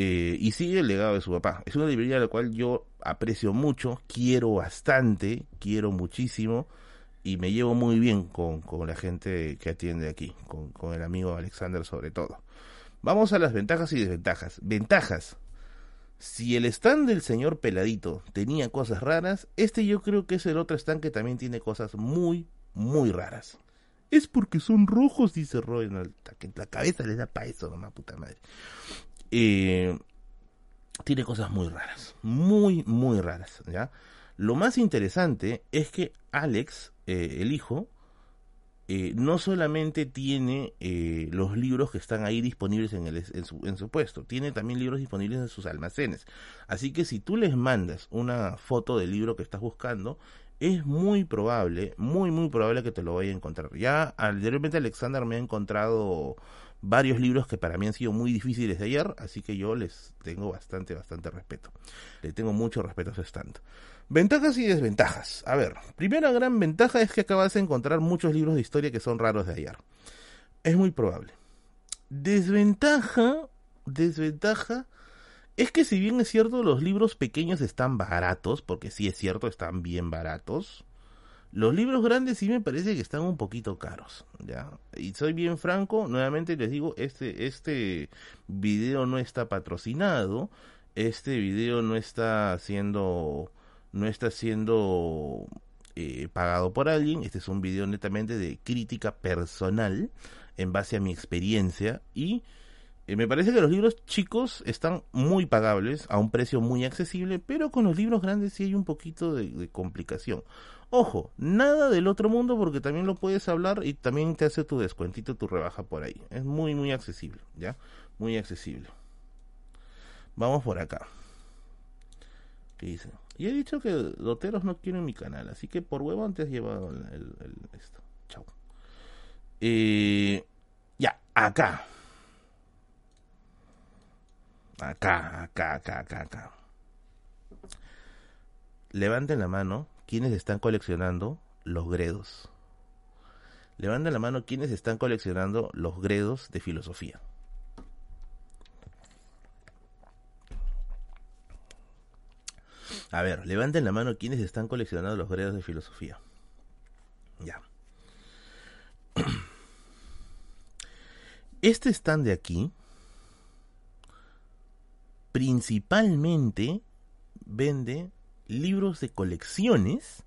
[SPEAKER 1] Eh, y sigue el legado de su papá. Es una librería a la cual yo aprecio mucho, quiero bastante, quiero muchísimo y me llevo muy bien con, con la gente que atiende aquí, con, con el amigo Alexander sobre todo. Vamos a las ventajas y desventajas. Ventajas. Si el stand del señor Peladito tenía cosas raras, este yo creo que es el otro stand que también tiene cosas muy, muy raras. Es porque son rojos, dice Roy. la cabeza le da para eso, mamá puta madre. Eh, tiene cosas muy raras. Muy, muy raras. ¿ya? Lo más interesante es que Alex, eh, el hijo, eh, no solamente tiene eh, los libros que están ahí disponibles en, el, en, su, en su puesto, tiene también libros disponibles en sus almacenes. Así que si tú les mandas una foto del libro que estás buscando, es muy probable, muy, muy probable que te lo vaya a encontrar. Ya anteriormente Alexander me ha encontrado varios libros que para mí han sido muy difíciles de hallar, así que yo les tengo bastante, bastante respeto. Le tengo mucho respeto a su stand. Ventajas y desventajas. A ver, primera gran ventaja es que acabas de encontrar muchos libros de historia que son raros de hallar. Es muy probable. Desventaja, desventaja, es que si bien es cierto los libros pequeños están baratos, porque sí es cierto, están bien baratos, los libros grandes sí me parece que están un poquito caros, ¿ya? Y soy bien franco, nuevamente les digo, este, este video no está patrocinado, este video no está siendo no está siendo eh, pagado por alguien, este es un video netamente de crítica personal en base a mi experiencia y eh, me parece que los libros chicos están muy pagables a un precio muy accesible, pero con los libros grandes sí hay un poquito de, complicación. Ojo, nada del otro mundo porque también lo puedes hablar y también te hace tu descuentito, tu rebaja por ahí. Es muy, muy accesible, ¿ya? Muy accesible. Vamos por acá. ¿Qué dice? Y he dicho que Doteros no quieren mi canal, así que por huevo antes llevado el, esto. Chao. Eh, ya, acá. Acá, acá, acá, acá, acá. Levanten la mano quienes están coleccionando los gredos. Levanten la mano quienes están coleccionando los gredos de filosofía. A ver, levanten la mano quienes están coleccionando los gredos de filosofía. Ya. Este stand de aquí principalmente vende libros de colecciones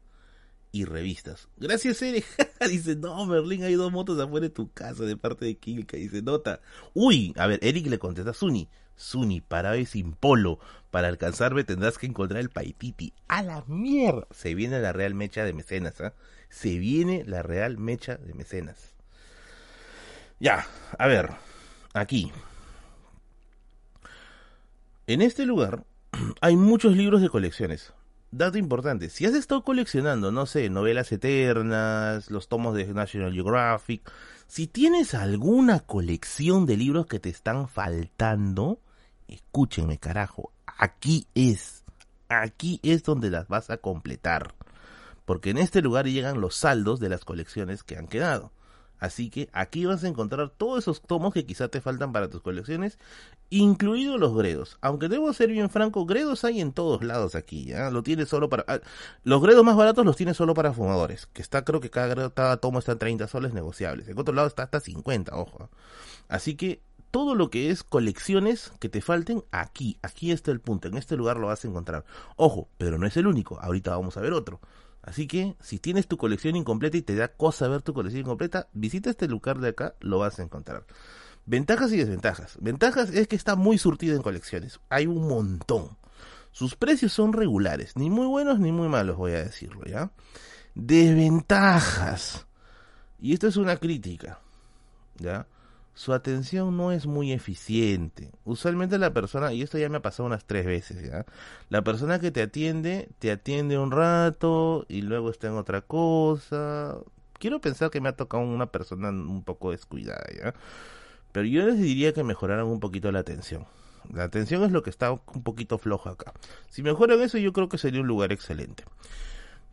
[SPEAKER 1] y revistas. Gracias, Eric. dice, no, Merlin, hay dos motos afuera de tu casa de parte de Kilka. Dice, nota. Uy, a ver, Eric le contesta a Suni. Suni, para hoy sin polo. Para alcanzarme tendrás que encontrar el paititi. A la mierda. Se viene la real mecha de mecenas, ¿ah? Se viene la real mecha de mecenas. Ya, a ver. Aquí. En este lugar hay muchos libros de colecciones. Dato importante, si has estado coleccionando, no sé, novelas eternas, los tomos de National Geographic, si tienes alguna colección de libros que te están faltando, escúchenme carajo, aquí es, aquí es donde las vas a completar. Porque en este lugar llegan los saldos de las colecciones que han quedado. Así que aquí vas a encontrar todos esos tomos que quizá te faltan para tus colecciones, incluidos los gredos. Aunque debo ser bien franco, gredos hay en todos lados aquí, ¿ya? Lo tienes solo para... Ah, los gredos más baratos los tienes solo para fumadores, que está creo que cada, cada tomo está en 30 soles negociables. En otro lado está hasta 50, ojo. Así que todo lo que es colecciones que te falten, aquí, aquí está el punto, en este lugar lo vas a encontrar. Ojo, pero no es el único, ahorita vamos a ver otro. Así que si tienes tu colección incompleta y te da cosa ver tu colección incompleta, visita este lugar de acá, lo vas a encontrar. Ventajas y desventajas. Ventajas es que está muy surtido en colecciones. Hay un montón. Sus precios son regulares, ni muy buenos ni muy malos, voy a decirlo, ¿ya? Desventajas. Y esto es una crítica, ¿ya? Su atención no es muy eficiente. Usualmente la persona, y esto ya me ha pasado unas tres veces, ¿ya? La persona que te atiende, te atiende un rato y luego está en otra cosa. Quiero pensar que me ha tocado una persona un poco descuidada, ¿ya? Pero yo les diría que mejoraran un poquito la atención. La atención es lo que está un poquito flojo acá. Si mejoran eso, yo creo que sería un lugar excelente.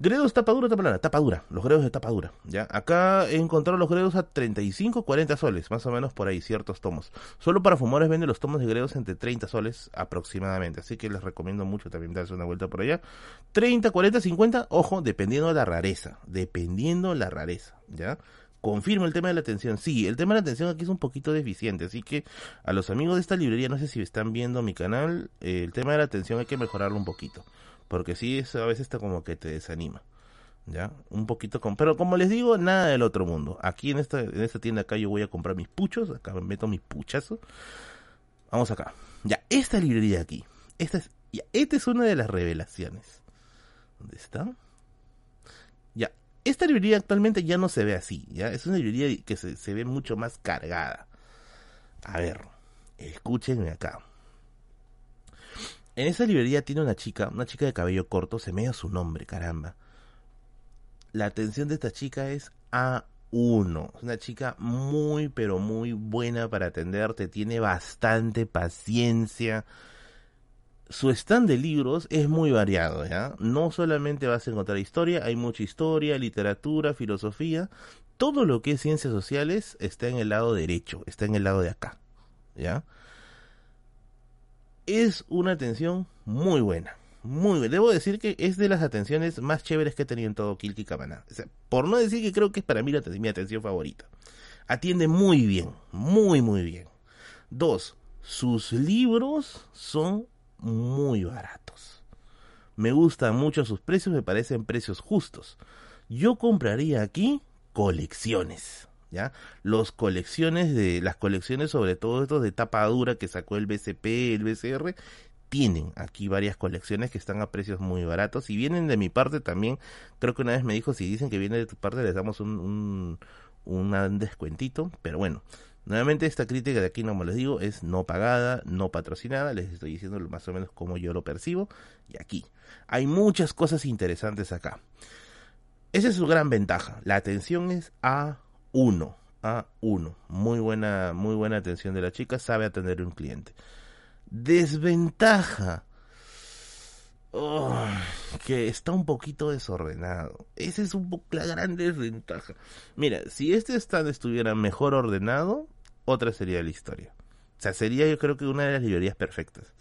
[SPEAKER 1] Gredos tapadura, tapadura, tapadura, los gredos de tapadura, ¿ya? Acá he encontrado los gredos a 35, 40 soles, más o menos por ahí, ciertos tomos. Solo para fumadores venden los tomos de gredos entre 30 soles aproximadamente, así que les recomiendo mucho también darse una vuelta por allá. 30, 40, 50, ojo, dependiendo de la rareza, dependiendo la rareza, ¿ya? Confirmo el tema de la atención. Sí, el tema de la atención aquí es un poquito deficiente, así que a los amigos de esta librería, no sé si están viendo mi canal, eh, el tema de la atención hay que mejorarlo un poquito porque sí, eso a veces está como que te desanima. ¿Ya? Un poquito con... Pero como les digo, nada del otro mundo. Aquí en esta, en esta tienda acá yo voy a comprar mis puchos. Acá me meto mis puchazos. Vamos acá. Ya, esta librería aquí. Esta es, ya, esta es una de las revelaciones. ¿Dónde está? Ya, esta librería actualmente ya no se ve así. Ya, es una librería que se, se ve mucho más cargada. A ver, escúchenme acá. En esa librería tiene una chica, una chica de cabello corto, se me da su nombre, caramba. La atención de esta chica es A1. Es una chica muy, pero muy buena para atenderte, tiene bastante paciencia. su stand de libros es muy variado, ¿ya? No solamente vas a encontrar historia, hay mucha historia, literatura, filosofía, todo lo que es ciencias sociales está en el lado derecho, está en el lado de acá, ¿ya? Es una atención muy buena, muy buena. Debo decir que es de las atenciones más chéveres que he tenido en todo Kilki Cabana. por no decir que creo que es para mí la, mi atención favorita. Atiende muy bien, muy, muy bien. Dos, sus libros son muy baratos. Me gustan mucho sus precios, me parecen precios justos. Yo compraría aquí colecciones, Los colecciones de las colecciones sobre todo estos de tapa dura que sacó el BCP, el BCR, tienen aquí varias colecciones que están a precios muy baratos y vienen de mi parte también. Creo que una vez me dijo si dicen que viene de tu parte les damos un, un, un descuentito, pero bueno, Nuevamente esta crítica de aquí, como les digo, es no pagada, no patrocinada, les estoy diciendo más o menos cómo yo lo percibo. Y aquí hay muchas cosas interesantes acá. Esa es su gran ventaja. La atención es A1. A1. Muy buena, muy buena atención de la chica, sabe atender a un cliente. Desventaja. Que está un poquito desordenado. Esa es un la gran desventaja. Mira, si este stand estuviera mejor ordenado, otra sería la historia. O sea, sería yo creo que una de las librerías perfectas.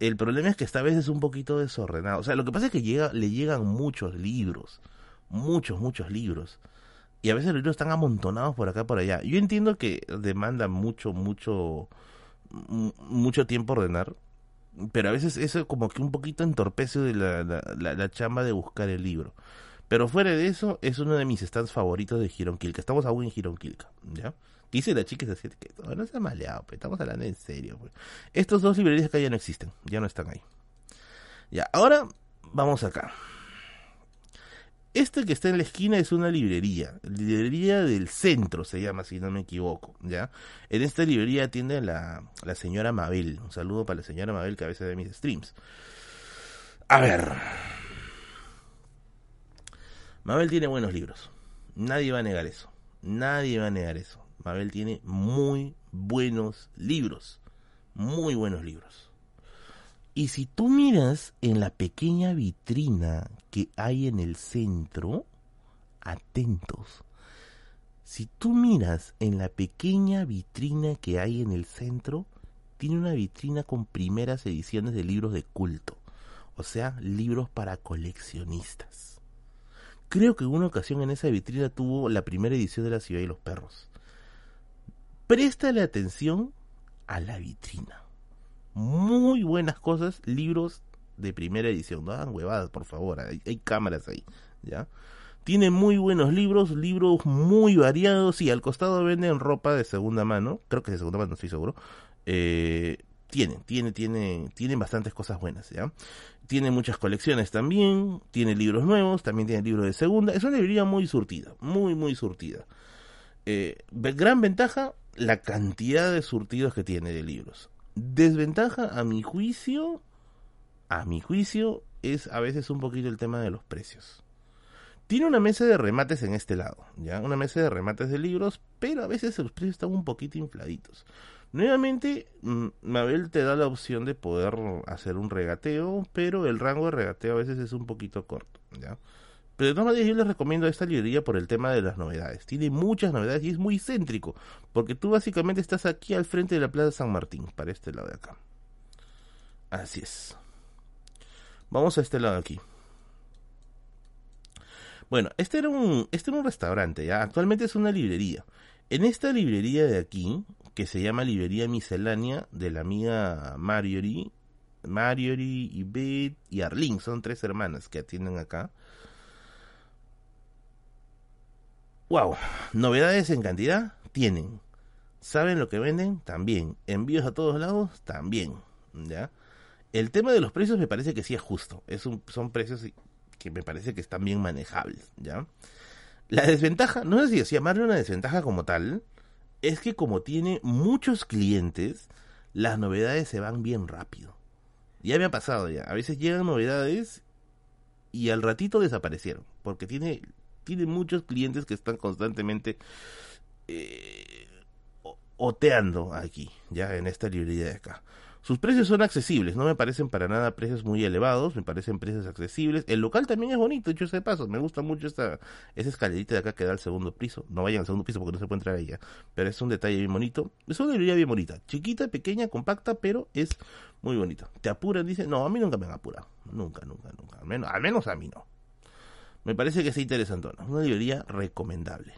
[SPEAKER 1] El problema es que esta vez es un poquito desordenado. O sea, lo que pasa es que llega, le llegan muchos libros. Muchos, muchos libros. Y a veces los libros están amontonados por acá por allá. Yo entiendo que demanda mucho, mucho, mucho tiempo ordenar. Pero a veces eso como que un poquito entorpece la, la, la, chamba de buscar el libro. Pero fuera de eso, es uno de mis stands favoritos de Kilka. Estamos aún en Kilka, ¿ya? Dice la chica es que no se ha maleado, pues estamos hablando en serio. Pues. Estos dos librerías acá ya no existen, ya no están ahí. Ya, ahora vamos acá. Este que está en la esquina es una librería, librería del centro se llama, si no me equivoco, ¿ya? En esta librería atiende la, la señora Mabel. Un saludo para la señora Mabel que a veces ve mis streams. A ver. Mabel tiene buenos libros. Nadie va a negar eso. Nadie va a negar eso. Mabel tiene muy buenos libros, muy buenos libros. Y si tú miras en la pequeña vitrina que hay en el centro, atentos. Si tú miras en la pequeña vitrina que hay en el centro, tiene una vitrina con primeras ediciones de libros de culto, o sea, libros para coleccionistas. Creo que en una ocasión en esa vitrina tuvo la primera edición de La ciudad y los perros. Préstale atención a la vitrina. Muy buenas cosas, libros de primera edición. No hagan huevadas, por favor. Hay, cámaras ahí, ¿ya? Tiene muy buenos libros, libros muy variados. Y al costado venden ropa de segunda mano. Creo que de segunda mano, no estoy seguro. Eh, tienen, tiene, tiene, tienen bastantes cosas buenas, ¿ya? Tiene muchas colecciones también, tiene libros nuevos, también tiene libros de segunda. Es una librería muy surtida, muy, muy surtida. Eh, gran ventaja, la cantidad de surtidos que tiene de libros. Desventaja, a mi juicio, a mi juicio, es a veces un poquito el tema de los precios. Tiene una mesa de remates en este lado, ya, una mesa de remates de libros, pero a veces los precios están un poquito infladitos. Nuevamente, mm, Mabel te da la opción de poder hacer un regateo, pero el rango de regateo a veces es un poquito corto, ¿ya? Pero de todas maneras yo les recomiendo esta librería por el tema de las novedades. Tiene muchas novedades y es muy céntrico, porque tú básicamente estás aquí al frente de la Plaza San Martín, para este lado de acá. Así es. Vamos a este lado de aquí. Bueno, este era un, este un restaurante, ¿ya? Actualmente es una librería. En esta librería de aquí, que se llama Librería Miscelánea, de la amiga Marjorie, Marjorie, y Beth y Arlene, son tres hermanas que atienden acá. Wow, novedades en cantidad tienen. ¿Saben lo que venden? También. Envíos a todos lados? También. ¿Ya? El tema de los precios me parece que sí es justo. Es un, son precios que me parece que están bien manejables. ¿Ya? La desventaja, no sé si llamarle una desventaja como tal, es que como tiene muchos clientes, las novedades se van bien rápido. Ya me ha pasado ya. A veces llegan novedades y al ratito desaparecieron. Porque tiene tiene muchos clientes que están constantemente eh, oteando aquí, ya en esta librería de acá. Sus precios son accesibles, no me parecen para nada precios muy elevados, me parecen precios accesibles. El local también es bonito, dicho sea de paso, me gusta mucho esta escalerita de acá que da al segundo piso. No vayan al segundo piso porque no se puede entrar ya, pero es un detalle bien bonito. Es una librería bien bonita, chiquita, pequeña, compacta, pero es muy bonita. Te apuran, dice, no, a mí nunca me han apurado, nunca, nunca, nunca, al menos a mí no. Me parece que es interesante, una librería recomendable.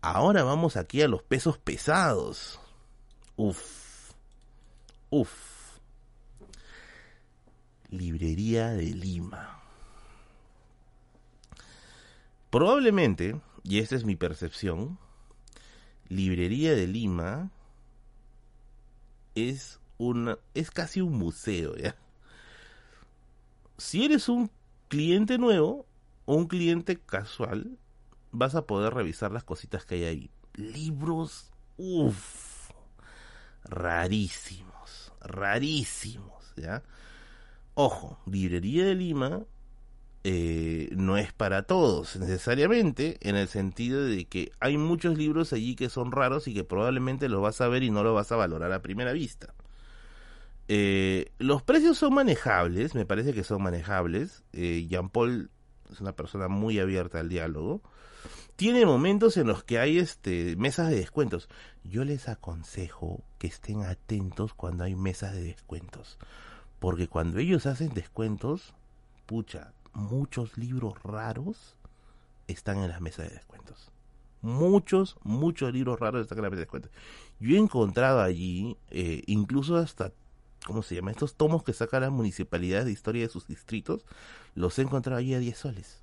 [SPEAKER 1] Ahora vamos aquí a los pesos pesados. Uf Uf. Librería de Lima. Probablemente, y esta es mi percepción, Librería de Lima es una es casi un museo, ¿ya? Si eres un cliente nuevo un cliente casual, vas a poder revisar las cositas que hay ahí. Libros, uff, rarísimos rarísimos, ¿ya? Ojo, Librería de Lima eh, no es para todos necesariamente, en el sentido de que hay muchos libros allí que son raros y que probablemente los vas a ver y no los vas a valorar a primera vista. Eh, los precios son manejables, me parece que son manejables. Eh, Jean Paul es una persona muy abierta al diálogo tiene momentos en los que hay este mesas de descuentos. Yo les aconsejo que estén atentos cuando hay mesas de descuentos, porque cuando ellos hacen descuentos, pucha, muchos libros raros están en las mesas de descuentos. Muchos, muchos libros raros están en las mesas de descuentos. Yo he encontrado allí, eh, incluso hasta, ¿cómo se llama? Estos tomos que sacan las municipalidades de historia de sus distritos, los he encontrado allí a 10 soles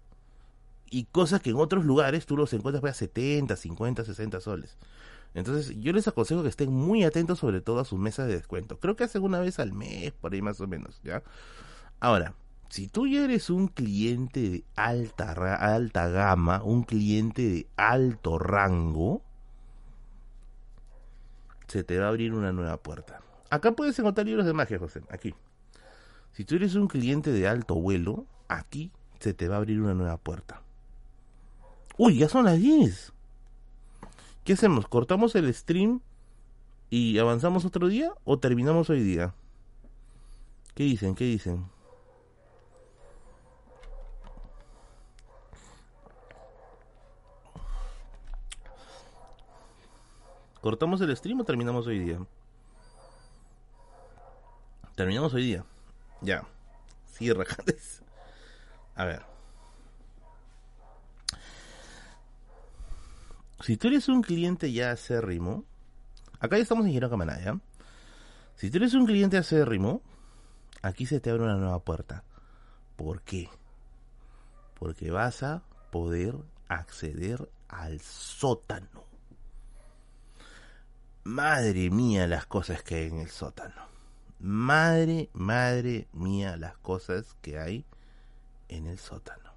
[SPEAKER 1] y cosas que en otros lugares tú los encuentras a 70, 50, 60 soles. Entonces yo les aconsejo que estén muy atentos sobre todo a sus mesas de descuento. Creo que hacen una vez al mes, por ahí más o menos, ¿ya? Ahora, si tú ya eres un cliente de alta, alta gama, un cliente de alto rango, se te va a abrir una nueva puerta. Acá puedes encontrar libros de magia, José, aquí. Si tú eres un cliente de alto vuelo, aquí se te va a abrir una nueva puerta. Uy, ya son las 10. ¿Qué hacemos? ¿Cortamos el stream y avanzamos otro día o terminamos hoy día? ¿Qué dicen? ¿Qué dicen? ¿Cortamos el stream o terminamos hoy día? Terminamos hoy día. Ya. Cierra, A ver. Si tú eres un cliente ya acérrimo, acá ya estamos en Giro ¿ya? Si tú eres un cliente acérrimo, aquí se te abre una nueva puerta. ¿Por qué? Porque vas a poder acceder al sótano. Madre mía las cosas que hay en el sótano. Madre, madre mía las cosas que hay en el sótano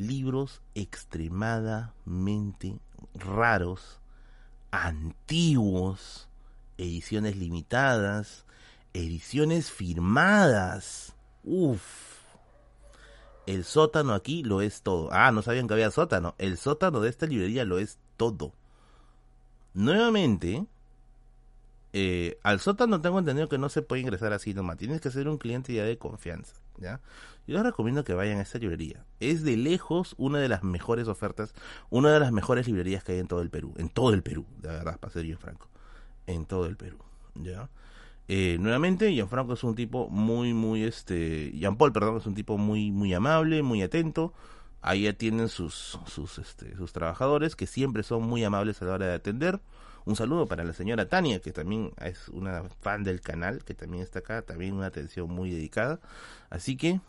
[SPEAKER 1] libros extremadamente raros, antiguos, ediciones limitadas, ediciones firmadas. Uf. El sótano aquí lo es todo. Ah, no sabían que había sótano. El sótano de esta librería lo es todo. Nuevamente, eh, al sótano tengo entendido que no se puede ingresar así nomás. Tienes que ser un cliente ya de confianza. ¿ya? Yo les recomiendo que vayan a esta librería. Es de lejos una de las mejores ofertas, una de las mejores librerías que hay en todo el Perú. En todo el Perú, de verdad, para ser franco. En todo el Perú. ¿ya? Eh, nuevamente, Gianfranco es un tipo muy, muy, este, Jean Paul, perdón, es un tipo muy, muy amable, muy atento. Ahí atienden sus, sus, este, sus trabajadores que siempre son muy amables a la hora de atender. Un saludo para la señora Tania, que también es una fan del canal, que también está acá, también una atención muy dedicada. Así que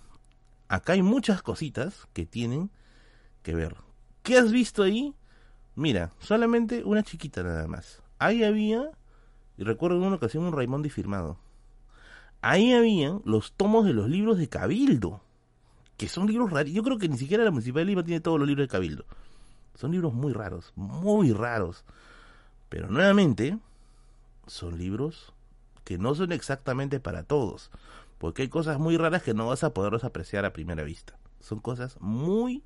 [SPEAKER 1] acá hay muchas cositas que tienen que ver. ¿Qué has visto ahí? Mira, solamente una chiquita nada más. Ahí había, y recuerdo en una ocasión un Raimondi firmado. Ahí habían los tomos de los libros de Cabildo, que son libros raros. Yo creo que ni siquiera la Municipalidad de Lima tiene todos los libros de Cabildo. Son libros muy raros, muy raros. Pero nuevamente, son libros que no son exactamente para todos, porque hay cosas muy raras que no vas a poderlos apreciar a primera vista. Son cosas muy,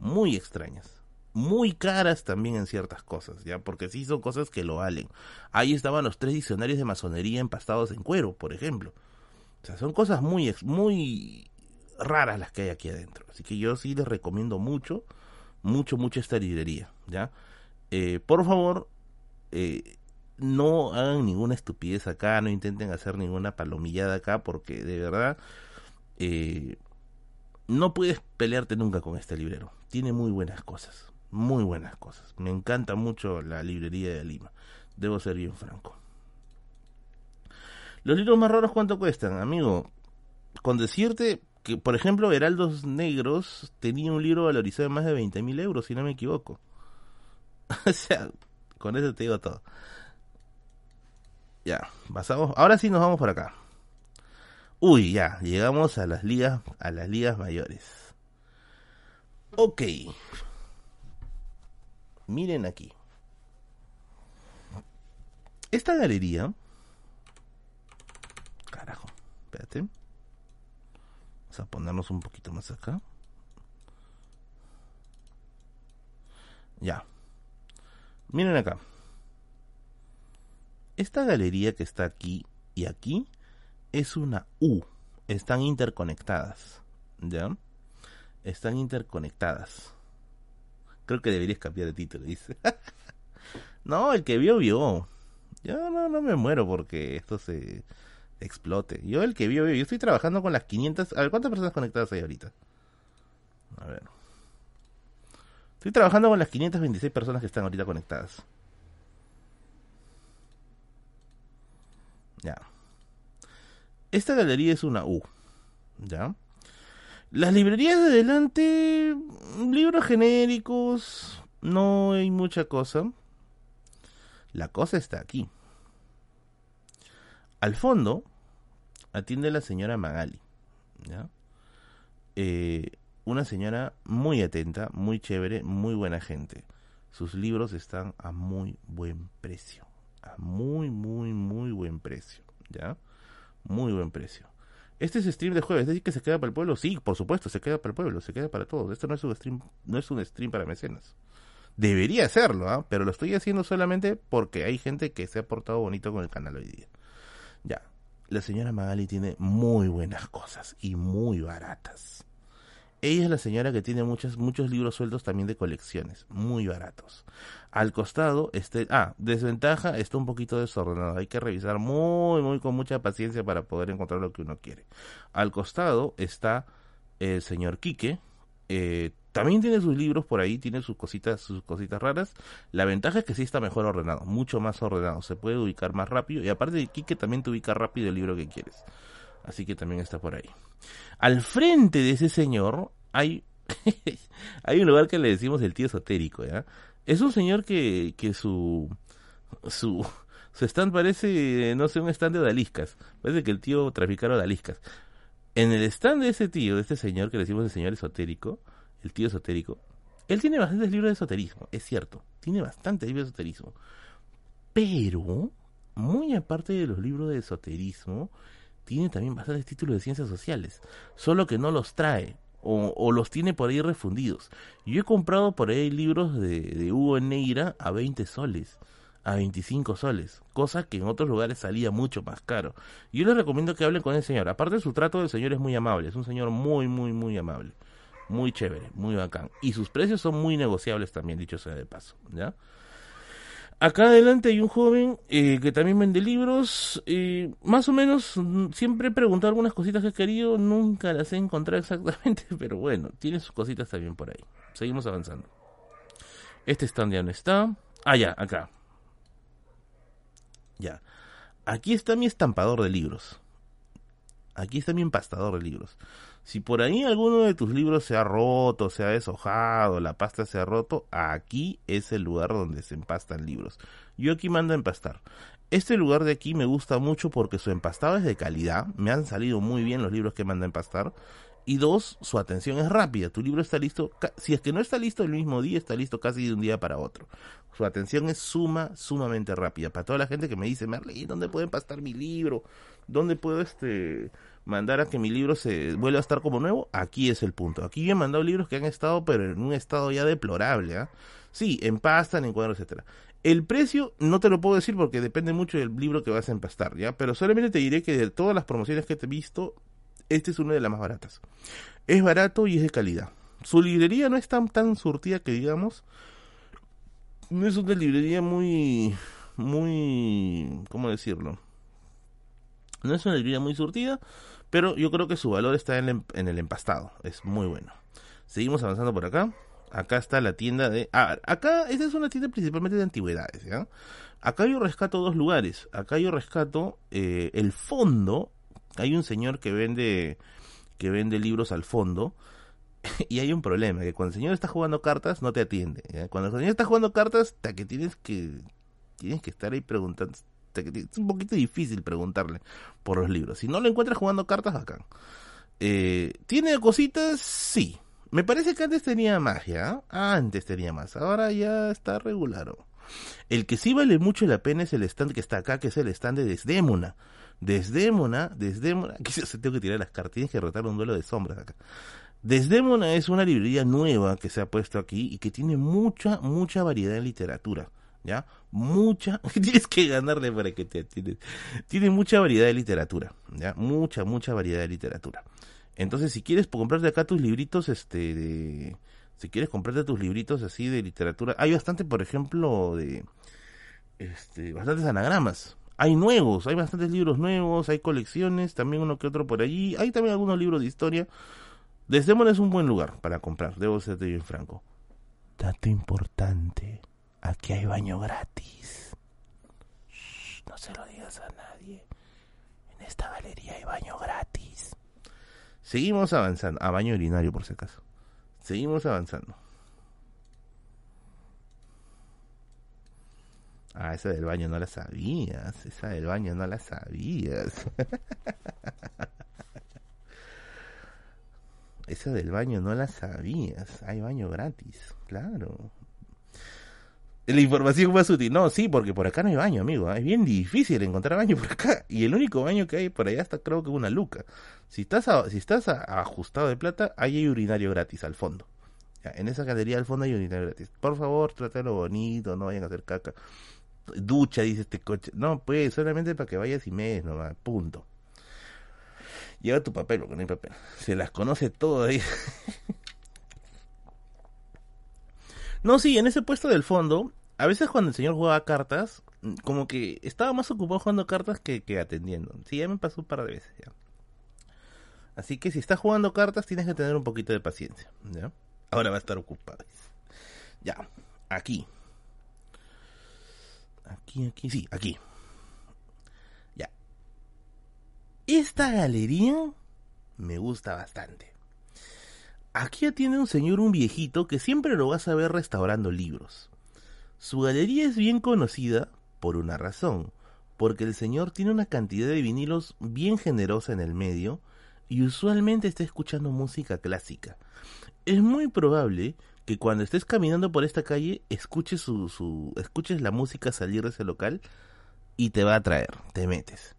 [SPEAKER 1] muy extrañas, muy caras también en ciertas cosas, ya, porque sí son cosas que lo valen. Ahí estaban los tres diccionarios de masonería empastados en cuero, por ejemplo. O sea, son cosas muy, muy raras las que hay aquí adentro. Así que yo sí les recomiendo mucho, mucho, mucho esta librería, ¿ya? Eh, por favor, eh, no hagan ninguna estupidez acá, no intenten hacer ninguna palomillada acá, porque de verdad eh, no puedes pelearte nunca con este librero. Tiene muy buenas cosas, muy buenas cosas. Me encanta mucho la librería de Lima, debo ser bien franco. Los libros más raros, ¿cuánto cuestan, amigo? Con decirte que, por ejemplo, Heraldos Negros tenía un libro valorizado en más de 20 mil euros, si no me equivoco. o sea, con eso te digo todo. Ya, pasamos. Ahora sí nos vamos por acá. Uy, ya, llegamos a las ligas, a las ligas mayores. Ok. Miren aquí. Esta galería. Carajo, espérate. Vamos a ponernos un poquito más acá. Ya. Miren acá. Esta galería que está aquí y aquí es una U. Están interconectadas. ¿Ya? Están interconectadas. Creo que deberías cambiar de título, dice. no, el que vio, vio. Yo no, no me muero porque esto se explote. Yo el que vio, vio. Yo estoy trabajando con las 500... A ver, ¿cuántas personas conectadas hay ahorita? A ver. Estoy trabajando con las 526 personas que están ahorita conectadas. Ya. Esta galería es una U. ¿Ya? Las librerías de adelante, libros genéricos, no hay mucha cosa. La cosa está aquí. Al fondo atiende la señora Magali. ¿ya? Eh, una señora muy atenta, muy chévere, muy buena gente. Sus libros están a muy buen precio. A muy, muy, muy buen precio. ¿Ya? Muy buen precio. Este es stream de jueves, ¿es decir que se queda para el pueblo? Sí, por supuesto, se queda para el pueblo, se queda para todos. Esto no es un stream, no es un stream para mecenas. Debería serlo, ¿ah? pero lo estoy haciendo solamente porque hay gente que se ha portado bonito con el canal hoy día. Ya, la señora Magali tiene muy buenas cosas y muy baratas. Ella es la señora que tiene muchos, muchos libros sueltos también de colecciones, muy baratos. Al costado, este, ah, desventaja, está un poquito desordenado. Hay que revisar muy, muy con mucha paciencia para poder encontrar lo que uno quiere. Al costado está el señor Quique. Eh, también tiene sus libros por ahí, tiene sus cositas, sus cositas raras. La ventaja es que sí está mejor ordenado, mucho más ordenado. Se puede ubicar más rápido. Y aparte de Quique también te ubica rápido el libro que quieres. Así que también está por ahí. Al frente de ese señor hay, hay un lugar que le decimos el tío esotérico, ¿ya? Es un señor que, que su, su, su stand parece, no sé, un stand de odaliscas. Parece que el tío traficara odaliscas. En el stand de ese tío, de este señor que le decimos el señor esotérico, el tío esotérico, él tiene bastantes libros de esoterismo, es cierto. Tiene bastantes libros de esoterismo. Pero, muy aparte de los libros de esoterismo, tiene también bastantes títulos de ciencias sociales. Solo que no los trae o, los tiene por ahí refundidos. Yo he comprado por ahí libros de, de Hugo Neira a 20 soles, a 25 soles, cosa que en otros lugares salía mucho más caro. Yo les recomiendo que hablen con el señor. Aparte su trato del señor es muy amable, es un señor muy, muy, muy amable. Muy chévere, muy bacán. Y sus precios son muy negociables también, dicho sea de paso, ¿ya? Acá adelante hay un joven eh, que también vende libros. Más o menos, mm, siempre he preguntado algunas cositas que he querido, nunca las he encontrado exactamente, pero bueno, tiene sus cositas también por ahí. Seguimos avanzando. Este stand ya no está. Ah, ya, acá. Ya. Aquí está mi estampador de libros. Aquí está mi empastador de libros. Si por ahí alguno de tus libros se ha roto, se ha deshojado, la pasta se ha roto, aquí es el lugar donde se empastan libros. Yo aquí mando a empastar. Este lugar de aquí me gusta mucho porque su empastado es de calidad, me han salido muy bien los libros que manda a empastar. Y dos, su atención es rápida. Tu libro está listo, si es que no está listo el mismo día, está listo casi de un día para otro. Su atención es suma, sumamente rápida. Para toda la gente que me dice, Marley, ¿dónde puedo empastar mi libro? ¿Dónde puedo este mandar a que mi libro se vuelva a estar como nuevo, aquí es el punto. Aquí yo he mandado libros que han estado, pero en un estado ya deplorable. ¿ah? Sí, empastan, en cuadros, etcétera. El precio no te lo puedo decir porque depende mucho del libro que vas a empastar, ¿ya? Pero solamente te diré que de todas las promociones que te he visto, este es una de las más baratas. Es barato y es de calidad. Su librería no es tan, tan surtida que digamos. No es una librería muy, muy, ¿cómo decirlo? No es una librería muy surtida, pero yo creo que su valor está en el, empastado. Es muy bueno. Seguimos avanzando por acá. Acá está la tienda de... Ah, acá, esta es una tienda principalmente de antigüedades. Acá yo rescato dos lugares. Acá yo rescato eh, el fondo. Hay un señor que vende que vende libros al fondo. Y hay un problema, que cuando el señor está jugando cartas no te atiende. Cuando el señor está jugando cartas, hasta que tienes que tienes que estar ahí preguntando, es un poquito difícil preguntarle por los libros. Si no lo encuentras jugando cartas, acá. Eh, ¿Tiene cositas? Sí. Me parece que antes tenía magia. Antes tenía más. Ahora ya está regular. El que sí vale mucho la pena es el stand que está acá, que es el stand de Desdémona. Desdémona, Desdémona. Aquí se tengo que tirar las cartas. Tienes que rotar un duelo de sombras acá. Desdémona es una librería nueva que se ha puesto aquí y que tiene mucha, mucha variedad de literatura. ¿Ya? Mucha, tienes que ganarle para que te atiendas. Tiene mucha variedad de literatura, ¿ya? Mucha, mucha variedad de literatura. Entonces, si quieres comprarte acá tus libritos, este, si quieres comprarte tus libritos así de literatura, hay bastante, por ejemplo, de, este, bastantes anagramas. Hay nuevos, hay bastantes libros nuevos, hay colecciones, también uno que otro por allí. Hay también algunos libros de historia. Desdémona es un buen lugar para comprar, debo serte bien franco. Dato importante. Aquí hay baño gratis. no se lo digas a nadie. En esta galería hay baño gratis. Seguimos avanzando. A baño urinario, por si acaso. Seguimos avanzando. Ah, esa del baño no la sabías. Esa del baño no la sabías. esa del baño no la sabías. Hay baño gratis, claro. La información más útil. No, sí, porque por acá no hay baño, amigo. ¿eh? Es bien difícil encontrar baño por acá. Y el único baño que hay por allá está, creo que una luca. Si estás, si estás ajustado de plata, ahí hay urinario gratis al fondo. en esa galería al fondo hay urinario gratis. Por favor, trátalo bonito, no vayan a hacer caca. Ducha, dice este coche. No, pues, solamente para que vayas y me nomás. Punto. Lleva tu papel, porque no hay papel. Se las conoce todo ahí. No, sí, en ese puesto del fondo, a veces cuando el señor jugaba cartas, como que estaba más ocupado jugando cartas que, atendiendo. Sí, ya me pasó un par de veces. Así que si estás jugando cartas, tienes que tener un poquito de paciencia. ¿ya? Ahora va a estar ocupado. Ya, aquí. Aquí, aquí, sí, aquí. Ya. Esta galería me gusta bastante. Aquí atiende un señor, un viejito, que siempre lo vas a ver restaurando libros. Su galería es bien conocida por una razón, porque el señor tiene una cantidad de vinilos bien generosa en el medio y usualmente está escuchando música clásica. Es muy probable que cuando estés caminando por esta calle escuches, su, su, escuches la música salir de ese local y te va a atraer, te metes.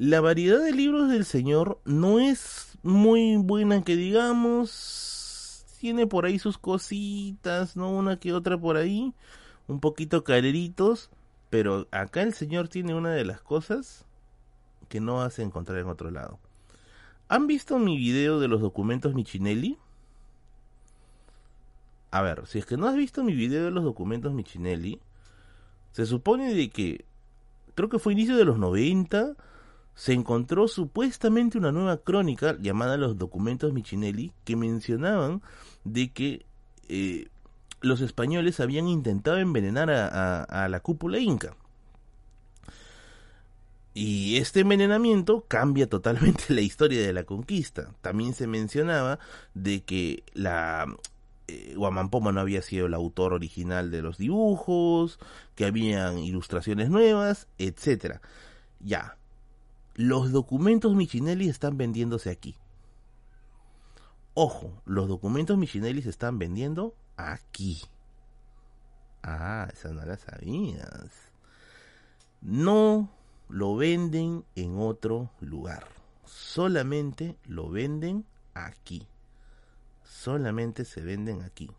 [SPEAKER 1] La variedad de libros del señor no es muy buena que digamos. Tiene por ahí sus cositas, ¿no? Una que otra por ahí. Un poquito careritos. Pero acá el señor tiene una de las cosas que no vas a encontrar en otro lado. ¿Han visto mi video de los documentos Michinelli? A ver, si es que no has visto mi video de los documentos Michinelli, se supone de que creo que fue inicio de los 90 se encontró supuestamente una nueva crónica llamada Los documentos Michinelli que mencionaban de que eh, los españoles habían intentado envenenar a, la cúpula inca. Y este envenenamiento cambia totalmente la historia de la conquista. También se mencionaba de que la eh, Guamampoma no había sido el autor original de los dibujos, que habían ilustraciones nuevas, etcétera. Ya, los documentos Michinelli están vendiéndose aquí. Ojo, los documentos Michinelli se están vendiendo aquí. Ah, esa no la sabías. No lo venden en otro lugar. solamente lo venden aquí. Solamente se venden aquí.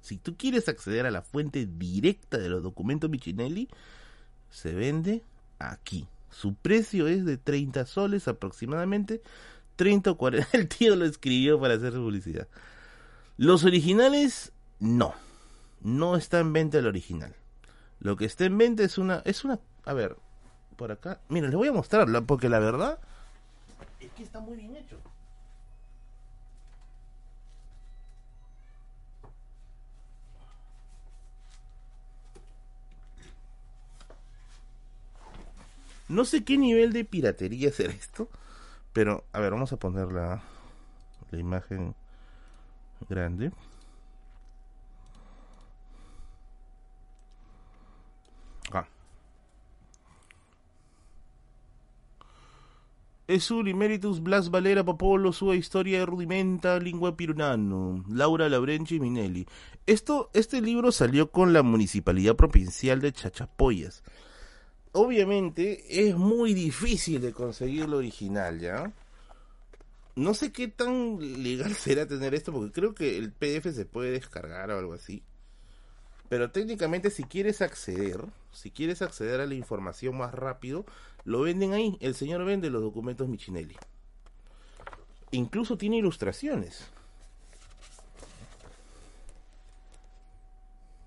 [SPEAKER 1] Si tú quieres acceder a la fuente directa de los documentos Michinelli, se vende aquí. Su precio es de 30 soles aproximadamente. 30 o 40. El tío lo escribió para hacer publicidad. Los originales, no. No está en venta el original. Lo que está en venta es una. Es una. A ver, por acá. Mira, les voy a mostrarla porque la verdad es que está muy bien hecho. No sé qué nivel de piratería será esto, pero a ver, vamos a poner la, la imagen grande. Ah. Es un Emeritus Blas Valera Popolo, su historia de rudimenta lingua pirunano, Laura Laurenci Minelli. Esto, este libro salió con la Municipalidad Provincial de Chachapoyas obviamente es muy difícil de conseguir lo original, ¿ya? No sé qué tan legal será tener esto, porque creo que el PDF se puede descargar o algo así. Pero técnicamente si quieres acceder, si quieres acceder a la información más rápido, lo venden ahí. El señor vende los documentos Michinelli. Incluso tiene ilustraciones.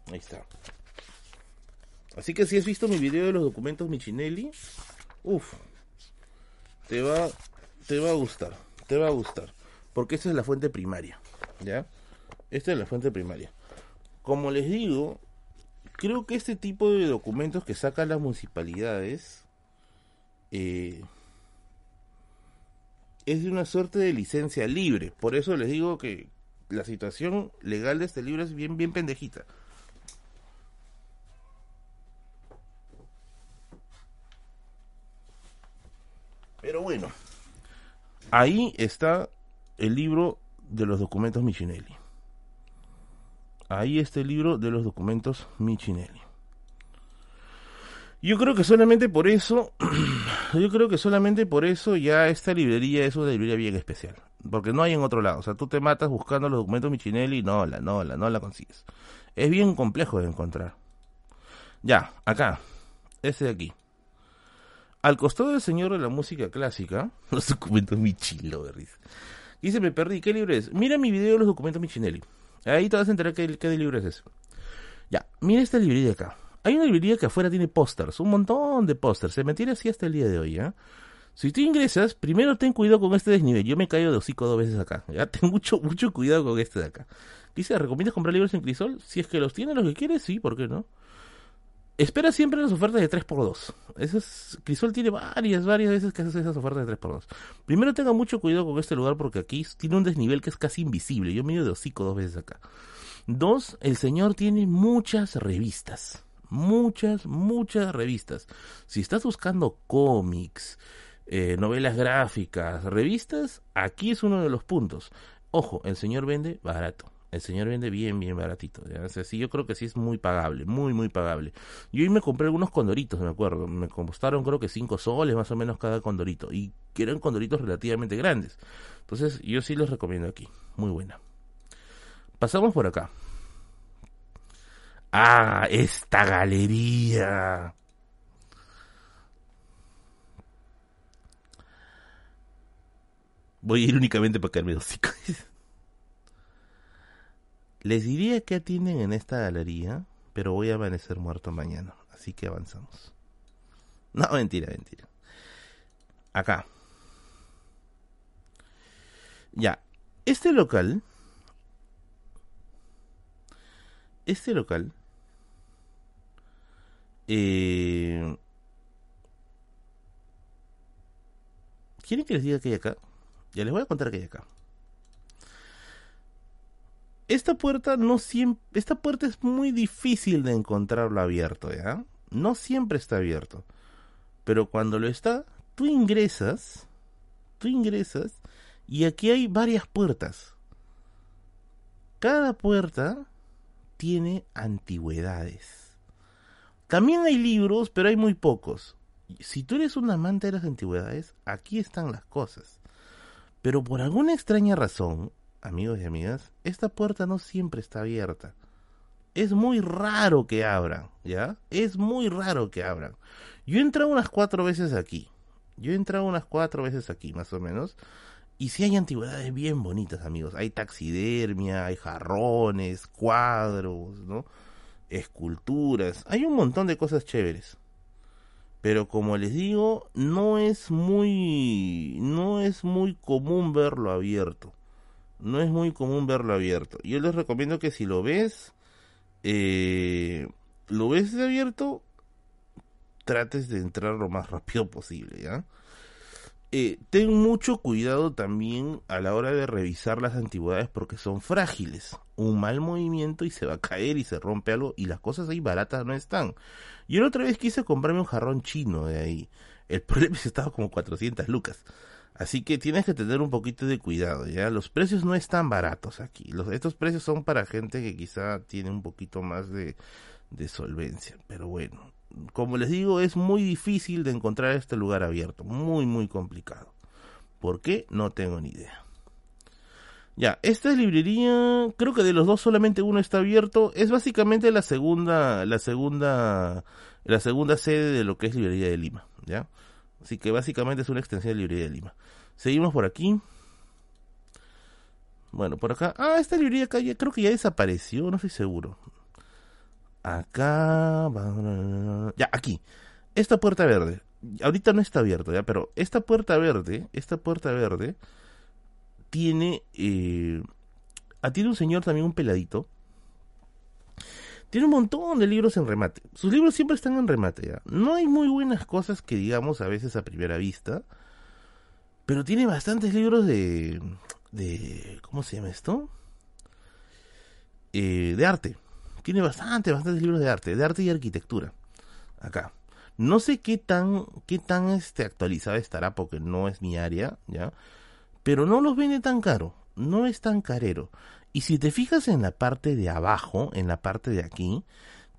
[SPEAKER 1] Ahí está. Así que si has visto mi video de los documentos Michinelli, uff, te va, te va a gustar, te va a gustar, porque esta es la fuente primaria, ¿ya? Esta es la fuente primaria. Como les digo, creo que este tipo de documentos que sacan las municipalidades eh, es de una suerte de licencia libre. Por eso les digo que la situación legal de este libro es bien, bien pendejita. Pero bueno, ahí está el libro de los documentos Michinelli. Ahí está el libro de los documentos Michinelli. Yo creo que solamente por eso, yo creo que solamente por eso ya esta librería es una librería bien especial. Porque no hay en otro lado. O sea, tú te matas buscando los documentos Michinelli y no la, no la, no la consigues. Es bien complejo de encontrar. Ya, acá. Este de aquí. Al costado del señor de la música clásica, los documentos Michilo de risa. Dice, me perdí, ¿qué libro es? Mira mi video de los documentos Michinelli. Ahí te vas a enterar qué, libro es ese. Ya, mira esta librería acá. Hay una librería que afuera tiene pósters, un montón de pósters. Se mantiene así hasta el día de hoy, ¿ya? Si tú ingresas, primero ten cuidado con este desnivel. Yo me caigo de hocico dos veces acá. Ya, ten mucho, mucho cuidado con este de acá. Dice, ¿recomiendas comprar libros en Crisol? Si es que los tienes los que quieres, sí, ¿por qué no? Espera siempre las ofertas de 3x2. Esas, Crisol tiene varias, varias veces que hace esas ofertas de 3x2. Primero tenga mucho cuidado con este lugar porque aquí tiene un desnivel que es casi invisible. Yo me de hocico dos veces acá. Dos, el señor tiene muchas revistas. Muchas, muchas revistas. Si estás buscando cómics, eh, novelas gráficas, revistas, aquí es uno de los puntos. Ojo, el señor vende barato el señor vende bien, bien baratito. ¿ya? sí, yo creo que sí es muy pagable, muy, muy pagable. Yo hoy me compré algunos condoritos, me acuerdo. Me costaron creo que 5 soles más o menos cada condorito. Y que eran condoritos relativamente grandes. Entonces, yo sí los recomiendo aquí. Muy buena. Pasamos por acá. Ah, esta galería. Voy a ir únicamente para caerme dos Les diría que atienden en esta galería, pero voy a amanecer muerto mañana, así que avanzamos. No, mentira, mentira. Acá. Ya, este local, este local, eh, ¿quieren que les diga qué hay acá? Ya les voy a contar qué hay acá esta puerta no siempre, esta puerta es muy difícil de encontrarlo abierto, ¿ya? No siempre está abierto. Pero cuando lo está, tú ingresas, tú ingresas y aquí hay varias puertas. Cada puerta tiene antigüedades. También hay libros, pero hay muy pocos. Si tú eres un amante de las antigüedades, aquí están las cosas. Pero por alguna extraña razón, amigos y amigas, esta puerta no siempre está abierta. Es muy raro que abran, ¿ya? Es muy raro que abran. Yo he entrado unas cuatro veces aquí. Yo he entrado unas cuatro veces aquí, más o menos. Y sí hay antigüedades bien bonitas, amigos. Hay taxidermia, hay jarrones, cuadros, ¿no? Esculturas. Hay un montón de cosas chéveres. Pero como les digo, no es muy no es muy común verlo abierto. No es muy común verlo abierto. Yo les recomiendo que si lo ves eh, lo ves abierto, trates de entrar lo más rápido posible, ¿ya? Eh, ten mucho cuidado también a la hora de revisar las antigüedades porque son frágiles. Un mal movimiento y se va a caer y se rompe algo y las cosas ahí baratas no están. Yo la otra vez quise comprarme un jarrón chino de ahí. El problema es que estaba como 400 lucas. Así que tienes que tener un poquito de cuidado, ¿ya? Los precios no están baratos aquí. Estos precios son para gente que quizá tiene un poquito más de, de solvencia. Pero bueno, como les digo, es muy difícil de encontrar este lugar abierto, muy, muy complicado. ¿Por qué? No tengo ni idea. Ya, esta librería, creo que de los dos solamente uno está abierto. Es básicamente la segunda, la segunda, la segunda sede de lo que es librería de Lima, ¿ya? Así que básicamente es una extensión de librería de Lima. Seguimos por aquí. Bueno, por acá. Ah, esta librería acá ya, creo que ya desapareció, no estoy seguro. Acá. Ya, aquí. Esta puerta verde. Ahorita no está abierta, ya, pero esta puerta verde, esta puerta verde, tiene. Eh, ah, tiene un señor también, un peladito. Tiene un montón de libros en remate. Sus libros siempre están en remate, ya. No hay muy buenas cosas que digamos a veces a primera vista. Pero tiene bastantes libros de. de ¿Cómo se llama esto? Eh, de arte tiene bastante, bastantes libros de arte, de arte y arquitectura. Acá. No sé qué tan, qué tan este, actualizada estará porque no es mi área, ¿ya? Pero no los vende tan caro, no es tan carero. Y si te fijas en la parte de abajo, en la parte de aquí,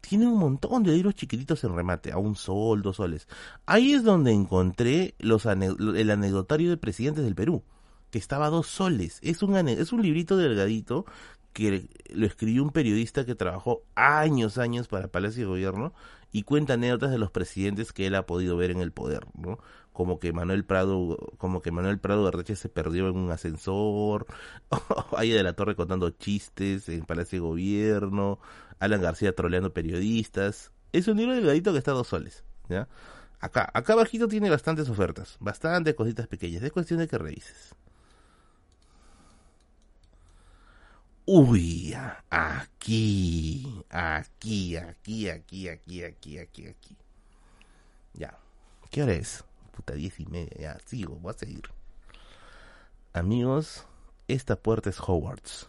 [SPEAKER 1] tiene un montón de libros chiquititos en remate, a un sol, dos soles. Ahí es donde encontré los el anecdotario de presidentes del Perú, que estaba a dos soles. Es un, es un librito delgadito que lo escribió un periodista que trabajó años, años para Palacio de Gobierno y cuenta anécdotas de los presidentes que él ha podido ver en el poder, ¿no? Como que Manuel Prado, como que Manuel Prado Reche se perdió en un ascensor, Aya de la Torre contando chistes en Palacio de Gobierno, Alan García troleando periodistas. Es un libro delgadito que está a dos soles, ¿ya? Acá, acá abajito tiene bastantes ofertas, bastantes cositas pequeñas, es cuestión de que revises. Uy, aquí, aquí, aquí, aquí, aquí, aquí, aquí, aquí. Ya. ¿Qué hora es? Puta, diez y media. Ya, sigo, voy a seguir. Amigos, esta puerta es Hogwarts.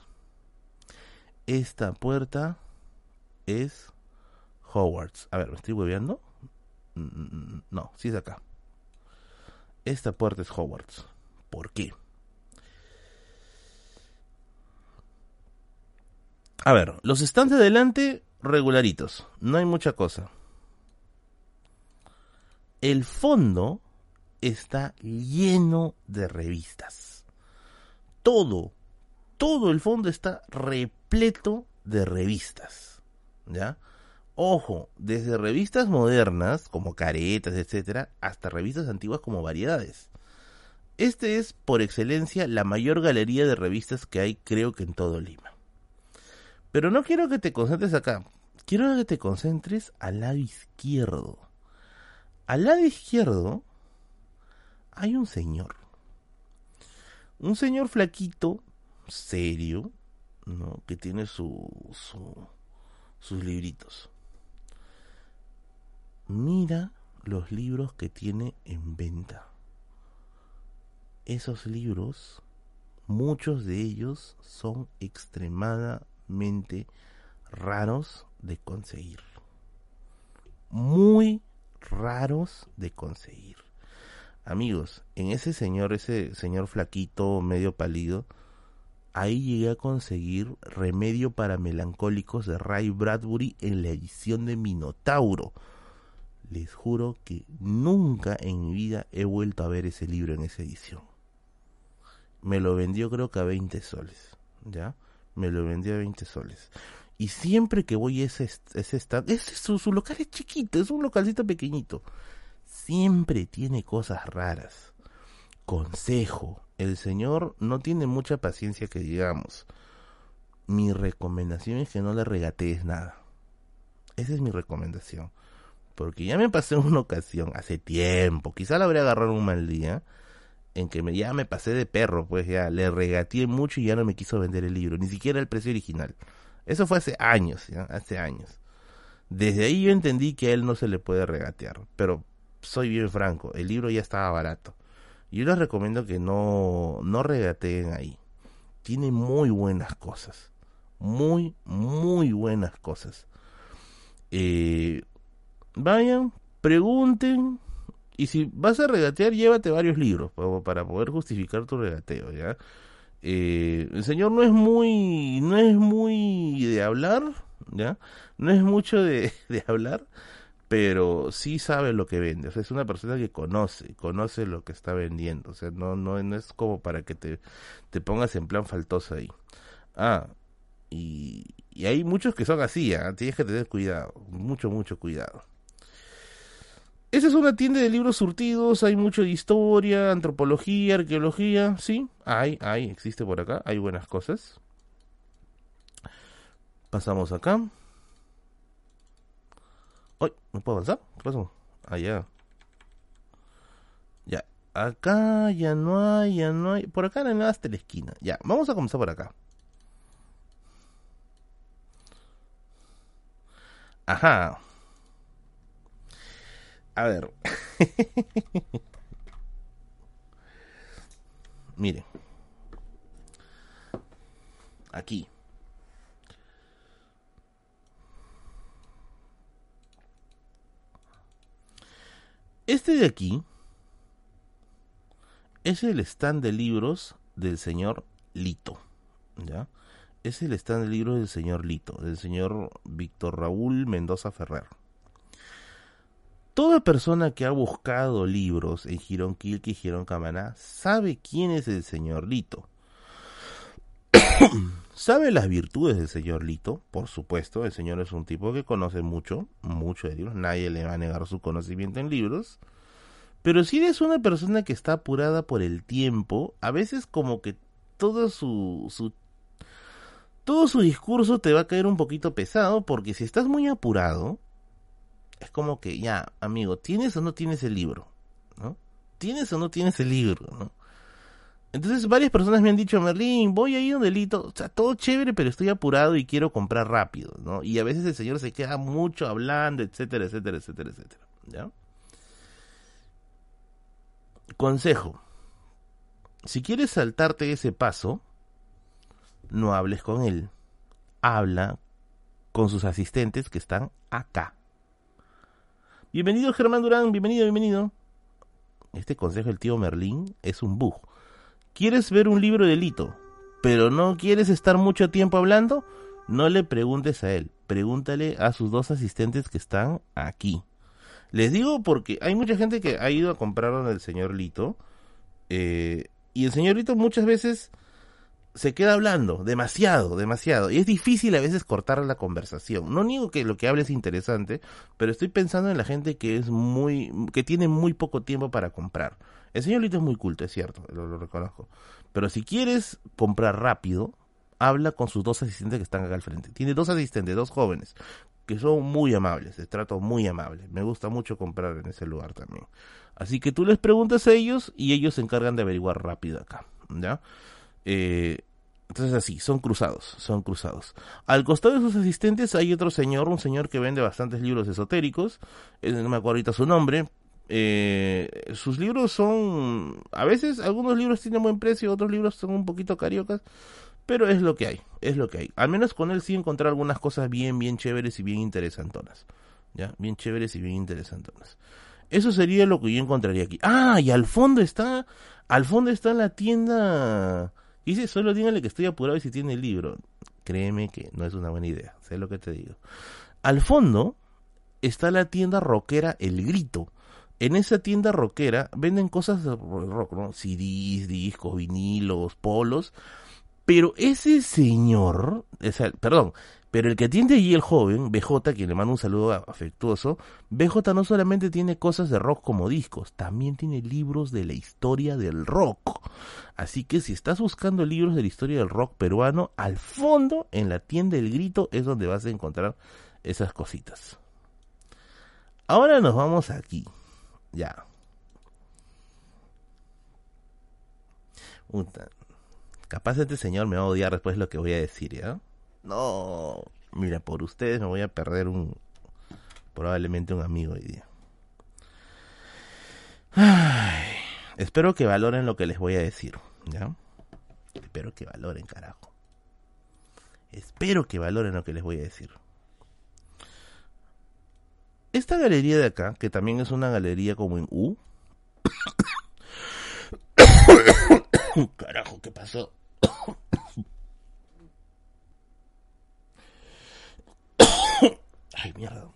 [SPEAKER 1] Esta puerta es Hogwarts. A ver, ¿me estoy hueveando? Mm, mm, mm, no, sí es acá. Esta puerta es Hogwarts. ¿Por qué? A ver, los stands de adelante, regularitos. No hay mucha cosa. El fondo está lleno de revistas. Todo, todo el fondo está repleto de revistas. ¿Ya? Ojo, desde revistas modernas, como caretas, etcétera, hasta revistas antiguas como variedades. Este es, por excelencia, la mayor galería de revistas que hay, creo que en todo Lima. Pero no quiero que te concentres acá. Quiero que te concentres al lado izquierdo. Al lado izquierdo hay un señor. Un señor flaquito, serio. Que tiene su, su, sus libritos. Mira los libros que tiene en venta. Esos libros, muchos de ellos son extremadamente raros de conseguir. Muy raros de conseguir. Amigos, en ese señor, ese señor flaquito, medio pálido, ahí llegué a conseguir Remedio para Melancólicos de Ray Bradbury en la edición de Minotauro. Les juro que nunca en mi vida he vuelto a ver ese libro en esa edición. me lo vendió creo que a 20 soles, ¿ya? Me lo vendió a 20 soles. Y siempre que voy a ese, ese stand, su, su local es chiquito, es un localcito pequeñito. Siempre tiene cosas raras. Consejo, el señor no tiene mucha paciencia que digamos. Mi recomendación es que no le regatees nada. Esa es mi recomendación. Porque ya me pasé una ocasión, hace tiempo, quizá la habría agarrado un mal día, en que me, ya me pasé de perro, pues ya le regateé mucho y ya no me quiso vender el libro, ni siquiera el precio original. Eso fue hace años, hace años. Desde ahí yo entendí que a él no se le puede regatear, pero soy bien franco, el libro ya estaba barato. Yo les recomiendo que no, no regateen ahí. Tiene muy buenas cosas. Muy, muy buenas cosas. Eh, vayan, pregunten, y si vas a regatear, llévate varios libros para poder justificar tu regateo, ¿ya? Eh, el señor no es muy, no es muy de hablar, ¿ya? No es mucho de, de hablar, pero sí sabe lo que vende. O sea, es una persona que conoce, conoce lo que está vendiendo. O sea, no, no, no es como para que te, te pongas en plan faltoso ahí. Ah, y, y hay muchos que son así, ¿eh? tienes que tener cuidado, mucho, mucho cuidado. Esa es una tienda de libros surtidos, hay mucho de historia, antropología, arqueología, sí, hay, hay, existe por acá, hay buenas cosas. Pasamos acá. Uy, ¿no puedo avanzar? ¿Qué pasó? Allá. Ah, ya, acá ya no hay, ya no hay. Por acá no hay nada hasta la esquina. Ya, vamos a comenzar por acá. Ajá. A ver. Miren. Aquí. Este de aquí es el stand de libros del señor Lito. ¿Ya? Es el stand de libros del señor Lito, del señor Víctor Raúl Mendoza Ferrer. Toda persona que ha buscado libros en Girón Quilque y Girón Camaná sabe quién es el señor Lito. sabe las virtudes del señor Lito, por supuesto, el señor es un tipo que conoce mucho, mucho de libros, nadie le va a negar su conocimiento en libros. Pero si eres una persona que está apurada por el tiempo, a veces como que todo su, su todo su discurso te va a caer un poquito pesado porque si estás muy apurado, es como que ya, amigo, ¿tienes o no tienes el libro? ¿No? ¿Tienes o no tienes el libro? ¿no? Entonces varias personas me han dicho, Merlín, voy a ir un delito, o sea, todo chévere, pero estoy apurado y quiero comprar rápido, ¿no? Y a veces el señor se queda mucho hablando, etcétera, etcétera, etcétera, etcétera, ¿ya? Consejo, si quieres saltarte ese paso, no hables con él, habla con sus asistentes que están acá. Bienvenido Germán Durán, bienvenido, bienvenido. Este consejo del tío Merlín es un bug. ¿Quieres ver un libro de Lito, pero no quieres estar mucho tiempo hablando? No le preguntes a él, pregúntale a sus dos asistentes que están aquí. Les digo porque hay mucha gente que ha ido a comprar del señor Lito eh, y el señor Lito muchas veces se queda hablando demasiado, demasiado. Y es difícil a veces cortar la conversación. No niego que lo que hable es interesante, pero estoy pensando en la gente que es muy, que tiene muy poco tiempo para comprar. El señor Lito es muy culto, es cierto, lo, reconozco. Pero si quieres comprar rápido, habla con sus dos asistentes que están acá al frente. Tiene dos asistentes, dos jóvenes, que son muy amables, de trato muy amable. Me gusta mucho comprar en ese lugar también. Así que tú les preguntas a ellos y ellos se encargan de averiguar rápido acá, ¿ya? Eh, entonces así, son cruzados, son cruzados. Al costado de sus asistentes hay otro señor, un señor que vende bastantes libros esotéricos, eh, no me acuerdo ahorita su nombre. Eh, sus libros son, a veces algunos libros tienen buen precio, otros libros son un poquito cariocas, pero es lo que hay, es lo que hay. Al menos con él sí encontré algunas cosas bien, bien chéveres y bien interesantonas. ¿Ya? Bien chéveres y bien interesantonas. Eso sería lo que yo encontraría aquí. Ah, y al fondo está, al fondo está la tienda Dice, solo díganle que estoy apurado y si tiene el libro. Créeme que no es una buena idea, sé lo que te digo. Al fondo está la tienda rockera El Grito. En esa tienda rockera venden cosas de rock, ¿no? CDs, discos, vinilos, polos. Pero ese señor, perdón, pero el que atiende allí el joven, BJ, quien le manda un saludo afectuoso, BJ no solamente tiene cosas de rock como discos, también tiene libros de la historia del rock. Así que si estás buscando libros de la historia del rock peruano, al fondo, en la tienda El Grito, es donde vas a encontrar esas cositas. Ahora nos vamos aquí. Ya. Capaz este señor me va a odiar después de lo que voy a decir, ¿ya? No, mira, por ustedes me voy a perder un probablemente un amigo hoy día. Ay, espero que valoren lo que les voy a decir, ¿ya? Espero que valoren, carajo. Espero que valoren lo que les voy a decir. Esta galería de acá, que también es una galería como en U. Carajo, ¿qué pasó? Ay, mierda.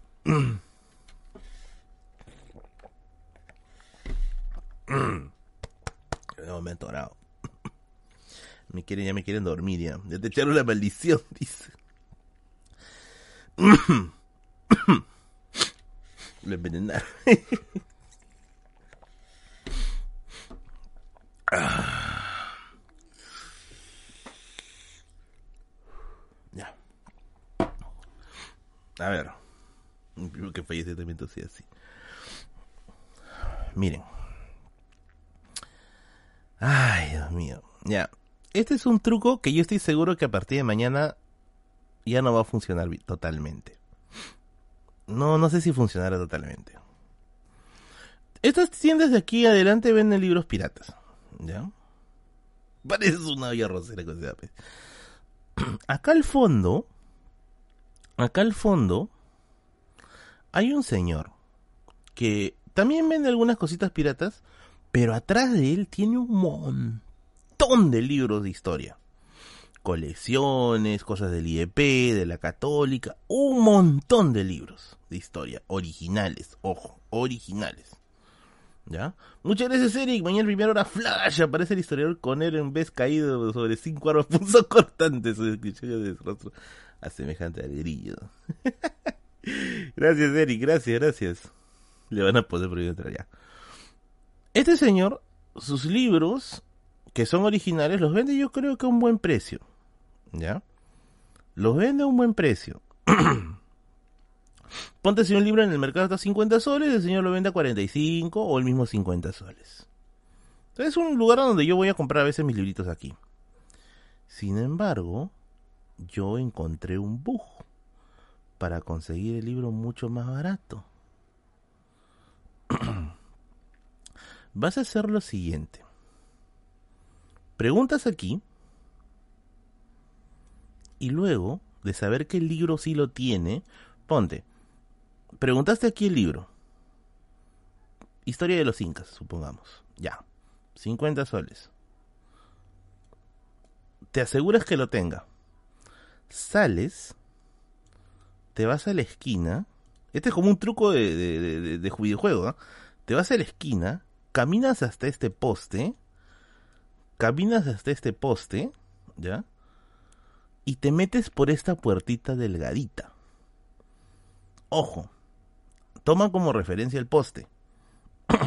[SPEAKER 1] No, me he atorado. Me quieren, ya me quieren dormir ya. Ya te echaron la maldición, dice. Lo envenenaron. ya. A ver. Un primo que fallece también tosía así. Miren. Ay, Dios mío. Ya. Este es un truco que yo estoy seguro que a partir de mañana ya no va a funcionar totalmente. No, no sé si funcionará totalmente. Estas tiendas de aquí adelante venden libros piratas. ¿Ya? Parece una olla rosera Acá al fondo, acá al fondo, hay un señor que también vende algunas cositas piratas, pero atrás de él tiene un montón de libros de historia colecciones, cosas del IEP, de la católica, un montón de libros de historia, originales, ojo, originales. ¿Ya? Muchas gracias, Eric. Mañana primera hora flash aparece el historiador con él en vez caído sobre cinco armas cortantes. de rostro a semejante al grillo. gracias, Eric. Gracias, gracias. Le van a poder prohibir entrar ya. Este señor, sus libros, que son originales, los vende yo creo que a un buen precio. ¿Ya? Los vende a un buen precio. Ponte si un libro en el mercado está a 50 soles, el señor lo vende a 45 o el mismo 50 soles. Entonces es un lugar donde yo voy a comprar a veces mis libritos aquí. Sin embargo, yo encontré un bug para conseguir el libro mucho más barato. Vas a hacer lo siguiente. Preguntas aquí y luego de saber que el libro sí lo tiene, ponte, preguntaste aquí el libro. Historia de los incas, supongamos. Ya. 50 soles. Te aseguras que lo tenga. Sales, te vas a la esquina. Este es como un truco de, de, de, videojuego. Te vas a la esquina, caminas hasta este poste. Caminas hasta este poste, ¿ya? Y te metes por esta puertita delgadita. Ojo, toma como referencia el poste.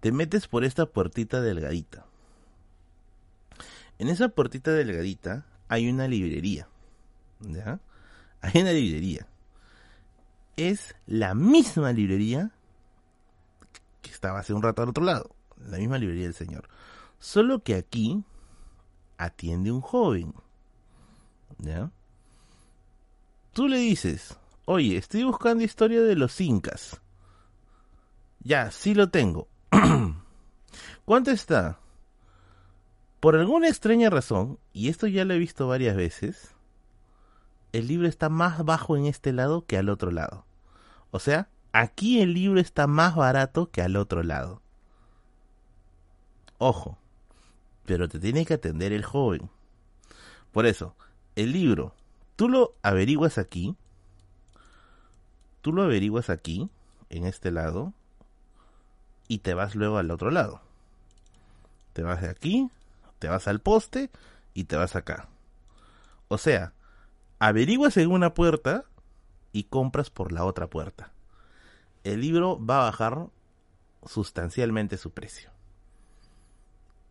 [SPEAKER 1] te metes por esta puertita delgadita. En esa puertita delgadita hay una librería. ¿Ya? Hay una librería. Es la misma librería que estaba hace un rato al otro lado. La misma librería del señor. Solo que aquí atiende un joven ¿ya? Tú le dices, oye, estoy buscando historia de los incas. Ya, sí lo tengo. ¿Cuánto está? Por alguna extraña razón, y esto ya lo he visto varias veces, el libro está más bajo en este lado que al otro lado. O sea, aquí el libro está más barato que al otro lado. Ojo, pero te tiene que atender el joven. Por eso, el libro, tú lo averiguas aquí, tú lo averiguas aquí, en este lado, y te vas luego al otro lado. Te vas de aquí, te vas al poste y te vas acá. O sea, averiguas en una puerta y compras por la otra puerta. El libro va a bajar sustancialmente su precio.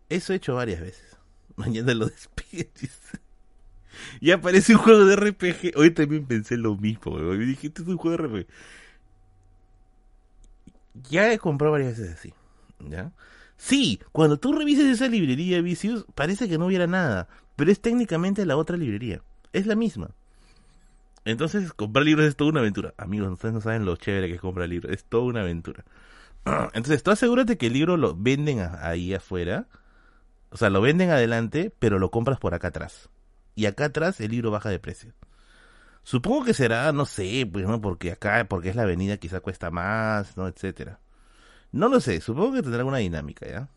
[SPEAKER 1] Eso he hecho varias veces. Mañana lo despides. Y aparece un juego de RPG. Hoy también pensé lo mismo. Me dije, este es un juego de RPG. Ya he comprado varias veces así. ¿Ya? Sí, cuando tú revises esa librería Vicious, parece que no hubiera nada. Pero es técnicamente la otra librería. Es la misma. Entonces, comprar libros es toda una aventura. Amigos, ustedes no saben lo chévere que es comprar libros. Es toda una aventura. Entonces, tú asegúrate que el libro lo venden ahí afuera. O sea, lo venden adelante, pero lo compras por acá atrás. Y acá atrás el libro baja de precio. Supongo que será, no sé, pues, ¿no? Porque acá, porque es la avenida, quizá cuesta más, ¿no? Etcétera. No lo sé, supongo que tendrá alguna dinámica, ¿ya?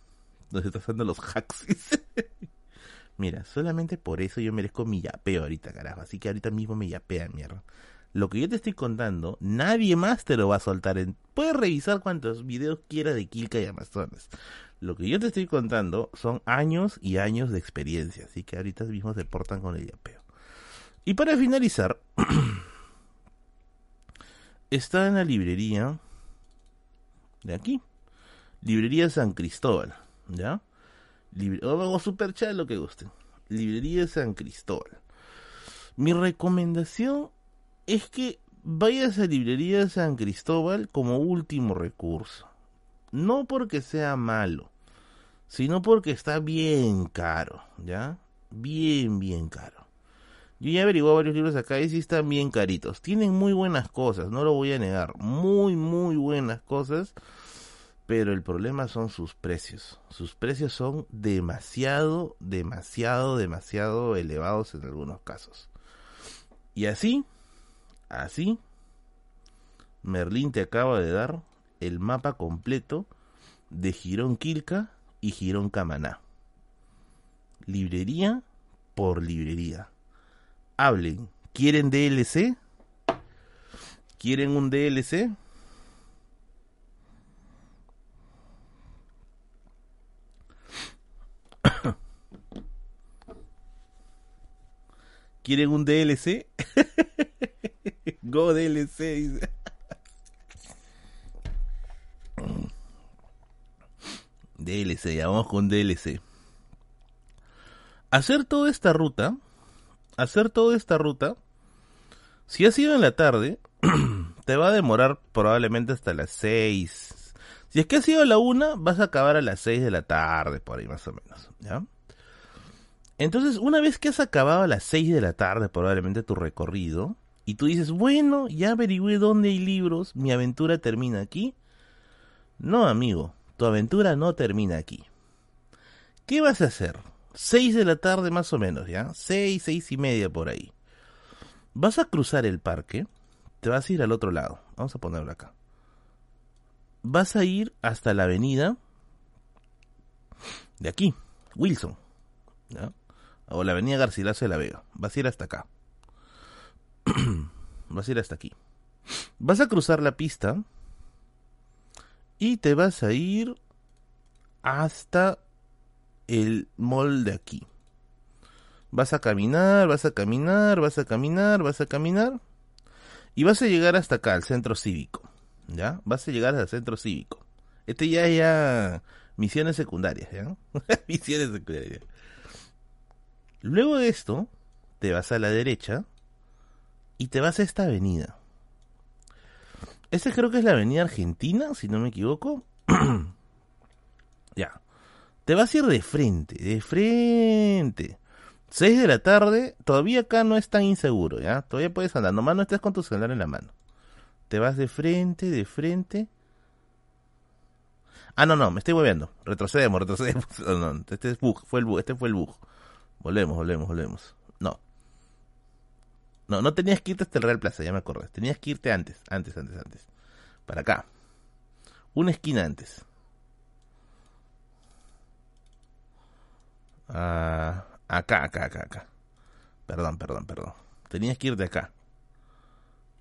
[SPEAKER 1] Donde está haciendo los hacks. Mira, solamente por eso yo merezco mi yapeo ahorita, carajo. Así que ahorita mismo me yapea, mierda. Lo que yo te estoy contando, nadie más te lo va a soltar. En... Puedes revisar cuántos videos quieras de Kilka y Amazonas. Lo que yo te estoy contando son años y años de experiencia. Así que ahorita mismo se portan con el yapeo. Y para finalizar, está en la librería de aquí. Librería San Cristóbal. ¿Ya? o super chat, lo que guste. Librería San Cristóbal. Mi recomendación es que vayas a Librería San Cristóbal como último recurso. No porque sea malo, sino porque está bien caro, ¿ya? Bien, bien caro. Yo ya averiguado varios libros acá y sí están bien caritos. Tienen muy buenas cosas, no lo voy a negar. Muy, muy buenas cosas pero el problema son sus precios. Sus precios son demasiado, demasiado, demasiado elevados en algunos casos. Y así, así, Merlín te acaba de dar el mapa completo de Girón Quilca y Girón Camaná. Librería por librería. Hablen. ¿Quieren DLC? ¿Quieren un DLC? ¿Quieren un DLC? Go DLC, DLC, ya vamos con DLC. Hacer toda esta ruta, hacer toda esta ruta, si has ido en la tarde, te va a demorar probablemente hasta las 6. Si es que has ido a la 1, vas a acabar a las 6 de la tarde, por ahí más o menos, ¿ya? Entonces, una vez que has acabado a las 6 de la tarde probablemente tu recorrido, y tú dices, bueno, ya averigüé dónde hay libros, mi aventura termina aquí. No, amigo, tu aventura no termina aquí. ¿Qué vas a hacer? 6 de la tarde más o menos, ¿ya? 6, 6 y media por ahí. Vas a cruzar el parque, te vas a ir al otro lado. Vamos a ponerlo acá. Vas a ir hasta la avenida de aquí, Wilson. ¿ya? o la avenida Garcilaso de la Vega. Vas a ir hasta acá. vas a ir hasta aquí. Vas a cruzar la pista y te vas a ir hasta el mall de aquí. Vas a caminar, vas a caminar, vas a caminar, vas a caminar y vas a llegar hasta acá, al centro cívico. ¿Ya? Vas a llegar al centro cívico. Este ya ya misiones secundarias, ¿ya? misiones secundarias. Luego de esto, te vas a la derecha y te vas a esta avenida. Esta creo que es la avenida Argentina, si no me equivoco. ya. Te vas a ir de frente, de frente. 6 de la tarde, todavía acá no es tan inseguro, ¿ya? Todavía puedes andar, nomás no estés con tu celular en la mano. Te vas de frente, de frente. Ah, no, no, me estoy moviendo. Retrocedemos, retrocedemos. No, no, este es bug, fue el bug, este fue el bug. Volvemos, volvemos, volvemos. No. No, no tenías que irte hasta el Real Plaza, ya me acordé. Tenías que irte antes, antes, antes, antes. Para acá. Una esquina antes. Ah, acá, acá, acá, acá. Perdón, perdón, perdón. Tenías que ir de acá.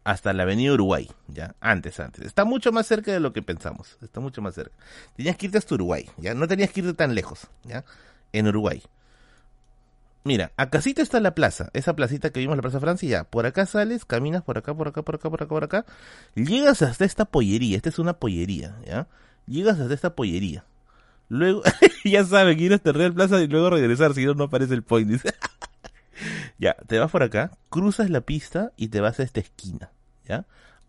[SPEAKER 1] hasta la avenida Uruguay, ya, antes, antes. Está mucho más cerca de lo que pensamos, está mucho más cerca. Tenías que irte hasta Uruguay, ya, no tenías que irte tan lejos, ya, en Uruguay. Mira, acasita está la plaza, esa placita que vimos, la Plaza Francia, ya, por acá sales, caminas por acá, por acá, por acá, por acá, por acá, llegas hasta esta pollería, esta es una pollería, ya, llegas hasta esta pollería. Luego, ya saben, ir hasta Real Plaza y luego regresar, si no, no aparece el point. Ya, te vas por acá, cruzas la pista y te vas a esta esquina, ¿ya?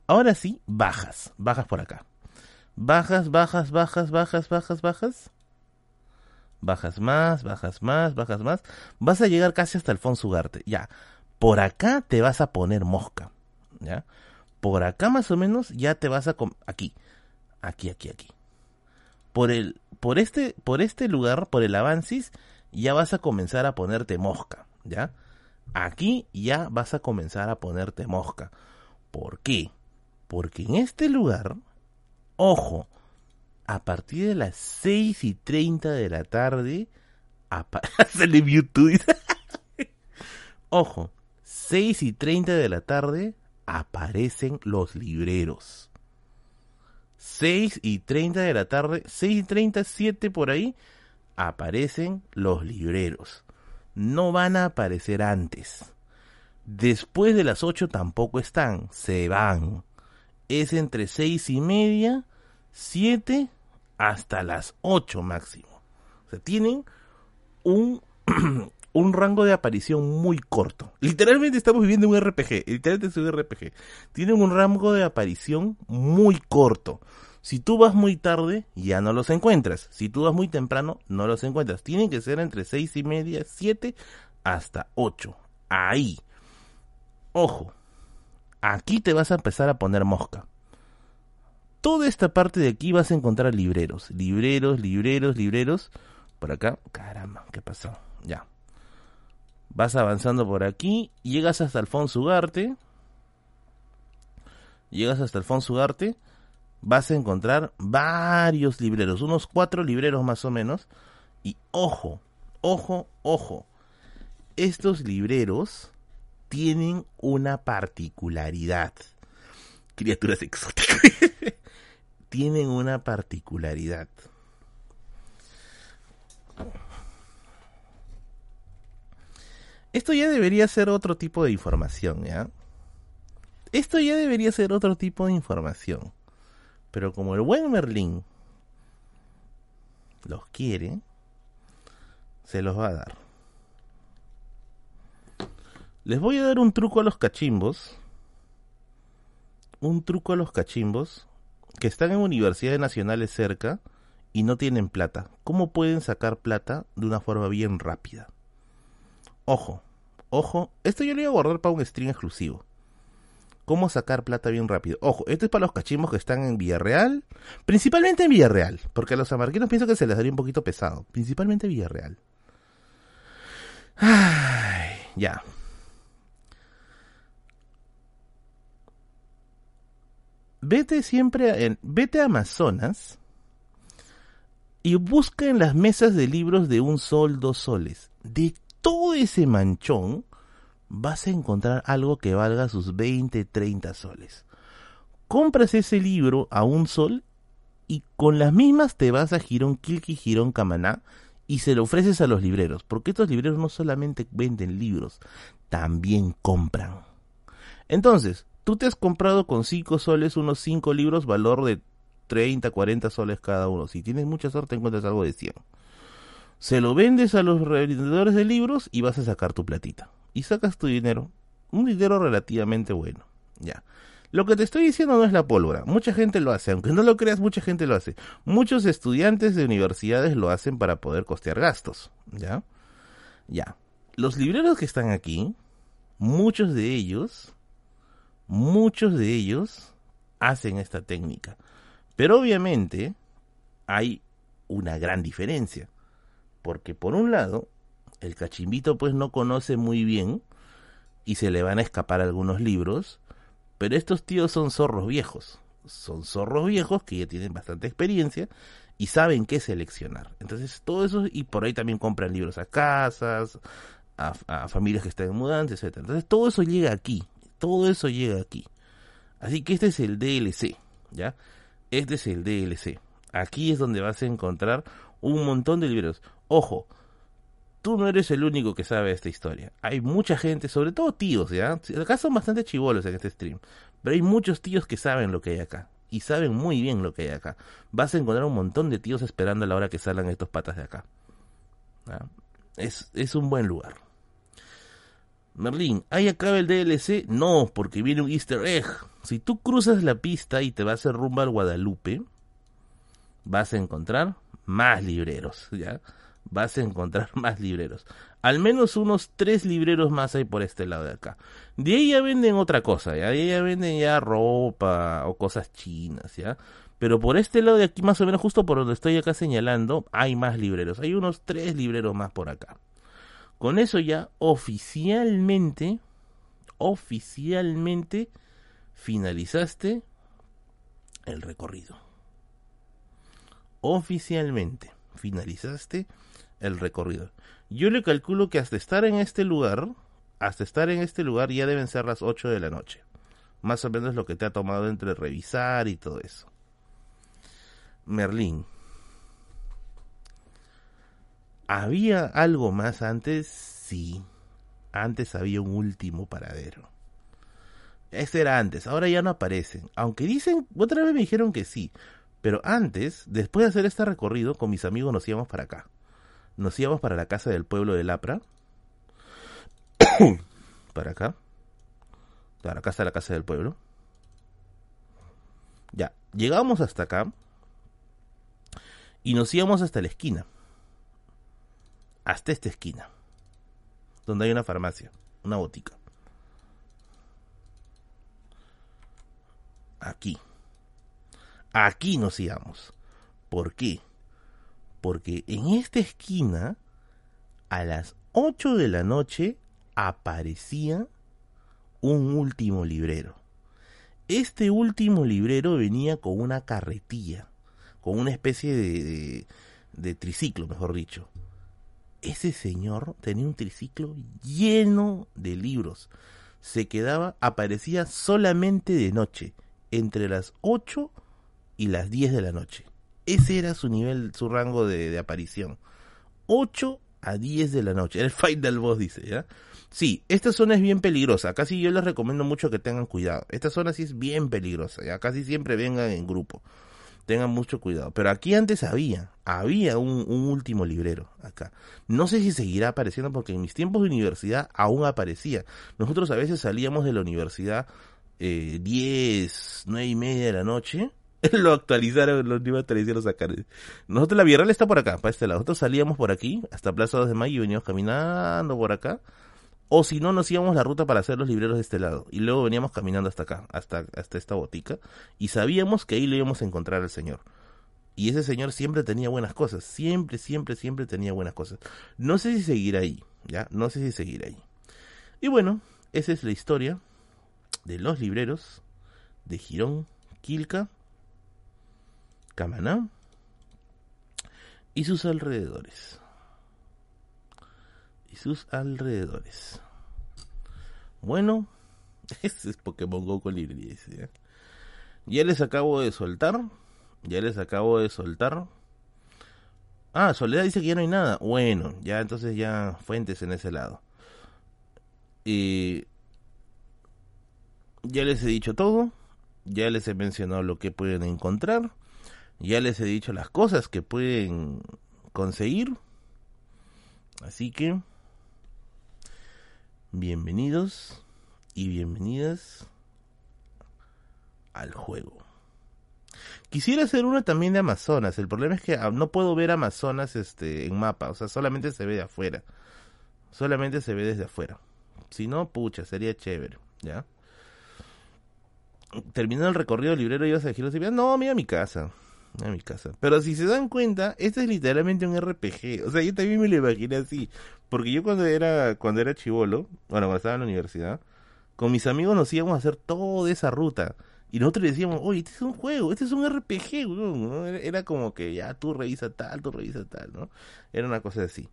[SPEAKER 1] Ahora sí, bajas, bajas por acá. Bajas, bajas, bajas, bajas, bajas, bajas. Bajas más, bajas más, bajas más. Vas a llegar casi hasta Alfonso Ugarte. Ya, por acá te vas a poner mosca, ¿ya? Por acá más o menos ya te vas a... Aquí, aquí, aquí, aquí. Por el, por este, por este lugar, por el Avancis, ya vas a comenzar a ponerte mosca, ¿ya? Aquí ya vas a comenzar a ponerte mosca. ¿Por qué? Porque en este lugar, ojo, a partir de las 6 y 30 de la tarde, aparece YouTube. ojo, 6 y 30 de la tarde aparecen los libreros. 6 y 30 de la tarde, 6 y 30, 7 por ahí, aparecen los libreros no van a aparecer antes. Después de las 8 tampoco están, se van. Es entre seis y media, 7 hasta las 8 máximo. O sea, tienen un, un rango de aparición muy corto. Literalmente estamos viviendo un RPG. Literalmente es un RPG. Tienen un rango de aparición muy corto. Si tú vas muy tarde, ya no los encuentras. Si tú vas muy temprano, no los encuentras. Tienen que ser entre seis y media, siete, hasta ocho. Ahí. Ojo. Aquí te vas a empezar a poner mosca. Toda esta parte de aquí vas a encontrar libreros. Libreros, libreros, libreros. Por acá. Caramba, ¿qué pasó? Ya. Vas avanzando por aquí. Llegas hasta Alfonso Ugarte. Llegas hasta Alfonso Ugarte vas a encontrar varios libreros, unos cuatro libreros más o menos. Y ojo, ojo, ojo, estos libreros tienen una particularidad. Criaturas exóticas. tienen una particularidad. Esto ya debería ser otro tipo de información, ¿ya? Esto ya debería ser otro tipo de información. Pero como el buen Merlín los quiere, se los va a dar. Les voy a dar un truco a los cachimbos. Un truco a los cachimbos que están en universidades nacionales cerca y no tienen plata. ¿Cómo pueden sacar plata de una forma bien rápida? Ojo, ojo, esto yo lo voy a guardar para un stream exclusivo cómo sacar plata bien rápido. Ojo, esto es para los cachimbos que están en Villarreal, principalmente en Villarreal, porque a los amarquinos pienso que se les daría un poquito pesado, principalmente en Villarreal. Ay, ya. Vete siempre en, vete a Amazonas y busca en las mesas de libros de un sol, dos soles. De todo ese manchón, vas a encontrar algo que valga sus 20, 30 soles. Compras ese libro a un sol y con las mismas te vas a Girón Kilki, Girón Camaná y se lo ofreces a los libreros, porque estos libreros no solamente venden libros, también compran. Entonces, tú te has comprado con 5 soles unos 5 libros, valor de 30, 40 soles cada uno. Si tienes mucha suerte, encuentras algo de 100. Se lo vendes a los revendedores de libros y vas a sacar tu platita y sacas tu dinero, un dinero relativamente bueno. Ya. Lo que te estoy diciendo no es la pólvora. Mucha gente lo hace, aunque no lo creas, mucha gente lo hace. Muchos estudiantes de universidades lo hacen para poder costear gastos. ¿Ya? Ya. Los libreros que están aquí, muchos de ellos, muchos de ellos hacen esta técnica. Pero obviamente hay una gran diferencia. Porque por un lado, el cachimbito pues no conoce muy bien y se le van a escapar algunos libros, pero estos tíos son zorros viejos, son zorros viejos que ya tienen bastante experiencia y saben qué seleccionar. Entonces todo eso y por ahí también compran libros a casas, a, familias que están en mudanza, etc. Entonces todo eso llega aquí, todo eso llega aquí. Así que este es el DLC, ¿ya? Este es el DLC. Aquí es donde vas a encontrar un montón de libros. Ojo, tú no eres el único que sabe esta historia. Hay mucha gente, sobre todo tíos, ¿ya? Acá son bastante chivolos en este stream. Pero hay muchos tíos que saben lo que hay acá. Y saben muy bien lo que hay acá. Vas a encontrar un montón de tíos esperando a la hora que salgan estos patas de acá. Es, es un buen lugar. Merlín, ¿hay acá el DLC? No, porque viene un easter egg. Si tú cruzas la pista y te vas a rumbo al Guadalupe, vas a encontrar más libreros, ¿ya? Vas a encontrar más libreros. Al menos unos tres libreros más hay por este lado de acá. De ahí ya venden otra cosa, ¿ya? De ahí ya venden ya ropa o cosas chinas, ¿ya? Pero por este lado de aquí, más o menos justo por donde estoy acá señalando, hay más libreros. Hay unos tres libreros más por acá. Con eso ya oficialmente, oficialmente finalizaste el recorrido. Oficialmente finalizaste el recorrido. Yo le calculo que hasta estar en este lugar, hasta estar en este lugar ya deben ser las 8 de la noche. Más o menos lo que te ha tomado entre revisar y todo eso. Merlín, ¿Había algo más antes? Sí. Antes había un último paradero. Ese era antes, ahora ya no aparecen. Aunque dicen, otra vez me dijeron que sí. Pero antes, después de hacer este recorrido, con mis amigos nos íbamos para acá. Nos íbamos para la casa del pueblo de Lapra. para acá. Para casa de la casa del pueblo. Ya, llegamos hasta acá. Y nos íbamos hasta la esquina hasta esta esquina, donde hay una farmacia, una botica. Aquí. Aquí nos íbamos. ¿Por qué? Porque en esta esquina, a las 8 de la noche, aparecía un último librero. Este último librero venía con una carretilla, con una especie de, de, de triciclo, mejor dicho ese señor tenía un triciclo lleno de libros. Se quedaba, aparecía solamente de noche, entre las 8 y las 10 de la noche. Ese era su nivel, su rango de, aparición. 8 a 10 de la noche. El final boss, dice, ¿ya? Sí, esta zona es bien peligrosa. Casi yo les recomiendo mucho que tengan cuidado. Esta zona sí es bien peligrosa, ¿ya? Casi siempre vengan en grupo tengan mucho cuidado. Pero aquí antes había, había un, último librero acá. No sé si seguirá apareciendo porque en mis tiempos de universidad aún aparecía. Nosotros a veces salíamos de la universidad eh, 10, 9 y media de la noche. lo actualizaron, lo iba a actualizar, lo sacaron. Nosotros la Virreal está por acá, para este lado. Nosotros salíamos por aquí, hasta Plaza 2 de Mayo y veníamos caminando por acá o si no, nos íbamos la ruta para hacer los libreros de este lado. Y luego veníamos caminando hasta acá, hasta, hasta esta botica. Y sabíamos que ahí le íbamos a encontrar al Señor. Y ese Señor siempre tenía buenas cosas. Siempre, siempre, siempre tenía buenas cosas. No sé si seguir ahí, ¿ya? No sé si seguir ahí. Y bueno, esa es la historia de los libreros de Girón, Quilca, Camaná y sus alrededores y sus alrededores. Bueno, ese es Pokémon Go con librería. Ya les acabo de soltar. Ya les acabo de soltar. Ah, Soledad dice que ya no hay nada. Bueno, ya entonces ya fuentes en ese lado. Y ya les he dicho todo. Ya les he mencionado lo que pueden encontrar. Ya les he dicho las cosas que pueden conseguir. Así que Bienvenidos y bienvenidas al juego. Quisiera hacer una también de Amazonas. El problema es que ah, no puedo ver Amazonas este, en mapa. O sea, solamente se ve de afuera. Solamente se ve desde afuera. Si no, pucha, sería chévere. ¿Ya? Terminando el recorrido librero, ibas a decir, no, mira mi casa a mi casa. Pero si se dan cuenta, este es literalmente un RPG. O sea, yo también me lo imaginé así. Porque yo cuando era, cuando era chivolo, bueno, cuando estaba en la universidad, con mis amigos nos íbamos a hacer toda esa ruta. Y nosotros decíamos, oye, este es un juego, este es un RPG. Era como que ya tú revisa tal, tú revisa tal, ¿no? Era una cosa así.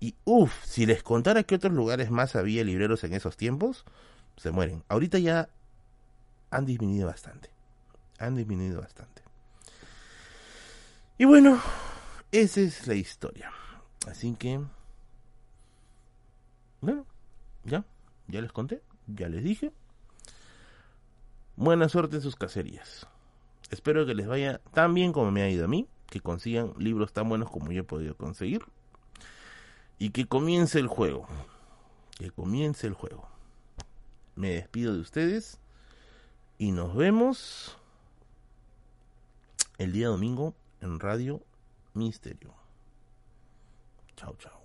[SPEAKER 1] Y uff, si les contara que otros lugares más había libreros en esos tiempos, se mueren. Ahorita ya han disminuido bastante. Han disminuido bastante. Y bueno, esa es la historia. Así que, bueno, ya, ya les conté, ya les dije. Buena suerte en sus cacerías. Espero que les vaya tan bien como me ha ido a mí, que consigan libros tan buenos como yo he podido conseguir. Y que comience el juego. Que comience el juego. Me despido de ustedes y nos vemos el día domingo en Radio Misterio. Chao, chao.